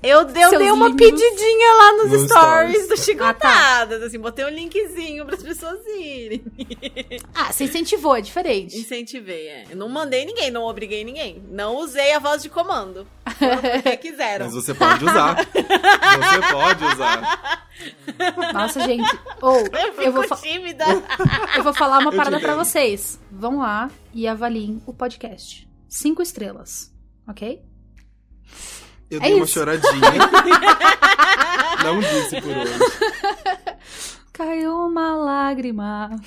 Eu, eu dei uma lindos. pedidinha lá nos Nos stories stories. do Chicotadas, assim, botei um linkzinho para as pessoas irem. Ah, você incentivou, é diferente. Incentivei, é. Eu não mandei ninguém, não obriguei ninguém. Não usei a voz de comando. Porque quiseram. Mas você pode usar. você pode usar. Nossa, gente. Ou, Eu eu, vou tímida. eu vou falar uma Eu parada entendo. vocês. Vão lá e avaliem o podcast. Cinco estrelas. Ok? Eu É dei uma isso. choradinha. Não disse por hoje. Caiu uma lágrima.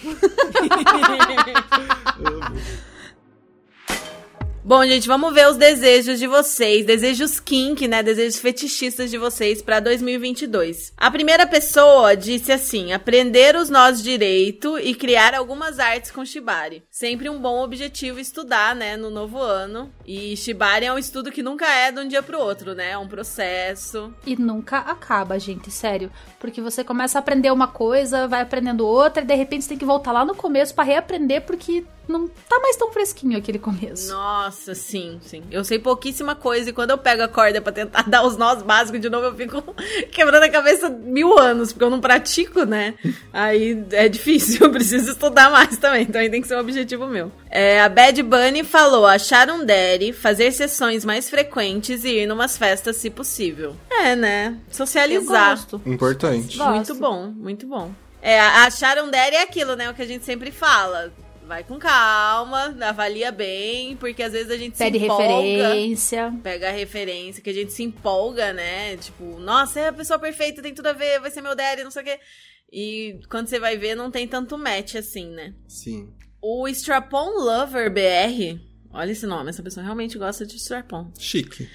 Bom, gente, vamos ver os desejos de vocês, desejos kink, né, desejos fetichistas de vocês pra 2022. A primeira pessoa disse assim: aprender os nós direito e criar algumas artes com shibari. Sempre um bom objetivo estudar, né, no novo ano. E shibari é um estudo que nunca é de um dia pro outro, né? É um processo. E nunca acaba, gente, sério. Porque você começa a aprender uma coisa, vai aprendendo outra, e de repente você tem que voltar lá no começo pra reaprender, porque não tá mais tão fresquinho aquele começo. Nossa, sim, sim. Eu sei pouquíssima coisa e quando eu pego a corda pra tentar dar os nós básicos de novo, eu fico quebrando a cabeça mil anos, porque eu não pratico, né? Aí é difícil, eu preciso estudar mais também, então aí tem que ser um objetivo meu. É, a Bad Bunny falou: achar um daddy, fazer sessões mais frequentes e ir numas festas se possível. É, né? Eu Socializar. gosto. Importante. Gosto. Muito bom, muito bom. É, achar um daddy é aquilo, né? O que a gente sempre fala. Vai com calma, avalia bem, porque às vezes a gente Pede se empolga. referência. Pega a referência, que a gente se empolga, né? Tipo, nossa, é a pessoa perfeita, tem tudo a ver, vai ser meu daddy, não sei o quê. E quando você vai ver, não tem tanto match assim, né? Sim. O Strapon Lover BR, olha esse nome, essa pessoa realmente gosta de Strapon. Chique.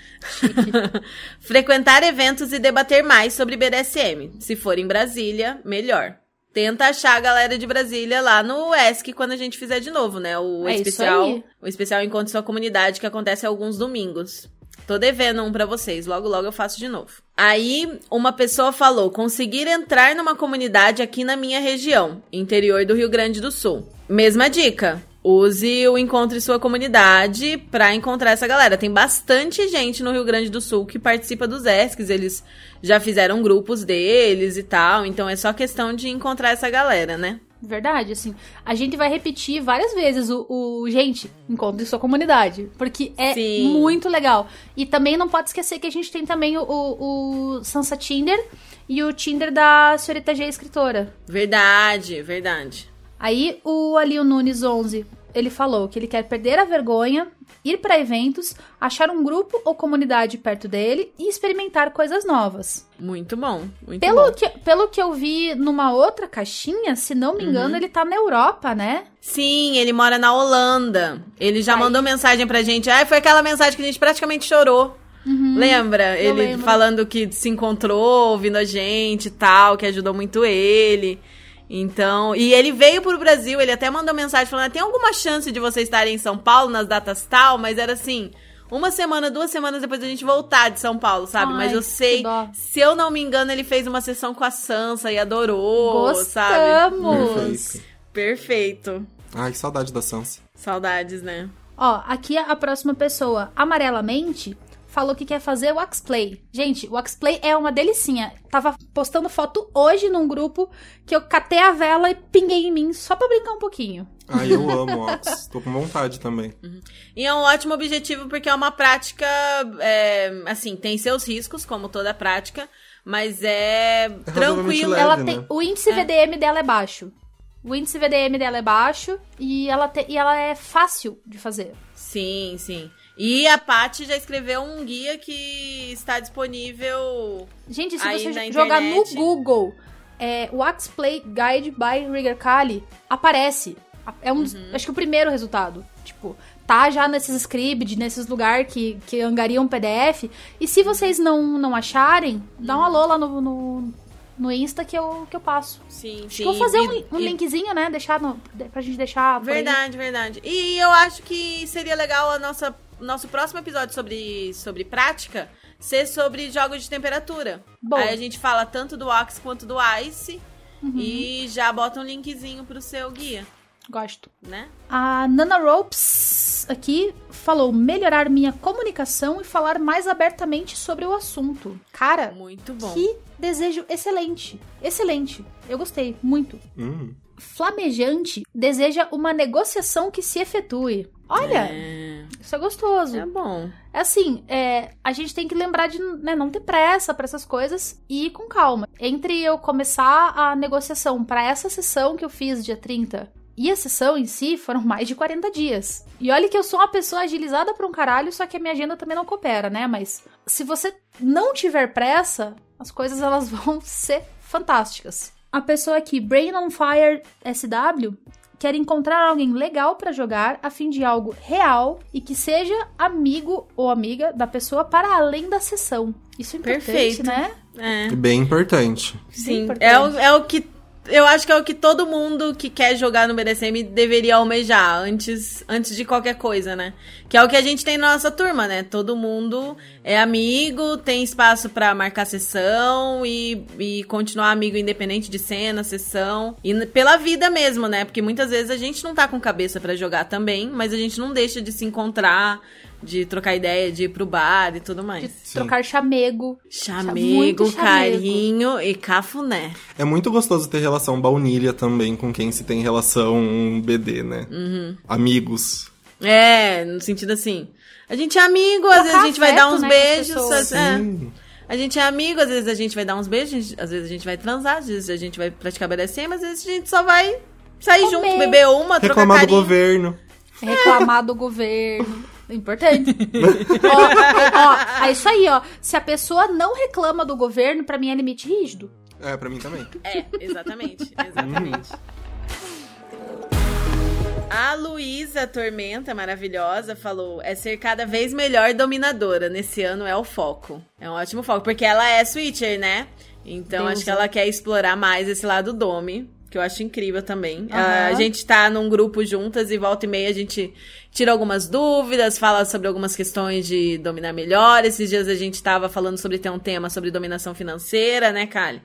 Frequentar eventos e debater mais sobre BDSM. Se for em Brasília, melhor. Tenta achar a galera de Brasília lá no ESC quando a gente fizer de novo, né? O É especial, o especial Encontre Sua Comunidade que acontece alguns domingos. Tô devendo um pra vocês, logo logo eu faço de novo. Aí, uma pessoa falou: conseguir entrar numa comunidade aqui na minha região, interior do Rio Grande do Sul. Mesma dica. Use o Encontre Sua Comunidade pra encontrar essa galera. Tem bastante gente no Rio Grande do Sul que participa dos ESCs, eles já fizeram grupos deles e tal, então é só questão de encontrar essa galera, né? Verdade, assim. A gente vai repetir várias vezes o, o gente, encontre sua comunidade. Porque é Sim. muito legal. E também não pode esquecer que a gente tem também o, o, o Sansa Tinder e o Tinder da senhorita G escritora. Verdade, verdade. Aí o Alio Nunes 11 ele falou que ele quer perder a vergonha, ir pra eventos, achar um grupo ou comunidade perto dele e experimentar coisas novas. Muito bom. Muito Pelo bom. que, pelo que eu vi numa outra caixinha, se não me engano, ele tá na Europa, né? Sim, ele mora na Holanda. Ele já Aí. mandou mensagem pra gente. Ah, foi aquela mensagem que a gente praticamente chorou. Lembra? eu ele lembro. falando que se encontrou, ouvindo a gente e tal, que ajudou muito ele. Então, e ele veio pro Brasil, ele até mandou mensagem falando: "Ah, tem alguma chance de você estarem em São Paulo nas datas tal? Mas era assim, uma semana, duas semanas depois da gente voltar de São Paulo, sabe? Ai, Mas eu sei, se eu não me engano, ele fez uma sessão com a Sansa e adorou, sabe? Gostamos! Perfeito. Perfeito. Ai, que saudade da Sansa. Saudades, né? Ó, aqui a próxima pessoa, amarelamente, falou que quer fazer o Axplay. Gente, o Axplay é uma delicinha. Tava postando foto hoje num grupo que eu catei a vela e pinguei em mim só pra brincar um pouquinho. Ai, eu amo Ox. Tô com vontade também. E é um ótimo objetivo porque é uma prática, é, assim, tem seus riscos, como toda prática, mas é, razoavelmente tranquilo. leve. ela né? tem. O índice VDM dela é baixo. O índice VDM dela é baixo e ela, te- e ela é fácil de fazer. Sim, sim. E a Paty já escreveu um guia que está disponível. Gente, se você jogar no Google é, o Axplay Guide by Rigger Kali, aparece. É um, Uhum. acho que o primeiro resultado. Tipo, tá já nesses scripts, nesses lugares que, que angariam PDF. E se vocês não, não acharem, dá Uhum. um alô lá no, no, no Insta que eu, que eu passo. Sim, Acho sim. vou fazer e- um, um e- linkzinho, né? Deixar no, pra gente deixar. Verdade, verdade. E eu acho que seria legal a nossa nosso próximo episódio sobre, sobre prática ser sobre jogos de temperatura. Bom. Aí a gente fala tanto do Ox quanto do Ice e já bota um linkzinho pro seu guia, Gosto. né? A Nana Ropes aqui falou melhorar minha comunicação e falar mais abertamente sobre o assunto. Cara, Muito bom. que desejo excelente. Excelente. Eu gostei muito. Hum. Flamejante deseja uma negociação que se efetue. Olha, É, isso é gostoso. é bom. É assim, é, a gente tem que lembrar de né, não ter pressa pra essas coisas e ir com calma. Entre eu começar a negociação pra essa sessão que eu fiz dia 30 e a sessão em si foram mais de 40 dias. E olha que eu sou uma pessoa agilizada pra um caralho, só que a minha agenda também não coopera, né? Mas se você não tiver pressa, as coisas elas vão ser fantásticas. A pessoa aqui, Brain on Fire SW, quer encontrar alguém legal pra jogar a fim de algo real e que seja amigo ou amiga da pessoa para além da sessão. Isso é importante, Perfeito. né? É. Bem importante. Sim, importante. é o, é o que. Eu acho que é o que todo mundo que quer jogar no BDSM deveria almejar antes, antes de qualquer coisa, né? Que é o que a gente tem na nossa turma, né? Todo mundo é amigo, tem espaço pra marcar sessão e, e continuar amigo independente de cena, sessão. E pela vida mesmo, né? Porque muitas vezes a gente não tá com cabeça pra jogar também, mas a gente não deixa de se encontrar, de trocar ideia, de ir pro bar e tudo mais. De trocar chamego. Chamego, chamego. carinho e cafuné. É muito gostoso ter relação baunilha também com quem se tem relação BD, né? Uhum. Amigos. É, no sentido assim. A gente é amigo, às vezes a gente vai dar uns né, as beijos. pessoas. é. Sim. A gente é amigo, às vezes a gente vai dar uns beijos, às vezes a gente vai transar, às vezes a gente vai praticar BDSM, às vezes a gente só vai sair Comer. junto, beber uma, trocar Reclamar do carinho. governo. Reclamar do governo. Importante. ó, ó, é isso aí, ó. Se a pessoa não reclama do governo, pra mim é limite rígido. É, pra mim também. É, exatamente, exatamente. A Luísa Tormenta, maravilhosa, falou: é ser cada vez melhor dominadora. Nesse ano é o foco. É um ótimo foco, porque ela é switcher, né? Então Deusa. acho que ela quer explorar mais esse lado Domi, que eu acho incrível também. Aham. A gente tá num grupo juntas e volta e meia a gente tira algumas dúvidas, fala sobre algumas questões de dominar melhor. Esses dias a gente tava falando sobre ter um tema sobre dominação financeira, né, Kali?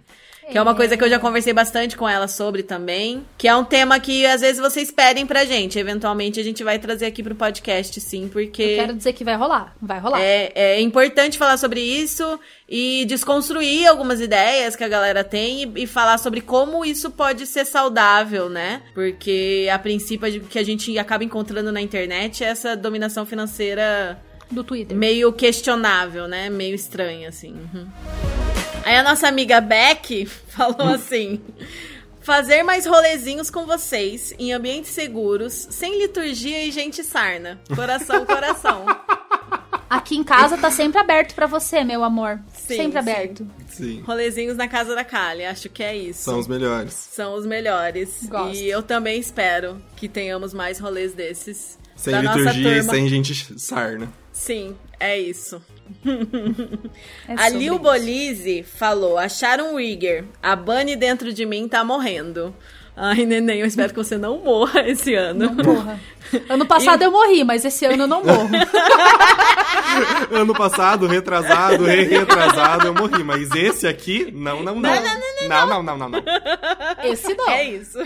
Que é uma coisa que eu já conversei bastante com ela sobre também. Que é um tema que às vezes vocês pedem pra gente. Eventualmente a gente vai trazer aqui pro podcast, sim, porque. Quero dizer que vai rolar. Vai rolar. É, é importante falar sobre isso e desconstruir algumas ideias que a galera tem e, e falar sobre como isso pode ser saudável, né? Porque a princípio que a gente acaba encontrando na internet é essa dominação financeira Do Twitter. meio questionável, né? Meio estranha, assim. Uhum. Aí a nossa amiga Beck falou assim. Fazer mais rolezinhos com vocês, em ambientes seguros, sem liturgia e gente sarna. Coração, coração. Aqui em casa tá sempre aberto pra você, meu amor. Sim, sempre sim. aberto. Sim. Rolezinhos na casa da Kali, acho que é isso. São os melhores. São os melhores. Gosto. E eu também espero que tenhamos mais rolês desses. Sem da nossa liturgia e sem gente sarna. Sim, é isso. É a Lil. Bolise falou: acharam um Rigger. A Bunny dentro de mim tá morrendo. Ai, neném, eu espero que você não morra esse ano. Porra. Ano passado eu morri, mas esse ano eu não morro. Ano passado, retrasado, re retrasado, eu morri. Mas esse aqui, não, não, não. Não, não, não, não, não. não. Esse não. É isso.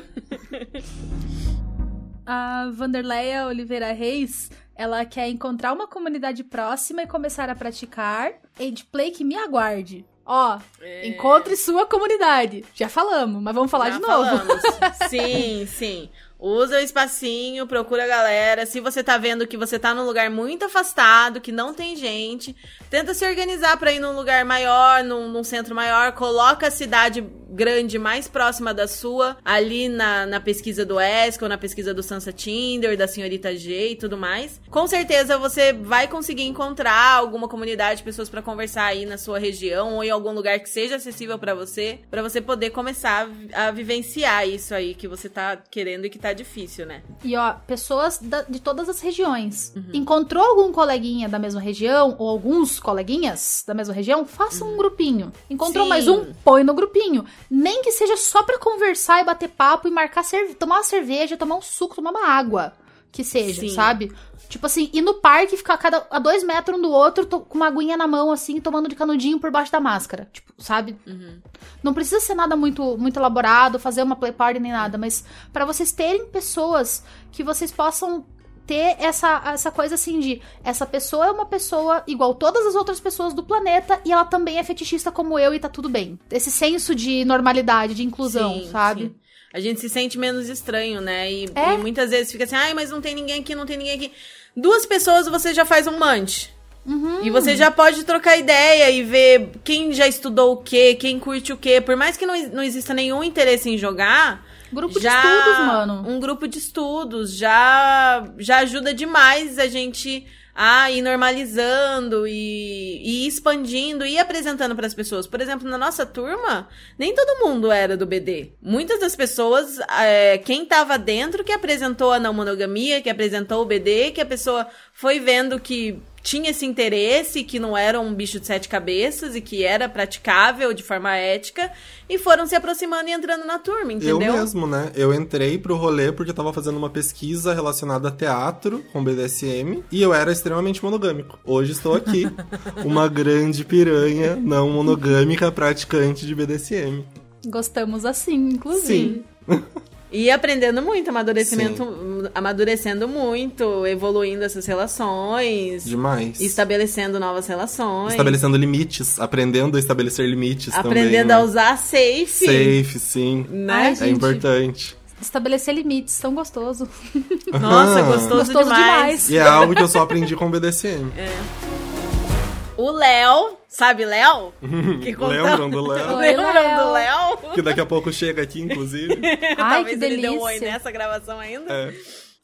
A Vanderleia Oliveira Reis, ela quer encontrar uma comunidade próxima e começar a praticar Ageplay que me aguarde. Ó, É. encontre sua comunidade. Já falamos, mas vamos falar Já de novo. falamos. Sim, sim. Usa o espacinho, procura a galera. Se você tá vendo que você tá num lugar muito afastado, que não tem gente, tenta se organizar pra ir num lugar maior, num, num centro maior. Coloca a cidade grande mais próxima da sua, ali na, na pesquisa do ESC, ou na pesquisa do Sansa Tinder, da Senhorita G e tudo mais. Com certeza você vai conseguir encontrar alguma comunidade, pessoas pra conversar aí na sua região, ou em algum lugar que seja acessível pra você, pra você poder começar a, a vivenciar isso aí que você tá querendo e que tá difícil, né? E ó, pessoas da- de todas as regiões. Uhum. Encontrou algum coleguinha da mesma região, ou alguns coleguinhas da mesma região, faça um grupinho. Encontrou Sim. mais um, põe no grupinho. Nem que seja só pra conversar e bater papo e marcar cerve tomar uma cerveja, tomar um suco, tomar uma água. Que seja, Sim. sabe? Tipo assim, ir no parque e ficar a cada, a dois metros um do outro, to- com uma aguinha na mão, assim, tomando de canudinho por baixo da máscara. Tipo, sabe? Uhum. Não precisa ser nada muito, muito elaborado, fazer uma play party nem nada, mas pra vocês terem pessoas que vocês possam ter essa, essa coisa assim de essa pessoa é uma pessoa igual todas as outras pessoas do planeta e ela também é fetichista como eu e tá tudo bem. Esse senso de normalidade, de inclusão, Sim, sabe? sim. A gente se sente menos estranho, né? E, É. e muitas vezes fica assim, ai, mas não tem ninguém aqui, não tem ninguém aqui. Duas pessoas você já faz um munch. Uhum. E você já pode trocar ideia e ver quem já estudou o quê, quem curte o quê. Por mais que não, não exista nenhum interesse em jogar, Grupo já de estudos, mano. um grupo de estudos já já ajuda demais a gente a ir normalizando e, e expandindo e apresentando para as pessoas. Por exemplo, na nossa turma, nem todo mundo era do BD. Muitas das pessoas, é, quem tava dentro que apresentou a não monogamia, que apresentou o BD, que a pessoa foi vendo que tinha esse interesse, que não era um bicho de sete cabeças e que era praticável de forma ética, e foram se aproximando e entrando na turma, entendeu? Eu mesmo, né? Eu entrei pro rolê porque eu tava fazendo uma pesquisa relacionada a teatro com BDSM e eu era extremamente monogâmico. Hoje estou aqui, uma grande piranha não monogâmica praticante de BDSM. Gostamos assim, inclusive. E aprendendo muito, amadurecimento, amadurecendo muito, evoluindo essas relações, Demais. estabelecendo novas relações, Estabelecendo limites, aprendendo a estabelecer limites aprendendo também. a né? usar safe, Safe, sim. né? Ai, É gente. importante. Estabelecer limites, tão gostoso. Nossa, gostoso, Gostoso demais. demais. E é algo que eu só aprendi com o BDSM. O Léo, sabe Léo? Que contou- Lembram do Léo? Oi, Lembram Léo. do Léo? Que daqui a pouco chega aqui, inclusive. Ai, Talvez que ele dê um oi delícia. nessa gravação ainda. É.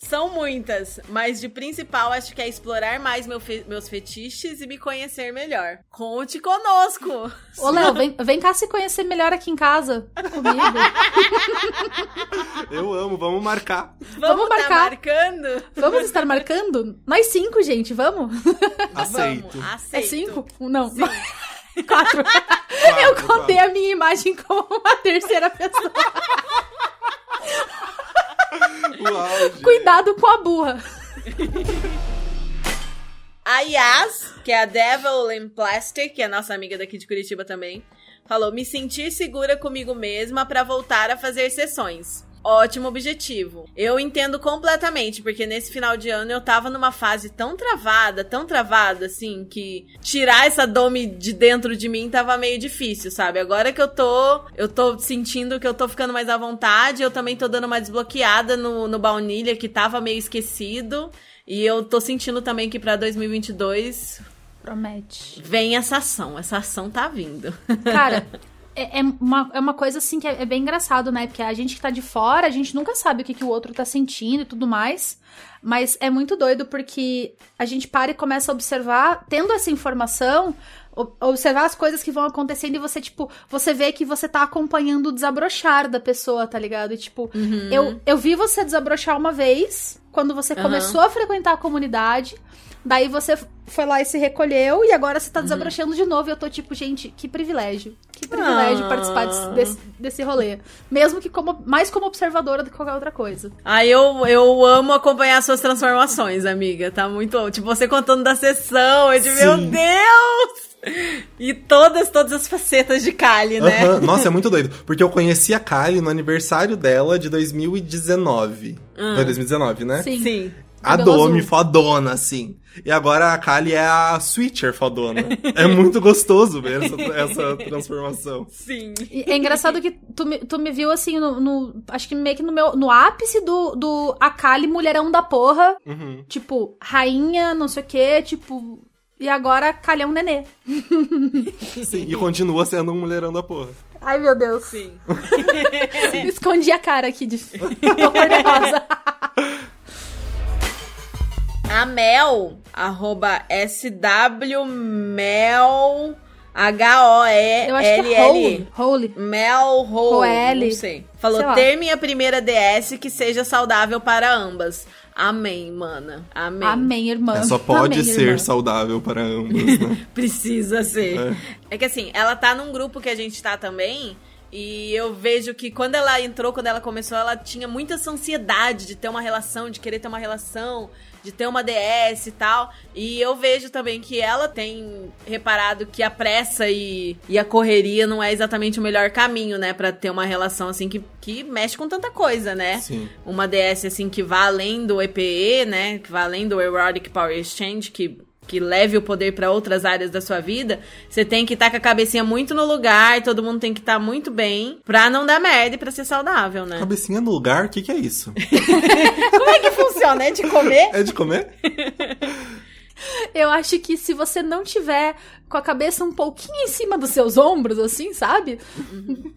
São muitas, mas de principal acho que é explorar mais meu fe- meus fetiches e me conhecer melhor. Conte conosco! Ô, Léo, vem, vem cá se conhecer melhor aqui em casa comigo. Eu amo, vamos marcar. Vamos, tá marcar. marcando? Vamos estar marcando? Nós cinco, gente, vamos? Aceito. Vamos, É cinco? Não. Quatro. Quatro, Eu contei quatro. a minha imagem como uma terceira pessoa. Cuidado com a burra. A Yas, que é a Devil in Plastic, que é nossa amiga daqui de Curitiba também, falou: me sentir segura comigo mesma pra voltar a fazer sessões. Ótimo objetivo. Eu entendo completamente, porque nesse final de ano eu tava numa fase tão travada, tão travada, assim, que tirar essa dome de dentro de mim tava meio difícil, sabe? Agora que eu tô, eu tô sentindo que eu tô ficando mais à vontade, eu também tô dando uma desbloqueada no, no baunilha, que tava meio esquecido. E eu tô sentindo também que pra 2022 Promete. vem essa ação. Essa ação tá vindo. Cara, é, é uma, é uma coisa assim que é, é bem engraçado, né? Porque a gente que tá de fora, a gente nunca sabe o que, que o outro tá sentindo e tudo mais. Mas é muito doido porque a gente para e começa a observar, tendo essa informação, observar as coisas que vão acontecendo e você, tipo, você vê que você tá acompanhando o desabrochar da pessoa, tá ligado? E, tipo, eu, eu vi você desabrochar uma vez, quando você Aham. começou a frequentar a comunidade. Daí você foi lá e se recolheu, e agora você tá Uhum. desabrochando de novo. E eu tô tipo, gente, que privilégio. Que privilégio Ah. participar desse, desse, desse rolê. Mesmo que como, mais como observadora do que qualquer outra coisa. Ah, eu, eu amo acompanhar suas transformações, amiga. Tá muito. Tipo, você contando da sessão. Eu de, meu Sim. Deus! E todas, todas as facetas de Kali, né? Aham, Nossa, é muito doido. Porque eu conheci a Kylie no aniversário dela de 2019. Foi 2019, né? Sim. Sim. A Domi azul. fodona, assim. E agora a Kylie é a Switcher fodona. é muito gostoso ver essa, essa transformação. Sim. E é engraçado que tu me, tu me viu assim no, no- Acho que meio que no meu. No ápice do, do Akali, mulherão da porra. Uhum. Tipo, rainha, não sei o quê, tipo. E agora Akali é um nenê. Sim, e continua sendo um mulherão da porra. Ai, meu Deus. Sim. Escondi a cara aqui de. Tô cor-de-rosa. Arroba SWMel, H-O-E-L-L. Eu acho que é Holy. Holy. Mel Ho, Roelle. não sei. Falou, Sei ter minha primeira DS que seja saudável para ambas. Amém, mana. Amém. Amém, irmã. É, só pode Amém, ser irmã. saudável para ambos, né? Precisa ser. É. que assim, ela tá num grupo que a gente tá também. E eu vejo que quando ela entrou, quando ela começou, ela tinha muita ansiedade de ter uma relação, de querer ter uma relação, de ter uma DS e tal. E eu vejo também que ela tem reparado que a pressa e, e a correria não é exatamente o melhor caminho, né? Pra ter uma relação assim que, que mexe com tanta coisa, né? Sim. uma DS assim que vá além do EPE, né? Que vá além do Erotic Power Exchange, que, que leve o poder pra outras áreas da sua vida, você tem que estar com a cabecinha muito no lugar, todo mundo tem que estar muito bem pra não dar merda e pra ser saudável, né? Cabecinha no lugar, o que, que é isso? Como é que funciona? É de comer? É de comer? Eu acho que se você não tiver com a cabeça um pouquinho em cima dos seus ombros, assim, sabe?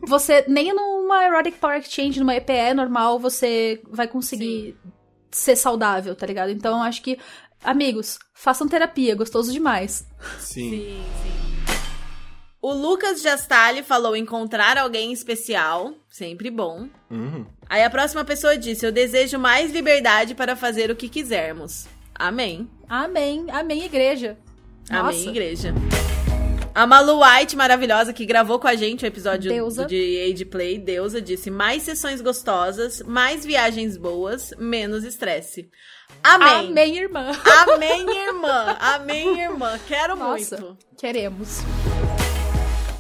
Você, nem numa Erotic Power Exchange, numa EPE normal, você vai conseguir ser saudável, tá ligado? Então eu acho que, amigos, façam terapia, gostoso demais. Sim. Sim, sim. O Lucas Jastali falou encontrar alguém especial, sempre bom. Uhum. Aí a próxima pessoa disse: Eu desejo mais liberdade para fazer o que quisermos. Amém. Amém, amém, igreja. Nossa. Amém, igreja. A Malu White, maravilhosa, que gravou com a gente o episódio Deusa. de Age Play, Deusa, disse: mais sessões gostosas, mais viagens boas, menos estresse. Amém. Amém, irmã. Amém, irmã. Amém, irmã. Quero Nossa. muito. Queremos.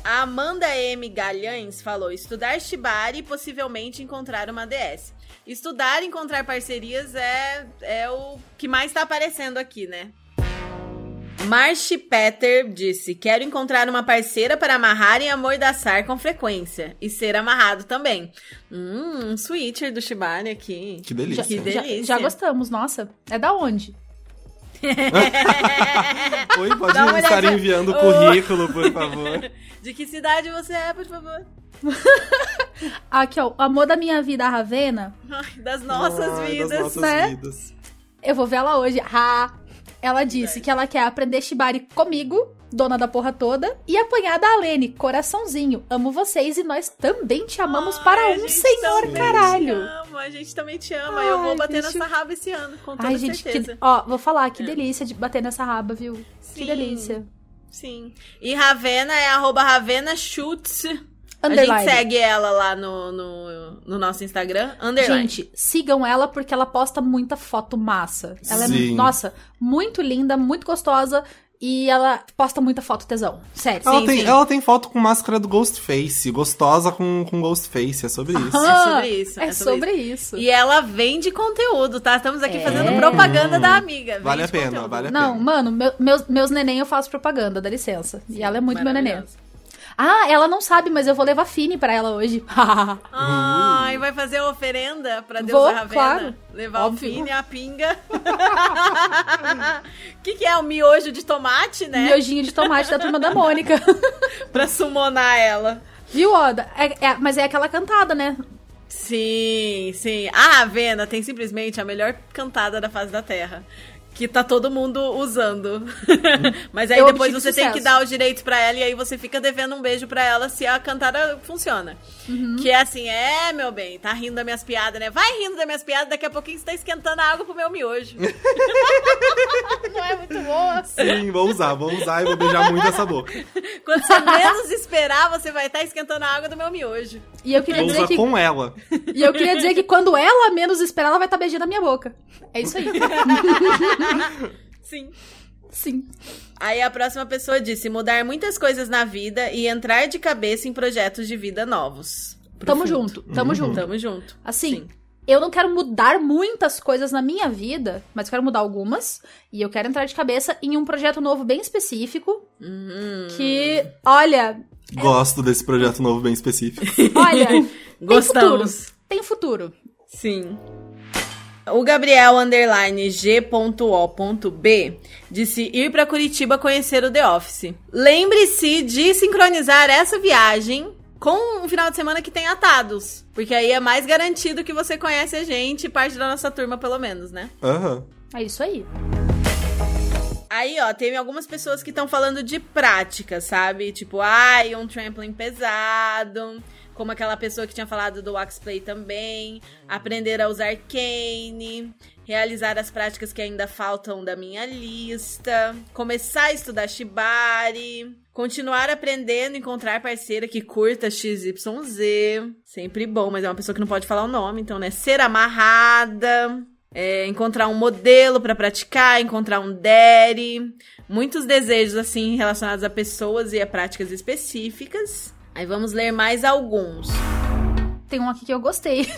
A Amanda M. Galhães falou: estudar Shibari e possivelmente encontrar uma DS. Estudar e encontrar parcerias é, é o que mais tá aparecendo aqui, né? Marci Peter disse: Quero encontrar uma parceira para amarrar e amordaçar com frequência. E ser amarrado também. Hum, um switcher do Shibari aqui. Que delícia. Que Já, delícia. já gostamos, nossa. É da onde? Oi, pode Dá uma estar enviando o currículo, por favor. De que cidade você é, por favor? Aqui, ó. O amor da minha vida, a Ravena. Ai, das nossas Ai, vidas. Das nossas né? vidas. Eu vou ver ela hoje. Ah, ela disse que ela quer aprender Shibari comigo, dona da porra toda, e apanhar da Alene, coraçãozinho. Amo vocês e nós também te amamos Ai, para um senhor caralho. Te ama, a gente também te ama. Ai, eu vou bater nessa raba esse ano, com toda Ai, gente, certeza. que, ó, vou falar, que delícia de bater nessa raba, viu? Sim. Que delícia. Sim. E Ravena é arroba Ravena Schutz. A gente segue ela lá no, no, no nosso Instagram. Underline. Gente, sigam ela porque ela posta muita foto massa. Ela é, Sim. nossa, muito linda, muito gostosa e ela posta muita foto tesão. Sério. Ela, Sim, tem, sim. ela tem foto com máscara do Ghostface, gostosa com, com Ghostface, é sobre isso. É sobre isso, É, é sobre sobre isso. E ela vende conteúdo, tá? Estamos aqui É. fazendo propaganda da amiga. Vale Vende a pena, conteúdo. vale a Não, pena. mano, meu- meus, meus neném eu faço propaganda, dá licença. e ela é muito meu neném. Ah, ela não sabe, mas eu vou levar Fini pra ela hoje. Ai, vai fazer oferenda pra Deus Vou, Ravena? claro. Levar Óbvio. o fine, a pinga. O que, que é? O miojo de tomate, né? Miojinho de tomate da turma da Mônica. Pra summonar ela. Viu, Oda? É- é- mas é aquela cantada, né? Sim, sim. A Ravena tem simplesmente a melhor cantada da face da Terra. Que tá todo mundo usando. Mas aí Eu depois você tem que sucesso. dar os direitos pra ela e aí você fica devendo um beijo pra ela se a cantada funciona. Uhum. Que é assim, é, meu bem, tá rindo das minhas piadas, né? Vai rindo das minhas piadas, daqui a pouquinho você tá esquentando a água pro meu miojo. Não é muito boa. Sim, vou usar, vou usar e vou beijar muito essa boca. Quando você menos esperar, você vai estar esquentando a água do meu miojo. E eu queria Vou dizer usar que. com ela. E eu queria dizer que quando ela menos esperar, ela vai estar beijando a minha boca. É isso aí. Sim. Sim. Aí a próxima pessoa disse: mudar muitas coisas na vida e entrar de cabeça em projetos de vida novos. Tamo Profundo. junto, tamo junto. Tamo junto. Assim, Sim. eu não quero mudar muitas coisas na minha vida, mas eu quero mudar algumas. E eu quero entrar de cabeça em um projeto novo bem específico. Uhum. Que, olha, Gosto desse projeto novo bem específico. olha, tem futuro. Gostamos. Tem futuro. Sim. O Gabriel underline G.O.B disse ir pra Curitiba conhecer o The Office. Lembre-se de sincronizar essa viagem com um final de semana que tem atados. Porque aí é mais garantido que você conhece a gente, parte da nossa turma, pelo menos, né? Aham. É isso aí. Aí, ó, tem algumas pessoas que estão falando de prática, sabe? Tipo, ai, um trampolim pesado. Como aquela pessoa que tinha falado do Waxplay também. Aprender a usar Cane. Realizar as práticas que ainda faltam da minha lista. Começar a estudar Shibari. Continuar aprendendo, encontrar parceira que curta XYZ. Sempre bom, mas é uma pessoa que não pode falar o nome, então, né? Ser amarrada. É, encontrar um modelo pra praticar, encontrar um daddy, muitos desejos assim relacionados a pessoas e a práticas específicas. Aí vamos ler mais alguns. Tem um aqui que eu gostei.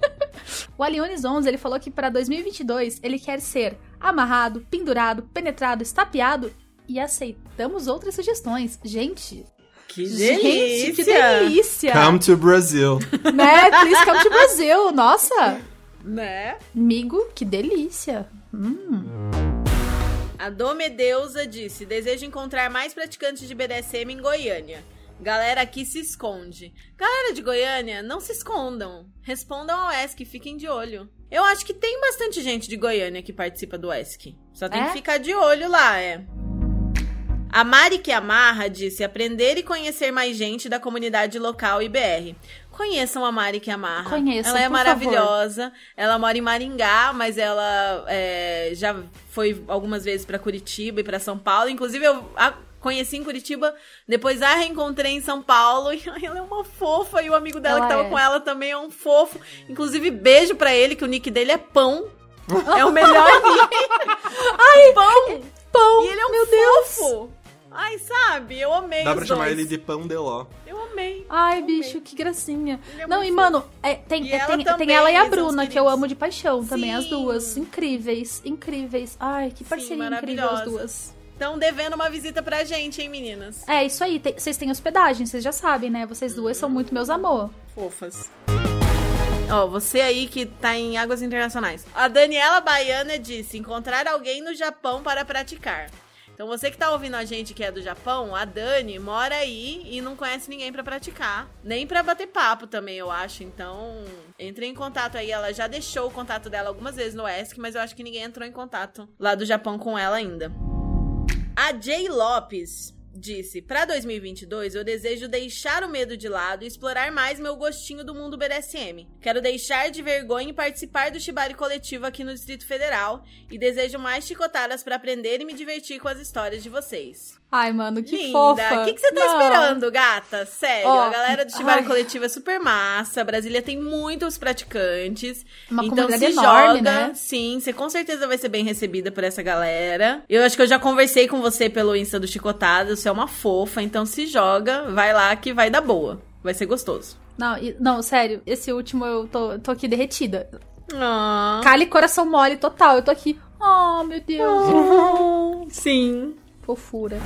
o Aliones 11, ele falou que para 2022 ele quer ser amarrado, pendurado, penetrado, estapeado e aceitamos outras sugestões. Gente, Que gente, que delícia! delícia! Come to Brazil. Né? Please come to Brasil. Nossa! Né? Amigo, que delícia. Hum. A Domedeusa disse: desejo encontrar mais praticantes de BDSM em Goiânia. Galera aqui se esconde. Galera de Goiânia, não se escondam. Respondam ao ESC, fiquem de olho. Eu acho que tem bastante gente de Goiânia que participa do ESC. Só tem É? que ficar de olho lá, é. A Mari que amarra disse aprender e conhecer mais gente da comunidade local e BR. Conheçam a Mari que amarra. Conheçam, Ela é maravilhosa. Ela mora em Maringá, mas ela é, já foi algumas vezes pra Curitiba e pra São Paulo. Inclusive, eu a conheci em Curitiba, depois a reencontrei em São Paulo. E ela é uma fofa. E o amigo dela Ela que tava é. com ela também é um fofo. Inclusive, beijo pra ele, que o nick dele é Pão. É o melhor nick. Ai, Pão! Pão, E ele é um meu Deus. fofo. Ai, sabe? Eu amei Dá os pra chamar dois. ele de pão de ló. Eu amei. Ai, bicho, que gracinha. É Não, e mano, é, tem, E é, ela tem, também, tem ela e a Bruna, que eu amo de paixão também, as Sim. duas. Incríveis, incríveis. Ai, que parceria incrível as duas. Estão devendo uma visita pra gente, hein, meninas? É, isso aí. vocês têm hospedagem, vocês já sabem, né? Vocês duas são muito meus amor. Fofas. Ó, você aí que tá em águas internacionais. A Daniela Baiana disse: encontrar alguém no Japão para praticar. Então você que tá ouvindo a gente que é do Japão, a Dani mora aí e não conhece ninguém pra praticar. Nem pra bater papo também, eu acho. Então, entre em contato aí. Ela já deixou o contato dela algumas vezes no ESC, mas eu acho que ninguém entrou em contato lá do Japão com ela ainda. A Jay Lopes disse: Pra 2022, eu desejo deixar o medo de lado e explorar mais meu gostinho do mundo BDSM. Quero deixar de vergonha e participar do Shibari coletivo aqui no Distrito Federal e desejo mais chicotadas pra aprender e me divertir com as histórias de vocês. Ai, mano, que Linda! fofa. O que, que você tá Não. esperando, gata? Sério, Ó, a galera do Shibari ai. Coletivo é super massa. Brasília tem muitos praticantes. Uma então se enorme, joga. né? Sim, você com certeza vai ser bem recebida por essa galera. Eu acho que eu já conversei com você pelo Insta do Chicotado. Você é uma fofa, então se joga, vai lá que vai dar boa. Vai ser gostoso. Não, não, sério, esse último eu tô, tô aqui derretida. Ah. Cala e coração mole total. Eu tô aqui. Oh, meu Deus. Sim. Fofura.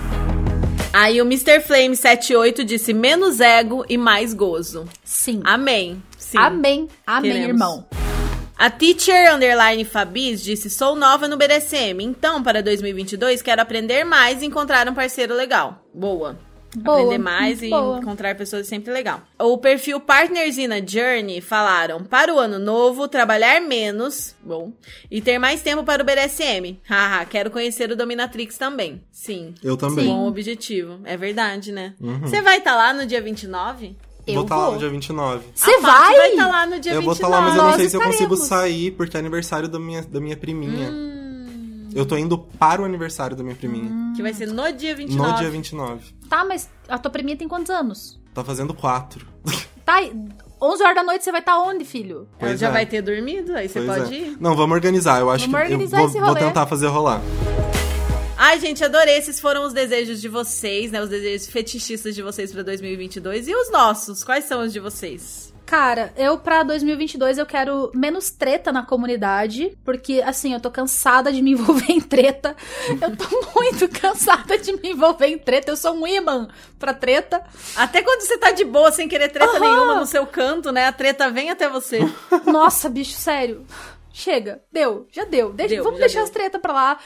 Aí o Mr. Flame 78 disse menos ego e mais gozo. Sim. Amém. Sim. Amém. Amém, Queremos. irmão. A teacher underline Fabis disse: Sou nova no BDSM, então para 2022 quero aprender mais e encontrar um parceiro legal. Boa. Boa, Aprender mais e boa. encontrar pessoas é sempre legal. O perfil Partners in a Journey falaram: para o ano novo, trabalhar menos, bom, e ter mais tempo para o BDSM. Haha, quero conhecer o Dominatrix também. Sim. Eu também. Bom objetivo. É verdade, né? Uhum. Você vai estar lá no dia 29? Eu vou estar lá vou. no dia 29. Você vai? vai estar lá no dia eu 29. vou estar lá, mas eu não Nós sei se eu consigo estaremos. sair, porque é aniversário da minha, da minha priminha. Hum. Eu tô indo para o aniversário da minha priminha. Que vai ser no dia 29. No dia 29. Tá, mas a tua priminha tem quantos anos? Tá fazendo quatro. Tá, 11 horas da noite você vai estar onde, filho? Ela Pois já é. vai ter dormido, aí você Pois pode é. ir. Não, vamos organizar. Eu acho Vamos que eu organizar vou, esse vou tentar fazer rolar. Ai, gente, adorei. Esses foram os desejos de vocês, né? Os desejos fetichistas de vocês pra 2022. E os nossos? Quais são os de vocês? Cara, eu pra 2022 eu quero menos treta na comunidade, porque assim, eu tô cansada de me envolver em treta. Eu tô muito cansada de me envolver em treta. Eu sou um imã pra treta. Até quando você tá de boa, sem querer treta Aham. nenhuma no seu canto, né? A treta vem até você. Nossa, bicho, sério. Chega, deu, já deu. Deixa- Deu, vamos já deixar deu. as tretas pra lá.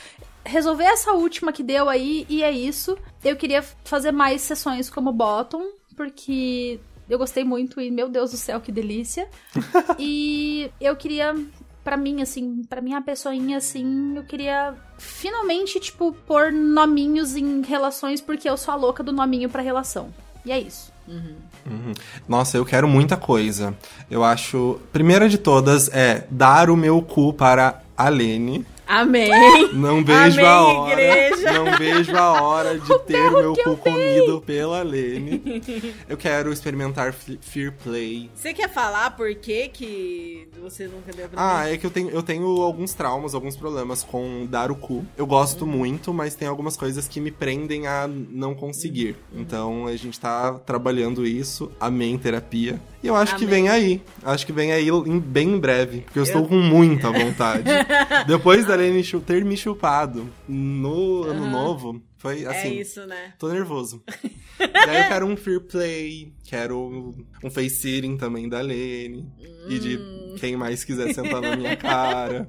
Resolver essa última que deu aí, e é isso. Eu queria fazer mais sessões como Bottom, porque eu gostei muito e, meu Deus do céu, que delícia. e eu queria, pra mim, assim, pra minha pessoinha, assim, eu queria finalmente, tipo, pôr nominhos em relações, porque eu sou a louca do nominho pra relação. E é isso. Uhum. Nossa, eu quero muita coisa. Eu acho. Primeira de todas é dar o meu cu para a Lene. Amém. Não vejo a Amém, hora. igreja. Não vejo a hora de ter o meu cu comido pela Lene. Eu quero experimentar Fear Play. Você quer falar por que que você nunca deu pra Ah, mim? é que eu tenho, eu tenho alguns traumas, alguns problemas com dar o cu. Eu gosto muito, mas tem algumas coisas que me prendem a não conseguir. Então a gente tá trabalhando isso. Amém, terapia. E eu acho que Amém. vem aí. Acho que vem aí em- bem em breve. Porque eu, estou com muita vontade. Depois da Lene ter me chupado no ano novo, foi assim. é isso, né? Tô nervoso. e aí eu quero um Fear Play, quero um face sitting também da Lene. E de Hum. quem mais quiser sentar na minha cara.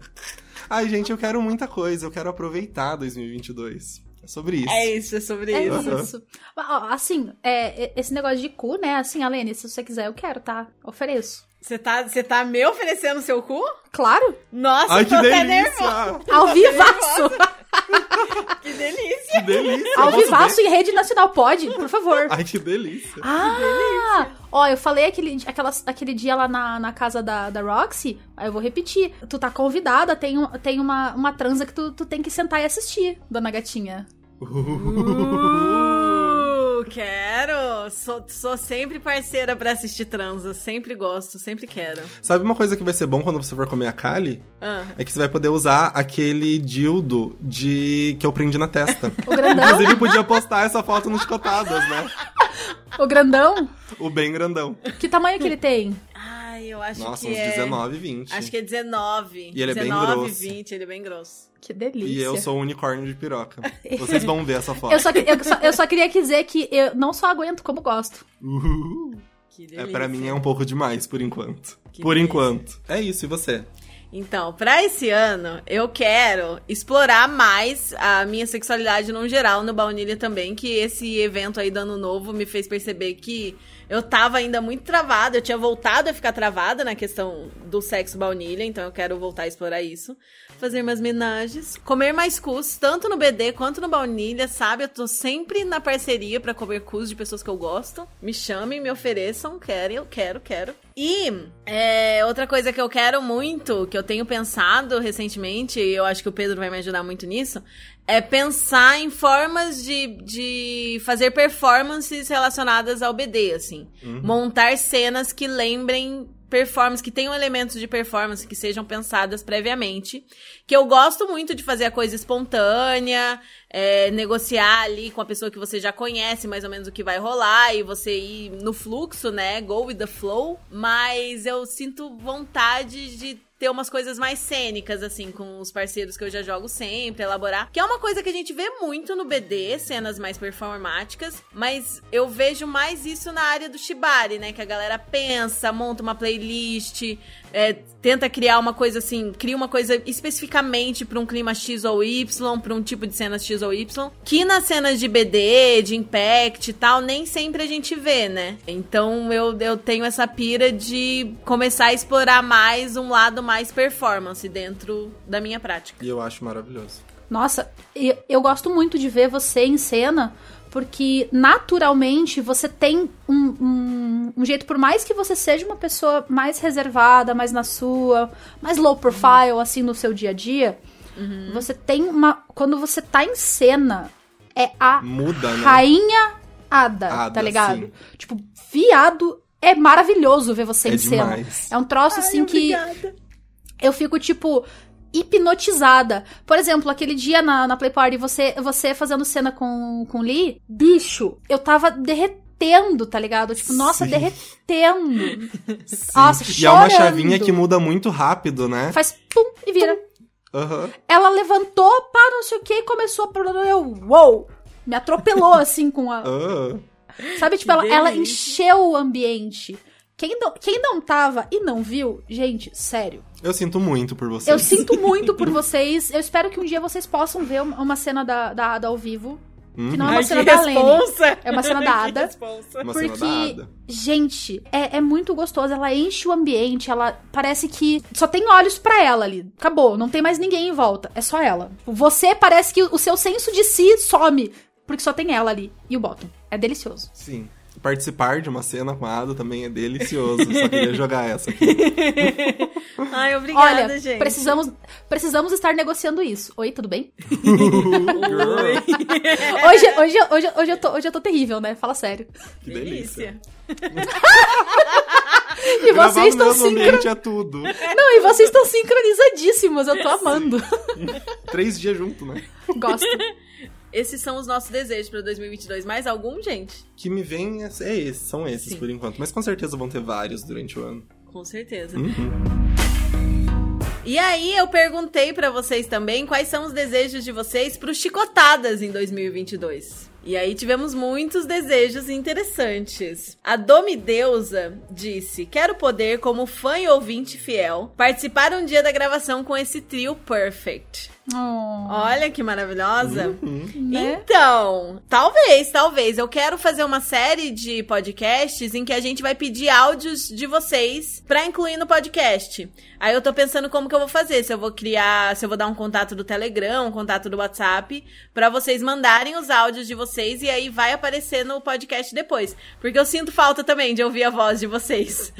Ai, gente, eu quero muita coisa. Eu quero aproveitar 2022. É sobre isso. É isso, é sobre É isso. Isso. Assim, é, esse negócio de cu, né? Assim, Alene, se você quiser, eu quero, tá? Ofereço. Você tá, você tá me oferecendo seu cu? Claro! Nossa, Ai, eu que tô até nervosa. delícia! Ao vivaço! Que delícia. Que delícia! Ao vivaço em rede nacional, pode? Por favor. Ai, que delícia! Ah! Ó, eu falei aquele, aquelas, aquele dia lá na, na casa da, da Roxy, aí eu vou repetir. Tu tá convidada, tem, um- tem uma, uma transa que tu, tu tem que sentar e assistir, dona gatinha. Uh, quero. Sou, sou sempre parceira pra assistir transa. Sempre gosto, sempre quero. Sabe uma coisa que vai ser bom quando você for comer a Kali? Ah. É que você vai poder usar aquele dildo de que eu prendi na testa. O grandão, Inclusive, podia postar essa foto nos cotadas, né? o grandão, O bem grandão. que tamanho que ele tem? Acho Nossa, que uns é... 19, 20. Acho que é 19. E ele é bem 19, grosso. 20, ele é bem grosso. Que delícia. E eu sou um unicórnio de piroca. Vocês vão ver essa foto. Eu só, eu, só, eu só queria dizer que eu não só aguento, como gosto. Uhul. Que É, delícia. pra mim é um pouco demais, por enquanto. Que por delícia. enquanto. É isso, e você? Então, pra esse ano, eu quero explorar mais a minha sexualidade no geral, no Baunilha também, que esse evento aí do Ano Novo me fez perceber que eu tava ainda muito travada, eu tinha voltado a ficar travada na questão do sexo baunilha, então eu quero voltar a explorar isso. Fazer mais menagens, comer mais cus, tanto no BD quanto no baunilha, sabe? Eu tô sempre na parceria pra comer cus de pessoas que eu gosto. Me chamem, me ofereçam, querem, eu quero, quero. E é, outra coisa que eu quero muito, que eu tenho pensado recentemente, e eu acho que o Pedro vai me ajudar muito nisso, é pensar em formas de, de fazer performances relacionadas ao BD, assim. Montar cenas que lembrem performance, que tenham elementos de performance que sejam pensadas previamente. Que eu gosto muito de fazer a coisa espontânea, é, negociar ali com a pessoa que você já conhece mais ou menos o que vai rolar e você ir no fluxo, né? Go with the flow. Mas eu sinto vontade de ter umas coisas mais cênicas, assim, com os parceiros que eu já jogo sempre, elaborar. Que é uma coisa que a gente vê muito no BD, cenas mais performáticas, mas eu vejo mais isso na área do Shibari, né? Que a galera pensa, monta uma playlist, é, tenta criar uma coisa assim, cria uma coisa especificamente pra um clima X ou Y, pra um tipo de cena X ou Y, que nas cenas de BD, de Impact e tal, nem sempre a gente vê, né? Então eu, eu tenho essa pira de começar a explorar mais um lado mais performance dentro da minha prática. E eu acho maravilhoso. Nossa, eu, eu gosto muito de ver você em cena, porque naturalmente você tem um, um, um jeito, por mais que você seja uma pessoa mais reservada, mais na sua, mais low profile, assim, no seu dia a dia, você tem uma. Quando você tá em cena, é a Muda, né? rainha Ada, Ada, tá ligado? sim. Tipo, viado. É maravilhoso ver você É em cena. demais. É um troço assim que eu fico, tipo, hipnotizada. Por exemplo, aquele dia na, na Play Party, você, você fazendo cena com, com Lee, bicho, eu tava derretendo, tá ligado? Tipo, nossa, Sim. derretendo. Nossa, E é uma chorando. chavinha que muda muito rápido, né? Faz pum e vira. Aham. Ela levantou, pá, não sei o que, e começou a... Eu, uou! Me atropelou, assim, com a... Sabe, tipo, ela, ela encheu o ambiente. Quem não, quem não tava e não viu, gente, sério. Eu sinto muito por vocês. Eu sinto muito por vocês. Eu espero que um dia vocês possam ver uma cena da, da Ada ao vivo. Que não é uma Ai, cena que da Lene. responsa! É uma cena da Ada. cena da Porque, Ada. gente, é, é muito gostoso. Ela enche o ambiente, ela parece que só tem olhos pra ela ali. Acabou, não tem mais ninguém em volta. É só ela. Você parece que o seu senso de si some, porque só tem ela ali. E o Bottom. É delicioso. Sim. Participar de uma cena com a Ada também é delicioso. Só queria jogar essa aqui. Ai, obrigada, Olha, gente. precisamos, precisamos estar negociando isso. Oi, tudo bem? Hoje, hoje, hoje, hoje, eu tô, hoje eu tô terrível, né? Fala sério. Que delícia. E Gravar vocês estão mesmo sincro... ambiente é tudo. Não, e vocês estão sincronizadíssimos. Eu tô amando. Três dias junto, né? Gosto. Esses são os nossos desejos pra 2022. Mais algum, gente? Que me vem é, é esses, são esses Sim. por enquanto. Mas com certeza vão ter vários durante o ano. Com certeza. Uhum. E aí, eu perguntei pra vocês também quais são os desejos de vocês pro Chicotadas em 2022. E aí tivemos muitos desejos interessantes. A Domi Deusa disse: Quero poder, como fã e ouvinte fiel, participar um dia da gravação com esse trio perfect. Oh, Olha que maravilhosa. né? Então, talvez, talvez. Eu quero fazer uma série de podcasts em que a gente vai pedir áudios de vocês pra incluir no podcast. Aí eu tô pensando como que eu vou fazer. Se eu vou criar, se eu vou dar um contato do Telegram, um contato do WhatsApp, pra vocês mandarem os áudios de vocês e aí vai aparecer no podcast depois. Porque eu sinto falta também de ouvir a voz de vocês.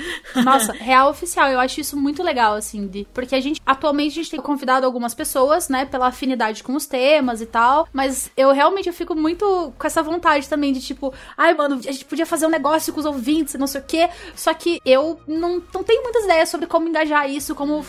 Nossa, real oficial. Eu acho isso muito legal, assim, de... porque a gente, atualmente, a gente tem convidado algumas pessoas, né, pela afinidade com os temas e tal, mas eu realmente eu fico muito com essa vontade também de, tipo, ai, mano, a gente podia fazer um negócio com os ouvintes e não sei o quê, só que eu não, não tenho muitas ideias sobre como engajar isso, como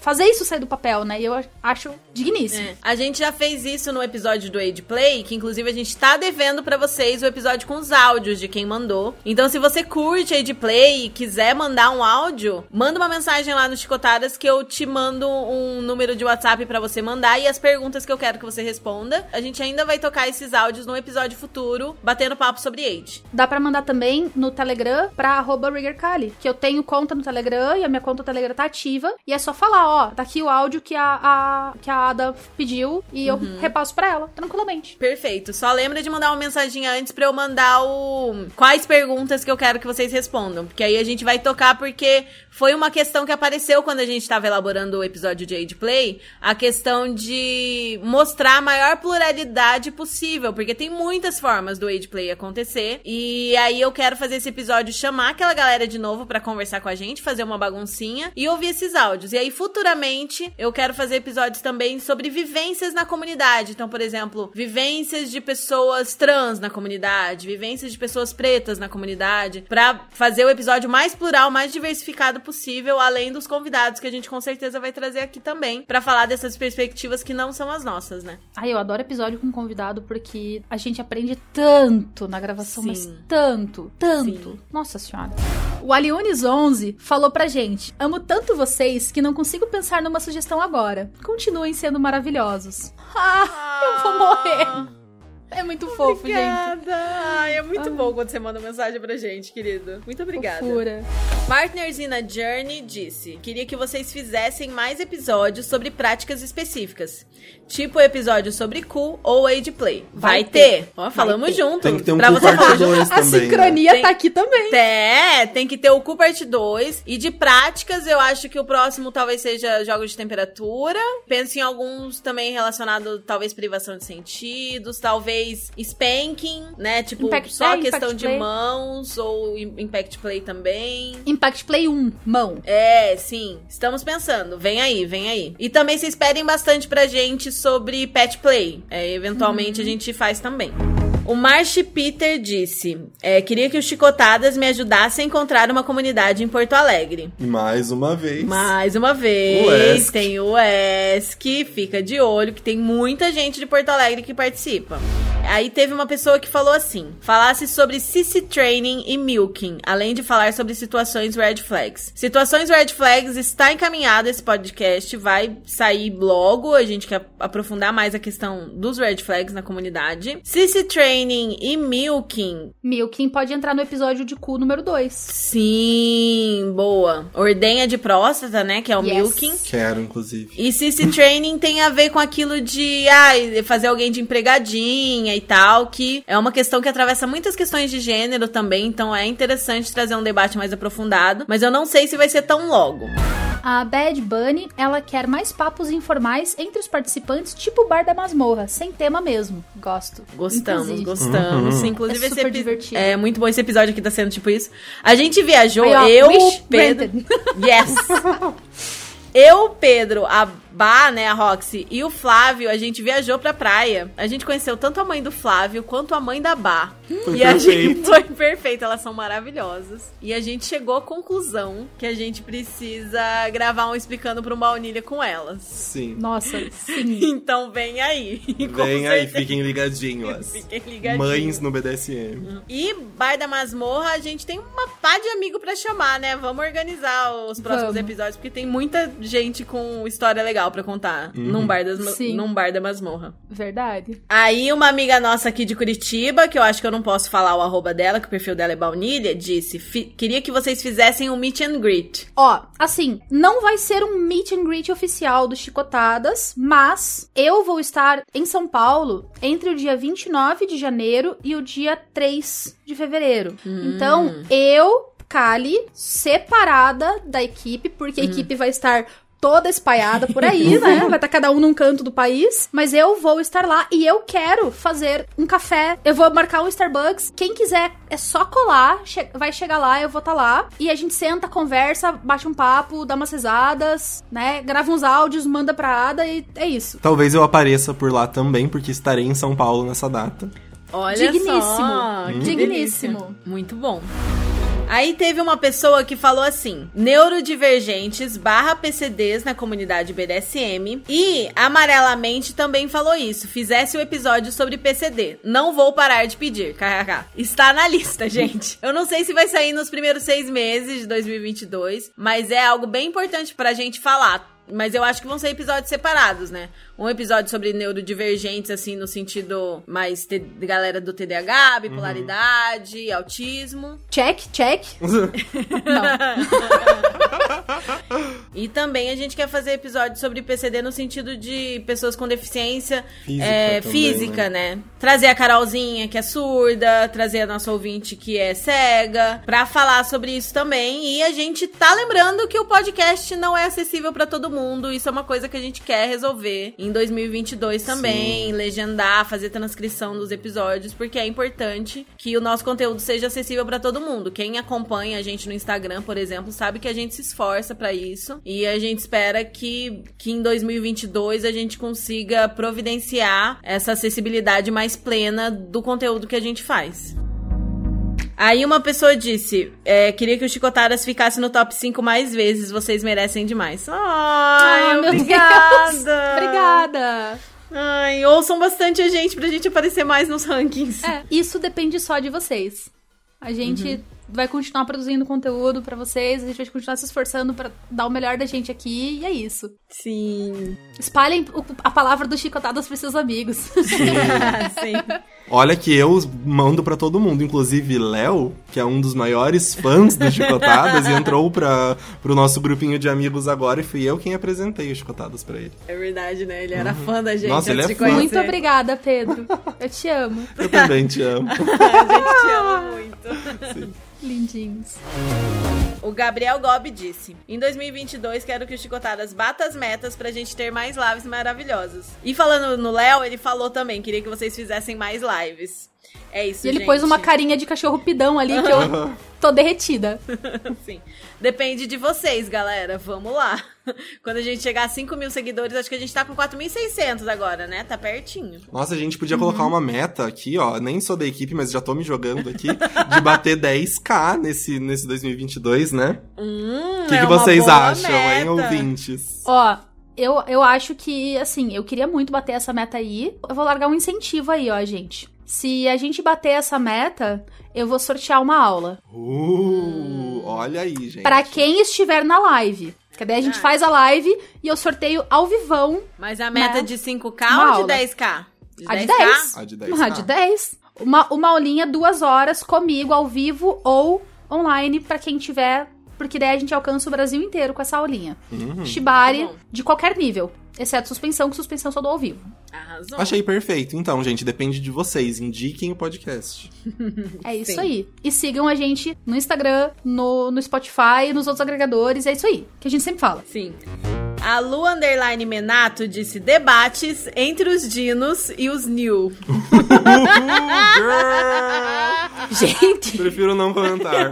fazer isso sair do papel, né, e eu acho digníssimo. É. A gente já fez isso no episódio do Age Play, que inclusive a gente tá devendo pra vocês o episódio com os áudios de quem mandou. Então, se você curte Age Play e quiser mandar um áudio, manda uma mensagem lá no Chicotadas que eu te mando um número de WhatsApp pra você mandar e as perguntas que eu quero que você responda. A gente ainda vai tocar esses áudios num episódio futuro, batendo papo sobre Age. Dá pra mandar também no Telegram pra arroba RiggerCali, que eu tenho conta no Telegram e a minha conta no Telegram tá ativa. E é só falar, ó, tá aqui o áudio que a, a- que a Ada pediu e eu repasso pra ela, tranquilamente. Perfeito. Só lembra de mandar uma mensagem antes pra eu mandar o quais perguntas que eu quero que vocês respondam, porque aí a gente vai tocar porque foi uma questão que apareceu quando a gente tava elaborando o episódio de Age Play, a questão de mostrar a maior pluralidade possível, porque tem muitas formas do Age Play acontecer. E aí eu quero fazer esse episódio chamar aquela galera de novo pra conversar com a gente, fazer uma baguncinha e ouvir esses áudios. E aí futuramente eu quero fazer episódios também sobre vivências na comunidade. Então, por exemplo, vivências de pessoas trans na comunidade, vivências de pessoas pretas na comunidade, pra fazer o episódio mais plural, mais diversificado possível, além dos convidados que a gente com certeza vai trazer aqui também, pra falar dessas perspectivas que não são as nossas, né? Ai, eu adoro episódio com convidado porque a gente aprende tanto na gravação, Sim. mas tanto, tanto. Sim. Nossa senhora. O Aliones11 falou pra gente: Amo tanto vocês que não consigo pensar numa sugestão agora. Continuem sendo maravilhosos. Ah, eu vou morrer. É muito fofo, gente. Obrigada! Ai, é muito bom quando você manda mensagem pra gente, querido. Muito obrigada. Fofura. Partners in a Journey disse: Queria que vocês fizessem mais episódios sobre práticas específicas. Tipo episódio sobre cu ou age play. Vai, Vai ter. Ó, falamos junto. Tem que ter um pra cu você parte falar. 2 A também. né? sincronia Tem- tá aqui também. É, tem que ter o cu parte 2. E de práticas, eu acho que o próximo talvez seja jogos de temperatura. Penso em alguns também relacionados, talvez privação de sentidos, talvez spanking, né? Tipo, Impact só play, questão de play. mãos ou im- impact play também. Impact Play 1, mão. É, sim. Estamos pensando. Vem aí, vem aí. E também se esperem bastante pra gente sobre pet play. É, eventualmente a gente faz também. O Marsh Peter disse: é, Queria que os Chicotadas me ajudassem a encontrar uma comunidade em Porto Alegre. Mais uma vez. Mais uma vez, O ESC. tem o ESC, fica de olho que tem muita gente de Porto Alegre que participa. Aí teve uma pessoa que falou assim: falasse sobre CC Training e Milking, além de falar sobre situações red flags. Situações red flags está encaminhado esse podcast, vai sair logo. A gente quer aprofundar mais a questão dos red flags na comunidade. CC Training e Milking Milking pode entrar no episódio de cu número 2. Sim, boa. Ordenha de próstata, né? Que é o Yes. milking. Quero, inclusive. E CC Training tem a ver com aquilo de ai, fazer alguém de empregadinha e tal, que é uma questão que atravessa muitas questões de gênero também, então é interessante trazer um debate mais aprofundado, mas eu não sei se vai ser tão logo. A Bad Bunny, ela quer mais papos informais entre os participantes, tipo o Bar da Masmorra, sem tema mesmo. Gosto. Gostamos, Inclusive. gostamos. Uhum. Inclusive É esse super epi- divertido. É muito bom esse episódio aqui tá sendo tipo isso. A gente viajou, Aí, ó, eu, Pedro, granted. Yes. Eu, Pedro, a Bá, né, a Roxy, e o Flávio, a gente viajou pra praia. A gente conheceu tanto a mãe do Flávio quanto a mãe da Bá. Foi e a gente perfeito. foi perfeito, elas são maravilhosas. E a gente chegou à conclusão que a gente precisa gravar um explicando pro baunilha com elas. Sim. Nossa, sim. Então vem aí. Vem aí, fiquem ligadinhos. Fiquem ligadinhos. Mães no BDSM. E Bar da Masmorra, a gente tem uma pá de amigo pra chamar, né? Vamos organizar os próximos Vamos. episódios, porque tem muita gente com história legal pra contar num, bar das, Sim. num bar da Masmorra. Verdade. Aí uma amiga nossa aqui de Curitiba, que eu acho que eu não posso falar o arroba dela, que o perfil dela é baunilha, disse, "Fi- queria que vocês fizessem um meet and greet. Ó, assim, não vai ser um meet and greet oficial do Chicotadas, mas eu vou estar em São Paulo entre o dia 29 de janeiro e o dia 3 de fevereiro. Então, eu, Kali, separada da equipe, porque a equipe vai estar toda espalhada por aí, né? Vai estar cada um num canto do país. Mas eu vou estar lá e eu quero fazer um café. Eu vou marcar um Starbucks. Quem quiser, é só colar. che- vai chegar lá, eu vou estar lá. E a gente senta, conversa, bate um papo, dá umas risadas, né? Grava uns áudios, manda pra Ada e é isso. Talvez eu apareça por lá também, porque estarei em São Paulo nessa data. Olha Digníssimo. só, Digníssimo. delícia. Muito bom. Aí teve uma pessoa que falou assim: neurodivergentes barra PCDs na comunidade BDSM. E amarelamente também falou isso. Fizesse o episódio sobre PCD. Não vou parar de pedir. KKK. Está na lista, gente. Eu não sei se vai sair nos primeiros seis meses de 2022, mas é algo bem importante pra gente falar. Mas eu acho que vão ser episódios separados, né? Um episódio sobre neurodivergentes, assim, no sentido mais te- de galera do TDAH, bipolaridade, autismo. Check, check. Não. E também a gente quer fazer episódio sobre PCD no sentido de pessoas com deficiência Física é, também, física, né? Trazer a Carolzinha, que é surda, trazer a nossa ouvinte, que é cega, pra falar sobre isso também. E a gente tá lembrando que o podcast não é acessível pra todo mundo. Isso é uma coisa que a gente quer resolver em 2022 também. Legendar, fazer transcrição dos episódios, porque é importante que o nosso conteúdo seja acessível pra todo mundo. Quem acompanha a gente no Instagram, por exemplo, sabe que a gente se esforça pra isso. E a gente espera que, que em 2022 a gente consiga providenciar essa acessibilidade mais plena do conteúdo que a gente faz. Aí uma pessoa disse, é, queria que o Chicotadas ficasse no top 5 mais vezes, vocês merecem demais. Ai, Ah, meu obrigada! Deus. Obrigada. Ai, ouçam bastante a gente pra gente aparecer mais nos rankings. É, isso depende só de vocês. A gente vai continuar produzindo conteúdo pra vocês, a gente vai continuar se esforçando pra dar o melhor da gente aqui e é isso. Sim. Espalhem a palavra do Chicotadas pros seus amigos. Sim. Olha que eu mando pra todo mundo, inclusive Léo, que é um dos maiores fãs do Chicotadas, e entrou pra, pro nosso grupinho de amigos agora e fui eu quem apresentei o Chicotadas pra ele. É verdade, né? Ele era fã da gente Nossa, ele é fã. Muito obrigada, Pedro. Eu te amo. Eu também te amo. A gente te ama muito. Lindinhos. O Gabriel Gobi disse: Em 2022 quero que o Chicotadas bata as metas pra gente ter mais lives maravilhosas. E falando no Léo, ele falou também: queria que vocês fizessem mais lives. É isso, E ele gente. pôs uma carinha de cachorro pidão ali que eu tô derretida. Sim. Depende de vocês, galera. Vamos lá. Quando a gente chegar a 5 mil seguidores, acho que a gente tá com 4.600 agora, né? Tá pertinho. Nossa, a gente podia colocar uma meta aqui, ó. Nem sou da equipe, mas já tô me jogando aqui. de bater 10k nesse, nesse 2022, né? Hum, O que, é que vocês acham, hein, meta. ouvintes? Ó, eu, eu acho que, assim, eu queria muito bater essa meta aí. Eu vou largar um incentivo aí, ó, gente. Se a gente bater essa meta, eu vou sortear uma aula. Uh, olha aí, gente. Pra quem estiver na live. Que daí a gente Ah. faz a live e eu sorteio ao vivão Mas a meta Né? de 5K Uma ou de aula. 10K? a de 10. A de 10. Uma de 10. Uma, uma aulinha, duas horas comigo ao vivo ou online pra quem tiver. Porque daí a gente alcança o Brasil inteiro com essa aulinha. Uhum. Shibari, de qualquer nível. Exceto suspensão, que suspensão só do ao vivo. Arrasou. Achei perfeito. Então, gente, depende de vocês. Indiquem o podcast. É isso Sim. aí. E sigam a gente no Instagram, no, no Spotify, nos outros agregadores. É isso aí. Que a gente sempre fala. Sim. A Lu Underline Menato disse debates entre os dinos e os new. Gente, Prefiro não comentar.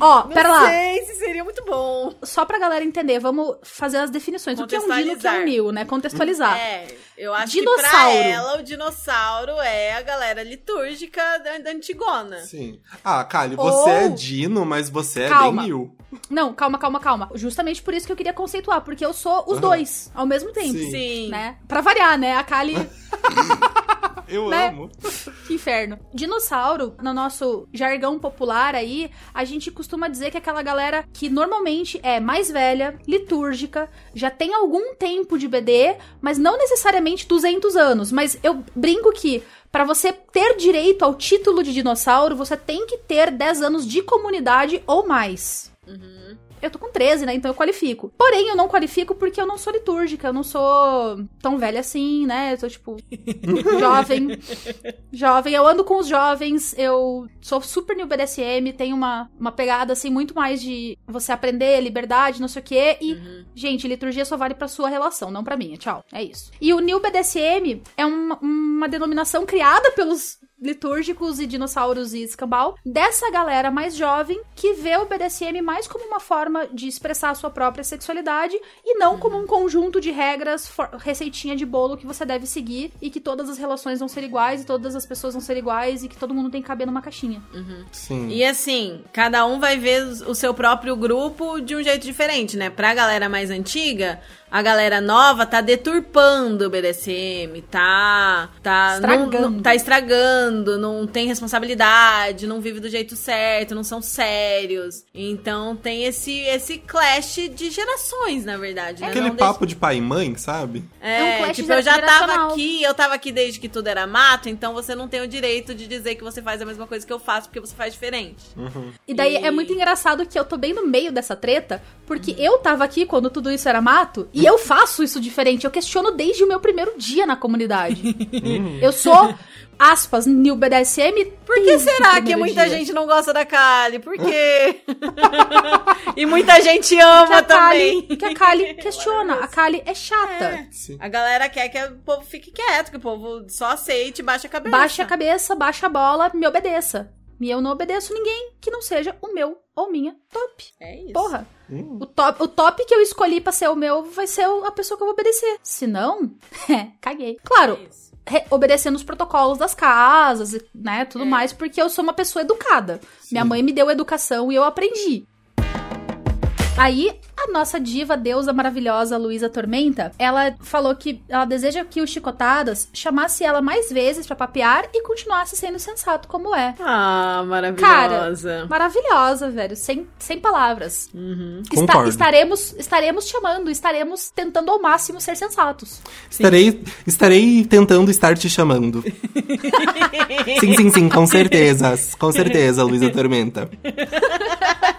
ó, pera lá. Sei se seria muito bom. Só pra galera entender, vamos fazer as definições. O que é um dino, o que é um nil, né? Contextualizar. É, eu acho Dinossauro. que pra ela o dinossauro é a galera litúrgica da, da Antigona. Sim. Ah, Kali, você Ou- é Dino, mas você é Calma. bem New. Não, calma, calma, calma. Justamente por isso que eu queria conceituar, porque eu sou os Aham. dois ao mesmo tempo. Sim. Sim. Né? Pra variar, né? A Kali, Eu Né? amo. que inferno. Dinossauro, no nosso jargão popular aí, a gente costuma dizer que é aquela galera que normalmente é mais velha, litúrgica, já tem algum tempo de BD, mas não necessariamente 200 anos. Mas eu brinco que Pra você ter direito ao título de dinossauro, você tem que ter 10 anos de comunidade ou mais. Eu tô com 13, né? Então eu qualifico. Porém, eu não qualifico porque eu não sou litúrgica, eu não sou tão velha assim, né? Eu sou, tipo, jovem. Jovem. Eu ando com os jovens, eu sou super new BDSM, tenho uma, uma pegada, assim, muito mais de você aprender, liberdade, não sei o quê. E, gente, liturgia só vale pra sua relação, não pra minha. Tchau. É isso. E o new BDSM é uma, uma denominação criada pelos litúrgicos e dinossauros e escambau dessa galera mais jovem que vê o BDSM mais como uma forma de expressar a sua própria sexualidade e não como um conjunto de regras, receitinha de bolo que você deve seguir e que todas as relações vão ser iguais e todas as pessoas vão ser iguais e que todo mundo tem que caber numa caixinha. Sim. E assim, cada um vai ver o seu próprio grupo de um jeito diferente, né? Pra galera mais antiga, a galera nova tá deturpando o BDSM, tá. tá Estragando. Não, não- tá estragando, não tem responsabilidade, não vive do jeito certo, não são sérios. Então tem esse, esse clash de gerações, na verdade. né? Aquele Não papo de pai e mãe, sabe? é, É um clash tipo, eu já tava aqui, eu tava aqui desde que tudo era mato, então você não tem o direito de dizer que você faz a mesma coisa que eu faço, porque você faz diferente. E daí E- é muito engraçado que eu tô bem no meio dessa treta, porque eu tava aqui quando tudo isso era mato, e eu faço isso diferente. Eu questiono desde o meu primeiro dia na comunidade. eu sou, aspas, New BDSM. Por que será que muita gente não gosta da Kali? Por quê? e muita gente ama a Kali, também. que a Kali questiona. A Kali é chata. Sim. A galera quer que o povo fique quieto, que o povo só aceite e baixe a cabeça. Baixa a cabeça, baixa a bola, me obedeça. E eu não obedeço ninguém que não seja o meu ou minha top. É isso. Porra. Hum. O top, o top que eu escolhi pra ser o meu vai ser a pessoa que eu vou obedecer. Se não, é, caguei. Claro, É obedecendo os protocolos das casas, e, né, tudo É. mais, porque eu sou uma pessoa educada. Minha mãe me deu educação e eu aprendi. Aí, a nossa diva, deusa maravilhosa Luísa Tormenta, ela falou que ela deseja que o Chicotadas chamasse ela mais vezes pra papear e continuasse sendo sensato como é. Ah, maravilhosa. Maravilhosa, velho. Sem, sem palavras. Uhum. Está- estaremos, estaremos chamando, estaremos tentando ao máximo ser sensatos. Estarei, estarei tentando estar te chamando. sim, sim, sim, com certeza. Com certeza, Luísa Tormenta.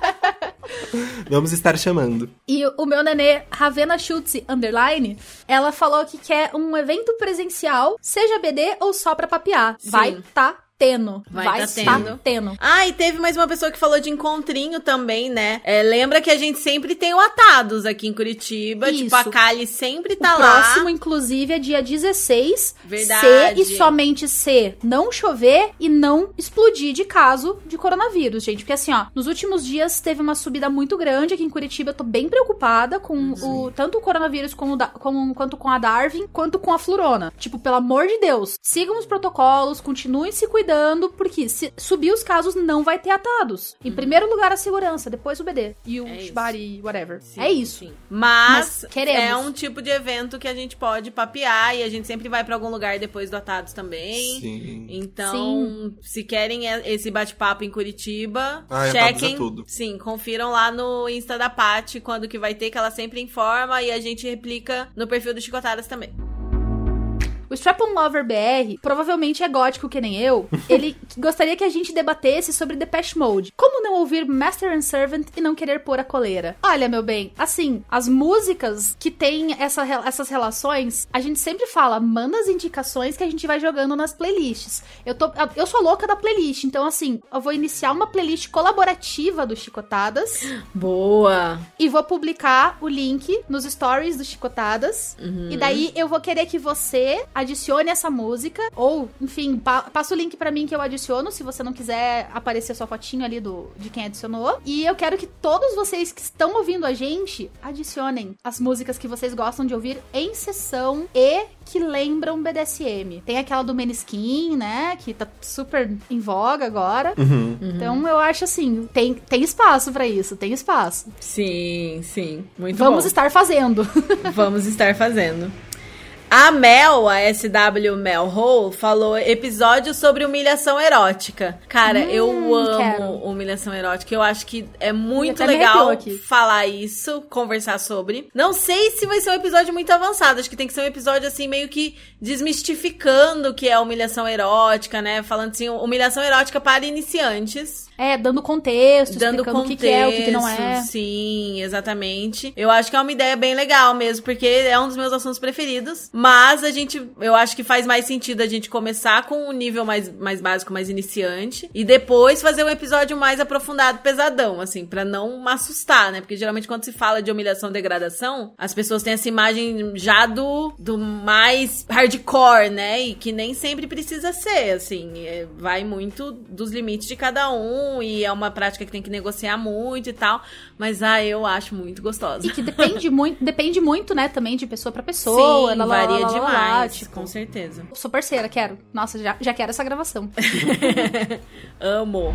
Vamos estar chamando. E o meu nenê, Ravena Schultz, underline, ela falou que quer um evento presencial, seja BD ou só pra papear. Sim. Vai tá tendo. Vai Vai tá tá tendo. tendo. Ah, e teve mais uma pessoa que falou de encontrinho também, né? É, lembra que a gente sempre tem o Atados aqui em Curitiba. Isso. Tipo, a Kali sempre tá o lá. próximo, inclusive, é dia 16. Verdade. Se e somente se não chover e não explodir de caso de coronavírus, gente. Porque assim, ó, nos últimos dias teve uma subida muito grande aqui em Curitiba. Eu tô bem preocupada com o tanto o coronavírus como, o da- com- quanto com a Darwin, quanto com a Florona. Tipo, pelo amor de Deus, sigam os protocolos, continuem se cuidando, porque se subir os casos, não vai ter atados. Em primeiro lugar, a segurança, depois o BD. E o É isso. Shibari, whatever. Sim, é isso. sim. Mas, Mas queremos. é um tipo de evento que a gente pode papear e a gente sempre vai pra algum lugar depois do Atados também. Sim. Então, se querem e- esse bate-papo em Curitiba, Ah, é, chequem. é tudo. Sim, confiram lá no Insta da Paty quando que vai ter, que ela sempre informa e a gente replica no perfil do Chicotadas também. O Strap-on Lover BR provavelmente é gótico que nem eu. Ele gostaria que a gente debatesse sobre Depeche Mode. Como não ouvir Master and Servant e não querer pôr a coleira? Olha, meu bem, assim, as músicas que têm essa, essas relações, a gente sempre fala, manda as indicações que a gente vai jogando nas playlists. Eu, tô, eu sou louca da playlist, então assim, eu vou iniciar uma playlist colaborativa do Chicotadas Boa! e vou publicar o link nos stories do Chicotadas. E daí eu vou querer que você adicione essa música. Ou, enfim, pa- passa o link pra mim que eu adiciono, se você não quiser aparecer sua fotinho ali do, de quem adicionou. E eu quero que todos vocês que estão ouvindo a gente adicionem as músicas que vocês gostam de ouvir em sessão e que lembram BDSM. Tem aquela do Meniskin, né? Que tá super em voga agora. Uhum. Então eu acho assim, tem, tem espaço pra isso, tem espaço. Sim, sim. Muito Vamos bom. estar fazendo. Vamos estar fazendo. A Mel, a SW Mel Hole, falou episódio sobre humilhação erótica. Cara, eu amo quero. humilhação erótica. Eu acho que é muito legal falar isso, conversar sobre. Não sei se vai ser um episódio muito avançado. Acho que tem que ser um episódio, assim, meio que desmistificando o que é humilhação erótica, né? Falando assim, humilhação erótica para iniciantes. É, dando contexto, Dando contexto, o que, que é, o que, que não é. Sim, exatamente. Eu acho que é uma ideia bem legal mesmo, porque é um dos meus assuntos preferidos. Mas a gente, eu acho que faz mais sentido a gente começar com um nível mais, mais básico, mais iniciante, e depois fazer um episódio mais aprofundado, pesadão, assim, pra não assustar, né? Porque geralmente quando se fala de humilhação e degradação, as pessoas têm essa imagem já do, do mais hardcore, né? E que nem sempre precisa ser, assim. é, vai muito dos limites de cada um, e é uma prática que tem que negociar muito e tal. Mas, ah, eu acho muito gostosa. E que depende muito, depende muito, né, também de pessoa pra pessoa. Sim, lá, varia lá, lá, demais, tipo, com certeza. Sou parceira, quero. Nossa, já, já quero essa gravação. Amo.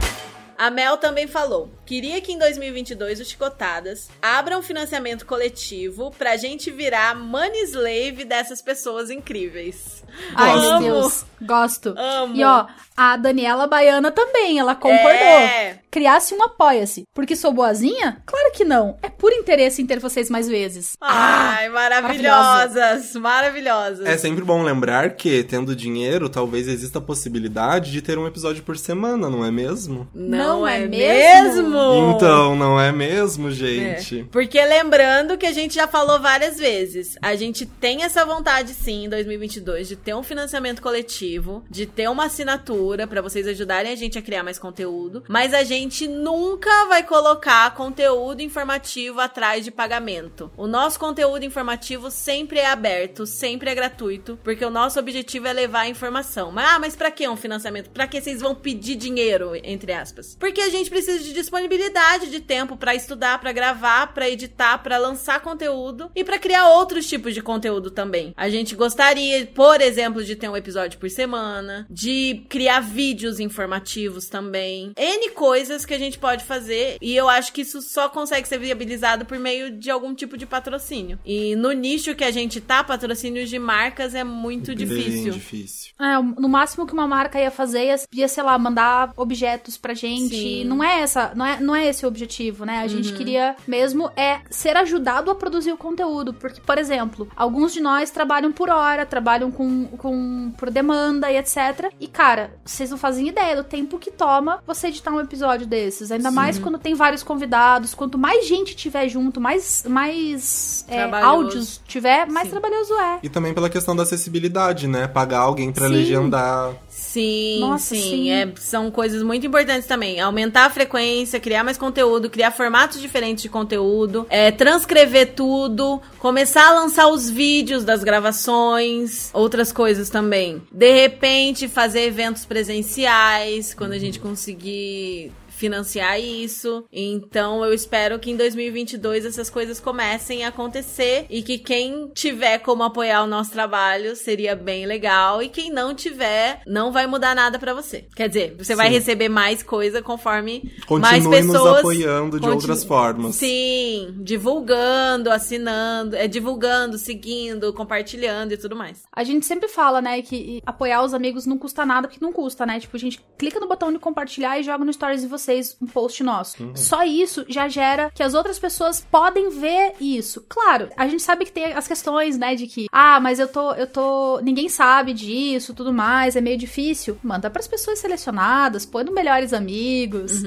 A Mel também falou: queria que em 2022 os Chicotadas abram um financiamento coletivo pra gente virar money slave dessas pessoas incríveis. Ai, meu. Deus. Gosto. Amo. E ó, a Daniela Baiana também, ela concordou. É. Criasse um apoia-se. Porque sou boazinha? Claro que não. É por interesse em ter vocês mais vezes. Ai, maravilhosas, maravilhosas. É sempre bom lembrar que, tendo dinheiro, talvez exista a possibilidade de ter um episódio por semana, não é mesmo? Não, Não é, é mesmo? mesmo? Então, não é mesmo, É. gente? Porque lembrando que a gente já falou várias vezes, a gente tem essa vontade sim em 2022 de ter um financiamento coletivo, de ter uma assinatura pra vocês ajudarem a gente a criar mais conteúdo, mas a gente nunca vai colocar conteúdo informativo atrás de pagamento. O nosso conteúdo informativo sempre é aberto, sempre é gratuito, porque o nosso objetivo é levar a informação. Mas, ah, mas pra que um financiamento? Pra que vocês vão pedir dinheiro, entre aspas? Porque a gente precisa de disponibilidade de tempo pra estudar, pra gravar, pra editar, pra lançar conteúdo e pra criar outros tipos de conteúdo também. A gente gostaria, por exemplo, de ter um episódio por semana, de criar vídeos informativos também. N coisas que a gente pode fazer e eu acho que isso só consegue ser viabilizado por meio de algum tipo de patrocínio. E no nicho que a gente tá, patrocínios de marcas é muito Bem difícil. difícil. É, no máximo que uma marca ia fazer ia, ia, sei lá, mandar objetos pra gente. Sim. Não é essa, não é, não é esse o objetivo, né? A gente Uhum. queria mesmo é ser ajudado a produzir o conteúdo. Porque, por exemplo, alguns de nós trabalham por hora, trabalham com, com por demanda e etc. E, cara, vocês não fazem ideia do tempo que toma você editar um episódio desses. Ainda mais quando tem vários convidados. Quanto mais gente tiver junto, mais, mais é, áudios tiver, mais Sim. trabalhoso é. E também pela questão da acessibilidade, né? Pagar alguém pra Sim. legendar. Sim, Nossa, sim. sim. É, são coisas muito importantes também. Aumentar a frequência, criar mais conteúdo, criar formatos diferentes de conteúdo, é, transcrever tudo, começar a lançar os vídeos das gravações, outras coisas também. De repente, fazer eventos presenciais, quando a gente conseguir financiar isso. Então eu espero que em 2022 essas coisas comecem a acontecer e que quem tiver como apoiar o nosso trabalho seria bem legal e quem não tiver não vai mudar nada pra você. Quer dizer, você vai Sim. receber mais coisa conforme Continue mais nos pessoas apoiando de continu- outras formas. Sim, divulgando, assinando, é divulgando, seguindo, compartilhando e tudo mais. A gente sempre fala, né, que apoiar os amigos não custa nada, porque não custa, né? Tipo, a gente clica no botão de compartilhar e joga no stories de vocês um post nosso. Só isso já gera que as outras pessoas podem ver isso. Claro, a gente sabe que tem as questões, né, de que, ah, mas eu tô, eu tô, ninguém sabe disso, tudo mais, é meio difícil. Manda pras pessoas selecionadas, põe no melhores amigos.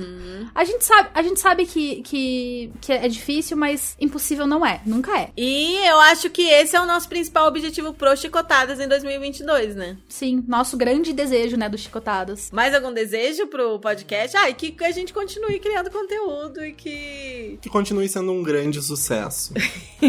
A gente sabe, a gente sabe que, que, que é difícil, mas impossível não é, nunca é. E eu acho que esse é o nosso principal objetivo pro Chicotadas em 2022, né? Sim, nosso grande desejo, né, dos chicotadas. Mais algum desejo pro podcast? Ah, e que a gente continue criando conteúdo e que. Que continue sendo um grande sucesso.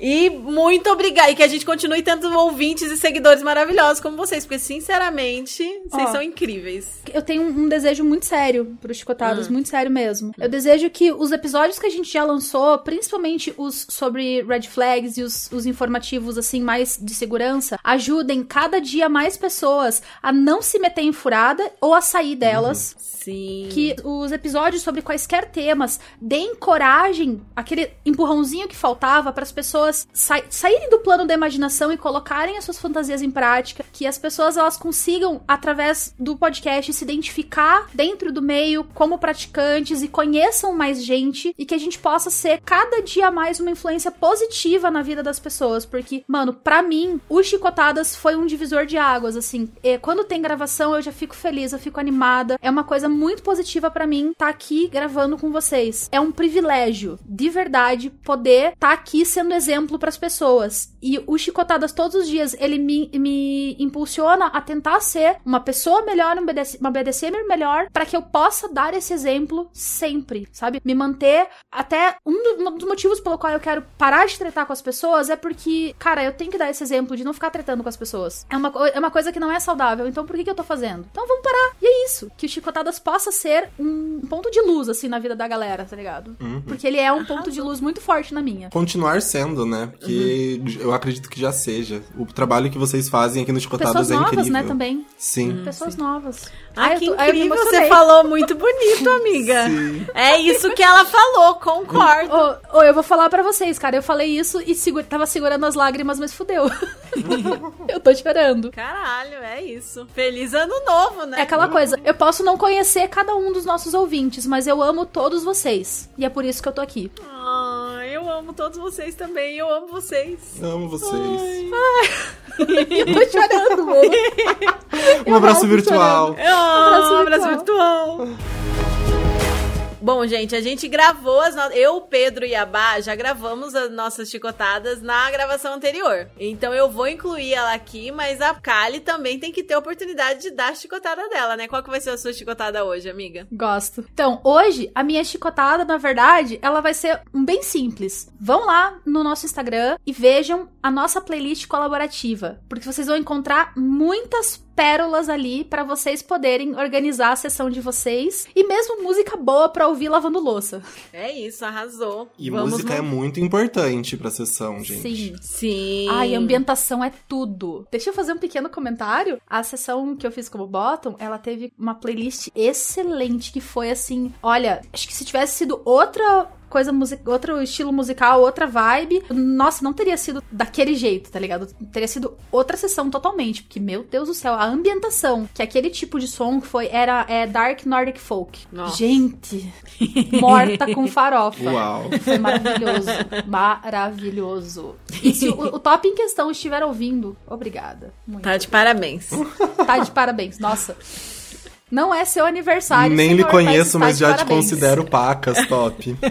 e muito obrigada. E que a gente continue tendo ouvintes e seguidores maravilhosos como vocês, porque sinceramente, vocês Ó. são incríveis. Eu tenho um desejo muito sério pros chicotados, Hum. muito sério mesmo. Eu desejo que os episódios que a gente já lançou, principalmente os sobre red flags e os, os informativos, assim, mais de segurança, ajudem cada dia mais pessoas a não se meter em furada ou a sair delas. Sim. Que os episódios sobre quaisquer temas deem coragem, aquele empurrãozinho que faltava para as pessoas sa- saírem do plano da imaginação e colocarem as suas fantasias em prática, que as pessoas elas consigam através do podcast se identificar dentro do meio como praticantes e conheçam mais gente e que a gente possa ser cada dia mais uma influência positiva na vida das pessoas, porque mano, pra mim, o Chicotadas foi um divisor de águas, assim. Quando tem gravação, eu já fico feliz, eu fico animada. É uma coisa muito positiva pra mim estar aqui gravando com vocês. É um privilégio, de verdade, poder estar aqui sendo exemplo pras pessoas. E o Chicotadas todos os dias, ele me, me impulsiona a tentar ser uma pessoa melhor, um BDC, uma BDC melhor, pra que eu possa dar esse exemplo sempre, sabe? Me manter. Até um do- dos motivos pelo qual eu quero parar de tretar com as pessoas é porque, cara, eu tenho que dar esse exemplo de não ficar tretando com as pessoas. É uma, é uma coisa que não é saudável, então por que, que eu tô fazendo? Então vamos parar. E é isso. Que o Chicotadas possa ser um ponto de luz, assim, na vida da galera, tá ligado? Porque ele é um ponto de luz muito forte na minha. Continuar sendo, né? Porque eu acredito que já seja. O trabalho que vocês fazem aqui no Chicotadas Pessoas é novas, incrível. né, também. Sim. Pessoas novas. Ah, Ai, que tô- incrível, você falou muito bonito, amiga. Sim. É isso que ela falou, concordo. Ô, ô, eu vou falar pra vocês, cara. Eu falei isso e segu- tava segurando as lágrimas, mas fudeu. eu tô chorando. Caralho, é isso. Feliz ano novo, né? É aquela coisa, eu posso não conhecer cada um dos nossos ouvintes, mas eu amo todos vocês. E é por isso que eu tô aqui. Ah, eu amo todos vocês também, eu amo vocês. Amo vocês. eu tô chorando, mano. Um abraço virtual. Ah, Abraço um abraço virtual. Bom, gente, a gente gravou as no... Eu, Pedro e a Bá já gravamos as nossas chicotadas na gravação anterior. Então eu vou incluir ela aqui, mas a Kali também tem que ter a oportunidade de dar a chicotada dela, né? Qual que vai ser a sua chicotada hoje, amiga? Gosto. Então, hoje, a minha chicotada, na verdade, ela vai ser bem simples. Vão lá no nosso Instagram e vejam a nossa playlist colaborativa. Porque vocês vão encontrar muitas pérolas ali pra vocês poderem organizar a sessão de vocês e mesmo música boa pra ouvir lavando louça. É isso, arrasou. E Vamos música é no- muito importante pra sessão, gente. Sim. Sim. Ai, ambientação é tudo. Deixa eu fazer um pequeno comentário. A sessão que eu fiz como bottom, ela teve uma playlist excelente que foi assim, olha, acho que se tivesse sido outra coisa musical, outro estilo musical, outra vibe, nossa, não teria sido daquele jeito, tá ligado? Teria sido outra sessão totalmente, porque meu Deus do céu, a ambientação, que aquele tipo de som que foi era é Dark Nordic Folk. Nossa. Gente, morta com farofa. Uau. Foi maravilhoso. Maravilhoso. E se o, o top em questão estiver ouvindo, obrigada. Muito. Tá de parabéns. Tá de parabéns. Nossa. Não é seu aniversário. Nem lhe senhor, conheço, mas já te considero pacas, top.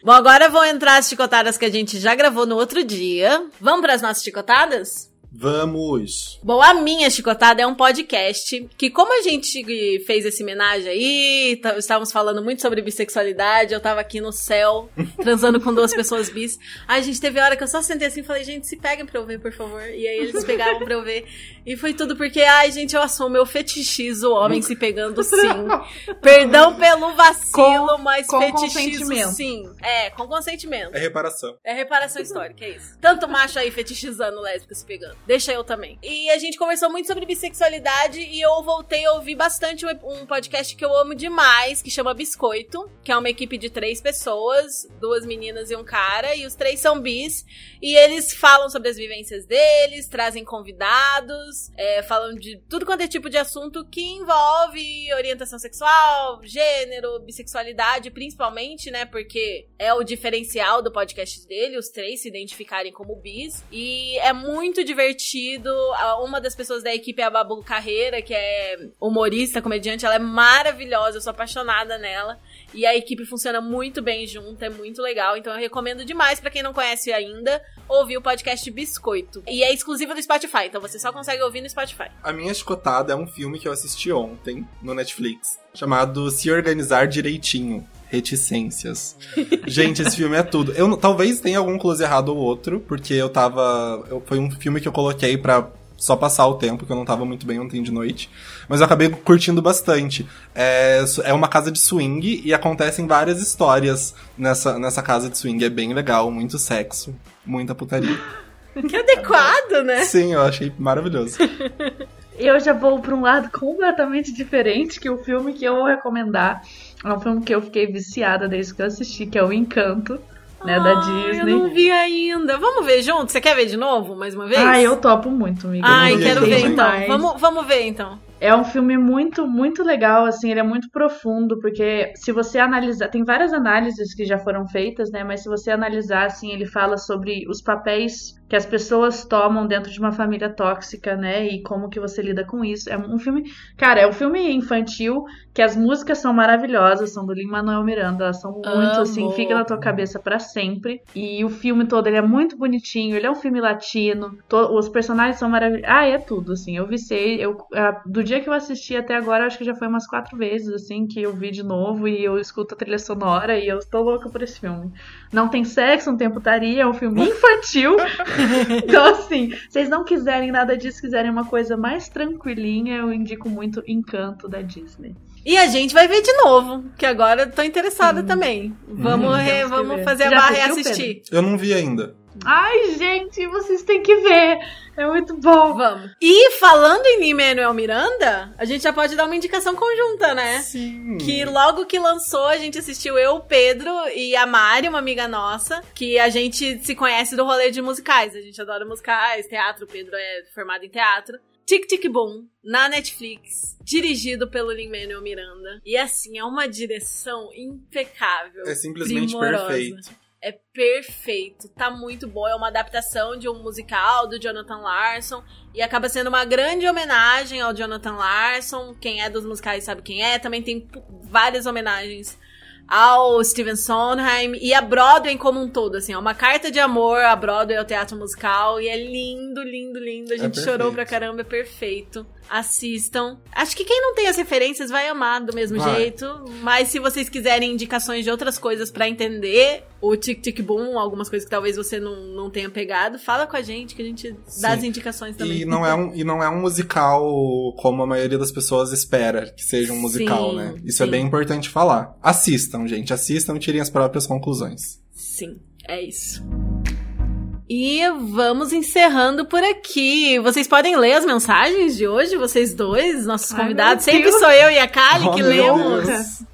Bom, agora vão entrar as chicotadas que a gente já gravou no outro dia. Vamos para as nossas chicotadas? Vamos. Bom, a minha chicotada é um podcast que, como a gente fez esse homenagem aí, tá- estávamos falando muito sobre bissexualidade, eu tava aqui no céu, transando com duas pessoas bis. Ai, gente, teve hora que eu só sentei assim e falei, gente, se peguem pra eu ver, por favor. E aí eles pegavam pra eu ver. E foi tudo porque, ai, gente, eu assumo, eu fetichizo o homem se pegando sim. Perdão pelo vacilo, Com- mas com fetichizo sim. É, com consentimento. É reparação. É reparação histórica, é isso. Tanto macho aí fetichizando lésbica se pegando. Deixa eu também. E a gente conversou muito sobre bissexualidade e eu voltei a ouvir bastante um, podcast que eu amo demais, que chama Biscoito, que é uma equipe de três pessoas, duas meninas e um cara, e os três são bis. E eles falam sobre as vivências deles, trazem convidados, é, falam de tudo quanto é tipo de assunto que envolve orientação sexual, gênero, bissexualidade, principalmente, né? Porque é o diferencial do podcast dele, os três se identificarem como bis. E é muito divertido. A- Uma das pessoas da equipe é a Babu Carreira, que é humorista, comediante. Ela é maravilhosa, eu sou apaixonada nela. E a equipe funciona muito bem junto, é muito legal. Então eu recomendo demais pra quem não conhece ainda ouvir o podcast Biscoito. E é exclusivo do Spotify, então você só consegue ouvir no Spotify. A minha chicotada é um filme que eu assisti ontem no Netflix, chamado Se Organizar Direitinho. Reticências. Gente, esse filme é tudo. Eu talvez tenha algum close errado ou outro, porque eu tava. eu- foi um filme que eu coloquei pra só passar o tempo, que eu não tava muito bem ontem de noite. Mas eu acabei curtindo bastante. É, é uma casa de swing e acontecem várias histórias nessa, nessa casa de swing. É bem legal, muito sexo, muita putaria. Que adequado, né? Sim, eu achei maravilhoso. Eu já vou pra um lado completamente diferente que o filme que eu vou recomendar. É um filme que eu fiquei viciada desde que eu assisti, que é o Encanto, né, da Ai, Disney. Eu não vi ainda. Vamos ver junto? Você quer ver de novo, mais uma vez? Ah, eu topo muito, amiga. Ai, vi quero ver então. Vamos, vamos ver então. É um filme muito, muito legal, assim, ele é muito profundo, porque se você analisar, tem várias análises que já foram feitas, né, mas se você analisar, assim, ele fala sobre os papéis que as pessoas tomam dentro de uma família tóxica, né, e como que você lida com isso. É um filme, cara, é um filme infantil, que as músicas são maravilhosas, são do Lin-Manuel Miranda, elas são muito, Amo. assim, fica na tua cabeça pra sempre, e o filme todo, ele é muito bonitinho, ele é um filme latino, to- os personagens são maravilhosos, ah, é tudo, assim, eu vicei, eu, do dia que eu assisti até agora, acho que já foi umas quatro vezes, assim, que eu vi de novo, e eu escuto a trilha sonora, e eu estou louca por esse filme. Não tem sexo, não tem putaria, é um filme infantil, então, assim, se vocês não quiserem nada disso, quiserem uma coisa mais tranquilinha, eu indico muito Encanto da Disney. E a gente vai ver de novo, que agora eu tô interessada também. Vamos, re- temos que vamos fazer a Já barra e assistir. Eu não vi ainda. Ai, gente, vocês têm que ver! É muito bom! Vamos. E falando em Lin-Manuel Miranda, a gente já pode dar uma indicação conjunta, né? Sim. Que logo que lançou, a gente assistiu eu, o Pedro e a Mari, uma amiga nossa, que a gente se conhece do rolê de musicais. A gente adora musicais, teatro, o Pedro é formado em teatro. Tic Tic Boom, na Netflix, dirigido pelo Lin-Manuel Miranda. E assim, é uma direção impecável. É simplesmente primorosa. perfeito. É perfeito, tá muito bom. É uma adaptação de um musical do Jonathan Larson e acaba sendo uma grande homenagem ao Jonathan Larson. Quem é dos musicais sabe quem é. Também tem várias homenagens ao Steven Sondheim e a Broadway como um todo, assim, é uma carta de amor a Broadway ao teatro musical e é lindo, lindo, lindo. A gente perfeito. chorou pra caramba, é perfeito. Assistam. Acho que quem não tem as referências vai amar do mesmo Vai. jeito, mas se vocês quiserem indicações de outras coisas pra entender, o Tic Tic Boom, algumas coisas que talvez você não, não tenha pegado, fala com a gente que a gente dá as Sim. indicações também. E não, é um, e não é um musical como a maioria das pessoas espera que seja um musical, Sim, né? Isso sim. é bem importante falar. Assistam, gente. Assistam e tirem as próprias conclusões. Sim, é isso. E vamos encerrando por aqui. Vocês podem ler as mensagens de hoje, vocês dois, nossos Ai, convidados. Sempre sou eu e a Kali Oh, que lemos. Deus.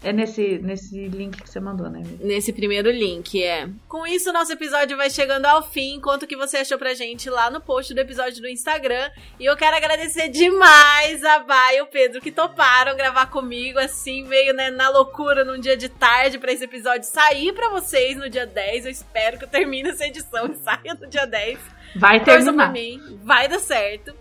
É nesse, nesse link que você mandou, né? amiga? Nesse primeiro link, é. Com isso, nosso episódio vai chegando ao fim. Conta o que você achou pra gente lá no post do episódio do Instagram. E eu quero agradecer demais a Bay e o Pedro que toparam gravar comigo, assim, meio né, na loucura num dia de tarde pra esse episódio sair pra vocês no dia 10. Eu espero que eu termine essa edição e saia no dia 10. Vai terminar. mim, vai dar certo.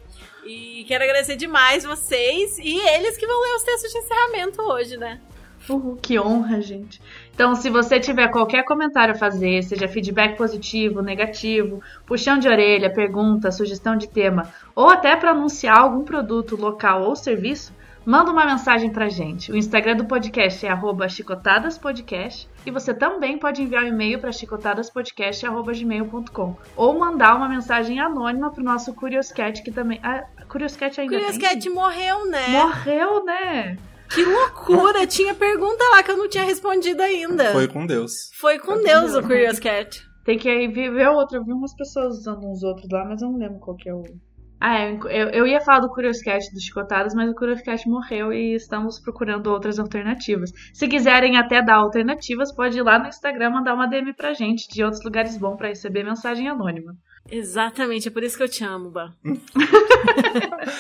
E quero agradecer demais vocês e eles que vão ler os textos de encerramento hoje, né? Uhul, que honra, gente. Então, se você tiver qualquer comentário a fazer, seja feedback positivo, negativo, puxão de orelha, pergunta, sugestão de tema, ou até para anunciar algum produto local ou serviço, manda uma mensagem pra gente. O Instagram do podcast é arroba chicotadaspodcast e você também pode enviar um e-mail para chicotadaspodcast.gmail.com ou mandar uma mensagem anônima pro nosso Curioscat, que também... Ah, Curioscat ainda Curious tem? Morreu, né? Morreu, né? Que loucura! Tinha pergunta lá que eu não tinha respondido ainda. Foi com Deus. Foi com Deus o Curious Cat. Tem que ir ver outro. Eu vi umas pessoas usando uns outros lá, mas eu não lembro qual que é o. Ah, eu, eu, eu ia falar do Curious Cat dos Chicotadas, mas o Curious Cat morreu e estamos procurando outras alternativas. Se quiserem até dar alternativas, pode ir lá no Instagram mandar uma DM pra gente de outros lugares bons pra receber mensagem anônima. Exatamente, é por isso que eu te amo, Bah.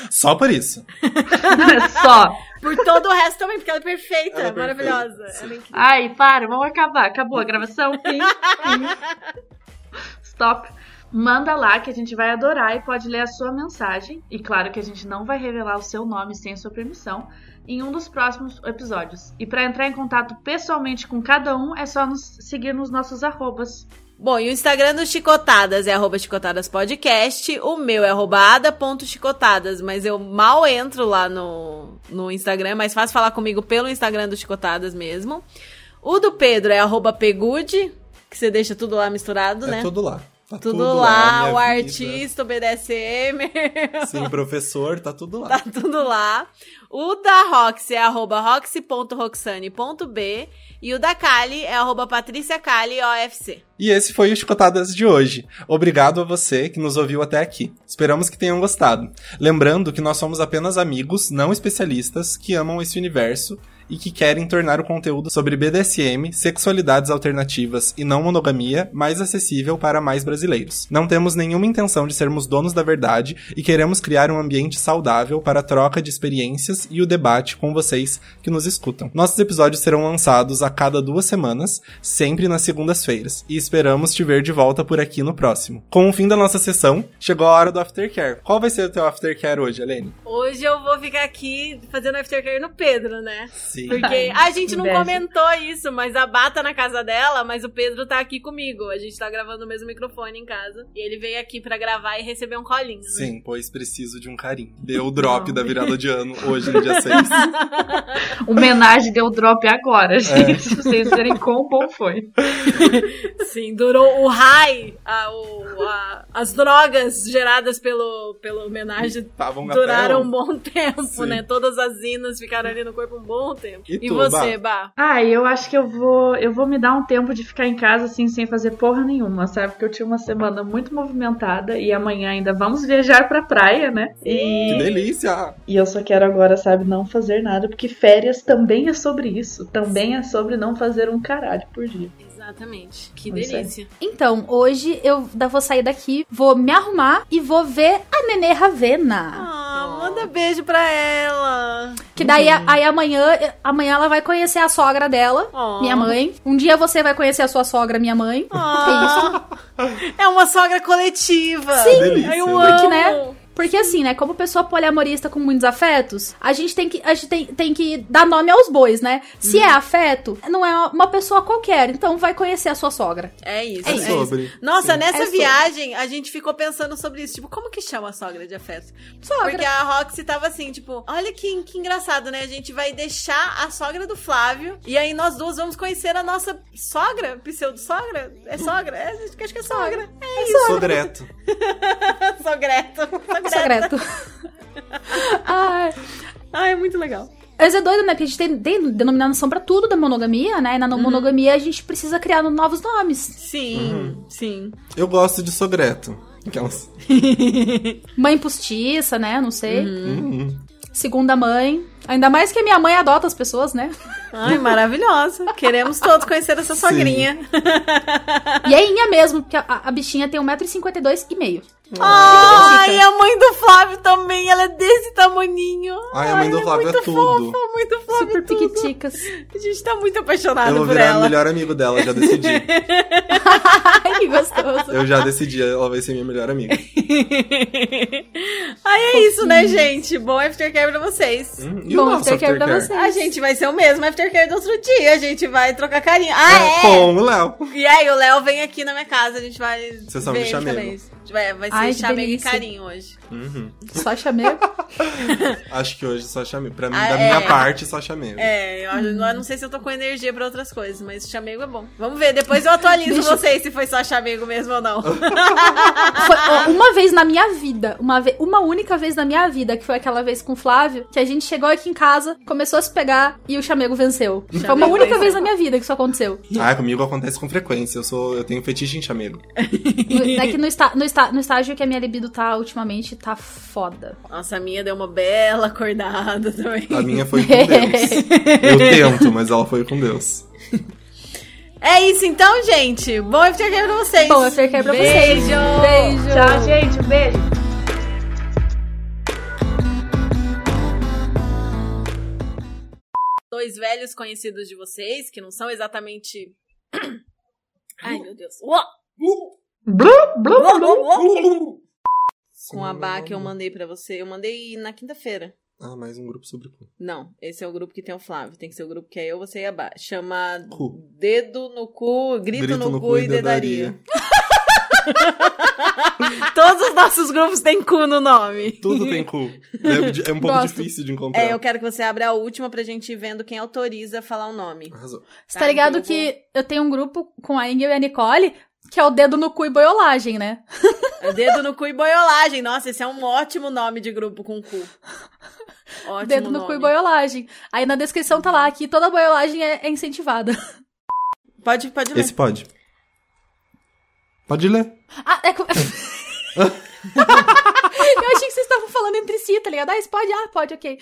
Só por isso. Só. Por todo o resto também, porque ela é perfeita, Ela é perfeita, maravilhosa. sim. Ela é incrível. Ai, para, vamos acabar. Acabou a gravação. Fim. Fim. Stop. Manda lá que a gente vai adorar e pode ler a sua mensagem. E claro que a gente não vai revelar o seu nome sem a sua permissão em um dos próximos episódios. E para entrar em contato pessoalmente com cada um é só nos seguir nos nossos arrobas. Bom, e o Instagram do Chicotadas é arroba chicotadaspodcast. O meu é arroba ada.chicotadas, mas eu mal entro lá no, no Instagram. É mais fácil falar comigo pelo Instagram do Chicotadas mesmo. O do Pedro é arroba pegude, que você deixa tudo lá misturado, É né? tudo lá. Tá Tudo, tudo lá, minha o artista, o BDSM. Sim, professor, tá tudo lá. Tá tudo lá. O da Roxy é arroba roxy.roxane.b e o da Kali é arroba. E esse foi o Chicotadas de hoje. Obrigado a você que nos ouviu até aqui. Esperamos que tenham gostado. Lembrando que nós somos apenas amigos, não especialistas, que amam esse universo e que querem tornar o conteúdo sobre BDSM, sexualidades alternativas e não monogamia mais acessível para mais brasileiros. Não temos nenhuma intenção de sermos donos da verdade e queremos criar um ambiente saudável para a troca de experiências e o debate com vocês que nos escutam. Nossos episódios serão lançados a cada duas semanas, sempre nas segundas-feiras, e esperamos te ver de volta por aqui no próximo. Com o fim da nossa sessão, chegou a hora do aftercare. Qual vai ser o teu aftercare hoje, Helene? Hoje eu vou ficar aqui fazendo aftercare no Pedro, né? Sim. Porque a gente não comentou isso, mas a Bá tá na casa dela, mas o Pedro tá aqui comigo. A gente tá gravando o mesmo microfone em casa. E ele veio aqui pra gravar e receber um colinho. né? Sim, pois preciso de um carinho. Deu o drop da virada de ano hoje, no dia 6. O homenagem deu drop agora, gente. Pra vocês verem quão bom foi. Sim, durou o high, a- o- a- as drogas geradas pelo, pelo homenagem Estavam duraram um bom tempo, Sim. né? Todas as inas ficaram ali no corpo um bom tempo. E E, tu, você, Bah? Ah, eu acho que eu vou, eu vou me dar um tempo de ficar em casa assim sem fazer porra nenhuma, sabe? Porque eu tive uma semana muito movimentada e amanhã ainda vamos viajar pra praia, né? Que E, delícia! e eu só quero agora, sabe, não fazer nada, porque férias também é sobre isso, também é sobre não fazer um caralho por dia. Exatamente. Que aí. delícia. Então, hoje eu da- vou sair daqui, vou me arrumar e vou ver a Nenê Ravena. Ah, manda beijo pra ela. Que daí a- aí amanhã, amanhã ela vai conhecer a sogra dela, Oh. minha mãe. Um dia você vai conhecer a sua sogra, minha mãe. Ah, é uma sogra coletiva. Sim, Delícia. Eu Porque, amo. né? Porque assim, né, como pessoa poliamorista com muitos afetos, a gente tem que, a gente tem, tem que dar nome aos bois, né? Se é afeto, não é uma pessoa qualquer, então vai conhecer a sua sogra. É isso. É isso. sobre. Nossa, Sim. nessa É sobre. viagem, a gente ficou pensando sobre isso. Tipo, como que chama a sogra de afeto? Sogra. Porque a Roxy tava assim, tipo, olha que, que engraçado, né? A gente vai deixar a sogra do Flávio e aí nós duas vamos conhecer a nossa sogra, pseudo-sogra? É sogra? É, acho que acho que é sogra. É isso. Sogreto. Sogreto. Secreto. Ai. Ai, é muito legal. Mas é doido, né? Porque a gente tem, tem denominação pra tudo da monogamia, né? E na monogamia a gente precisa criar novos nomes. Sim, sim. Eu gosto de sogreto. Aquelas. Mãe postiça, né? Não sei. Uhum. Segunda mãe. Ainda mais que a minha mãe adota as pessoas, né? Ai, maravilhosa. Queremos todos conhecer essa sogrinha. E é Inha mesmo, porque a, a bichinha tem 1,52m e meio. Ai, a mãe do Flávio também, ela é desse tamaninho. Ai, a mãe do ela Flávio é muito tudo. Fofa, muito fofa, Super tudo. piquiticas. A gente tá muito apaixonado Eu vou por virar ela. melhor amigo dela, já decidi. Ai, que gostoso. Eu já decidi, ela vai ser minha melhor amiga. Ai, é isso, né, gente? Bom aftercare pra vocês. Hum, e Bom o nosso aftercare pra aftercare? vocês. A gente vai ser o mesmo aftercare do outro dia. A gente vai trocar carinho. Ah, é? Com o Léo. E aí, o Léo vem aqui na minha casa. A gente vai. Ele chamego. também. Vai, vai ser Ai, que chamego e carinho hoje. Uhum. Só chamei. Acho que hoje só chamei. Pra mim, Ah, da é. minha parte, só chamei. É, eu, eu não sei se eu tô com energia pra outras coisas, mas chamego é bom. Vamos ver, depois eu atualizo Deixa- vocês se foi só chamego mesmo ou não. Foi uma vez na minha vida, uma, ve uma única vez na minha vida, que foi aquela vez com o Flávio, que a gente chegou aqui em casa, começou a se pegar e o chamego venceu. foi uma Chamego única venceu. vez na minha vida que isso aconteceu. Ah, comigo acontece com frequência. Eu sou, eu tenho fetiche em chamego. No- É que no, está, no, está, no estágio que a minha libido tá ultimamente, tá foda. Nossa, a minha deu uma bela acordada também. A minha foi com Deus. Eu tento, mas ela foi com Deus. É isso então, gente. Bom aftercare pra vocês. Bom aftercare pra vocês. Beijo. Beijo. Tchau, gente. Um beijo. Dois velhos conhecidos de vocês, que não são exatamente... Ai, meu Deus. Uó! Com a Bá que eu mandei pra você. Eu mandei na quinta-feira. Ah, mais um grupo sobre cu. Não, esse é o grupo que tem o Flávio. Tem que ser o grupo que é eu, você e a Bá. Chama Cu. Dedo no cu, grito, no, cu, e dedaria. Todos os nossos grupos têm cu no nome. Tudo tem cu. É, é um pouco Gosto. difícil de encontrar. É, eu quero que você abra a última pra gente ir vendo quem autoriza a falar o nome. Arrasou. Você Tá, tá ligado então eu que eu tenho um grupo com a Ingrid e a Nicole, que é o dedo no cu e boiolagem, né? É Dedo no cu e boiolagem. Nossa, esse é um ótimo nome de grupo com cu. Ótimo dedo no nome. cu e boiolagem. Aí na descrição tá lá que toda boiolagem é, é incentivada. Pode, pode ler. Esse pode. Pode ler. Ah, é. eu achei que vocês estavam falando entre si, tá ligado? Ah, isso pode? Ah, pode, ok.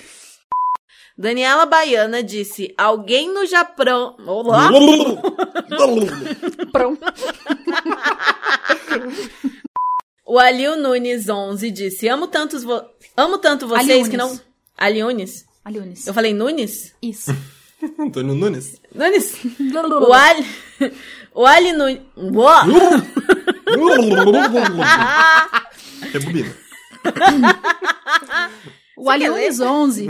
Daniela Baiana disse: Alguém no Japão. Olá! Pronto. O Alil Nunes 11 disse: Amo, tantos vo... Amo tanto vocês Aliunes. que não. Aliunes? Aliunes. Eu falei Nunes? Isso. Antônio Nunes. Nunes? O Ali. O Ali Nunes. Rebobina. O Aliunes 11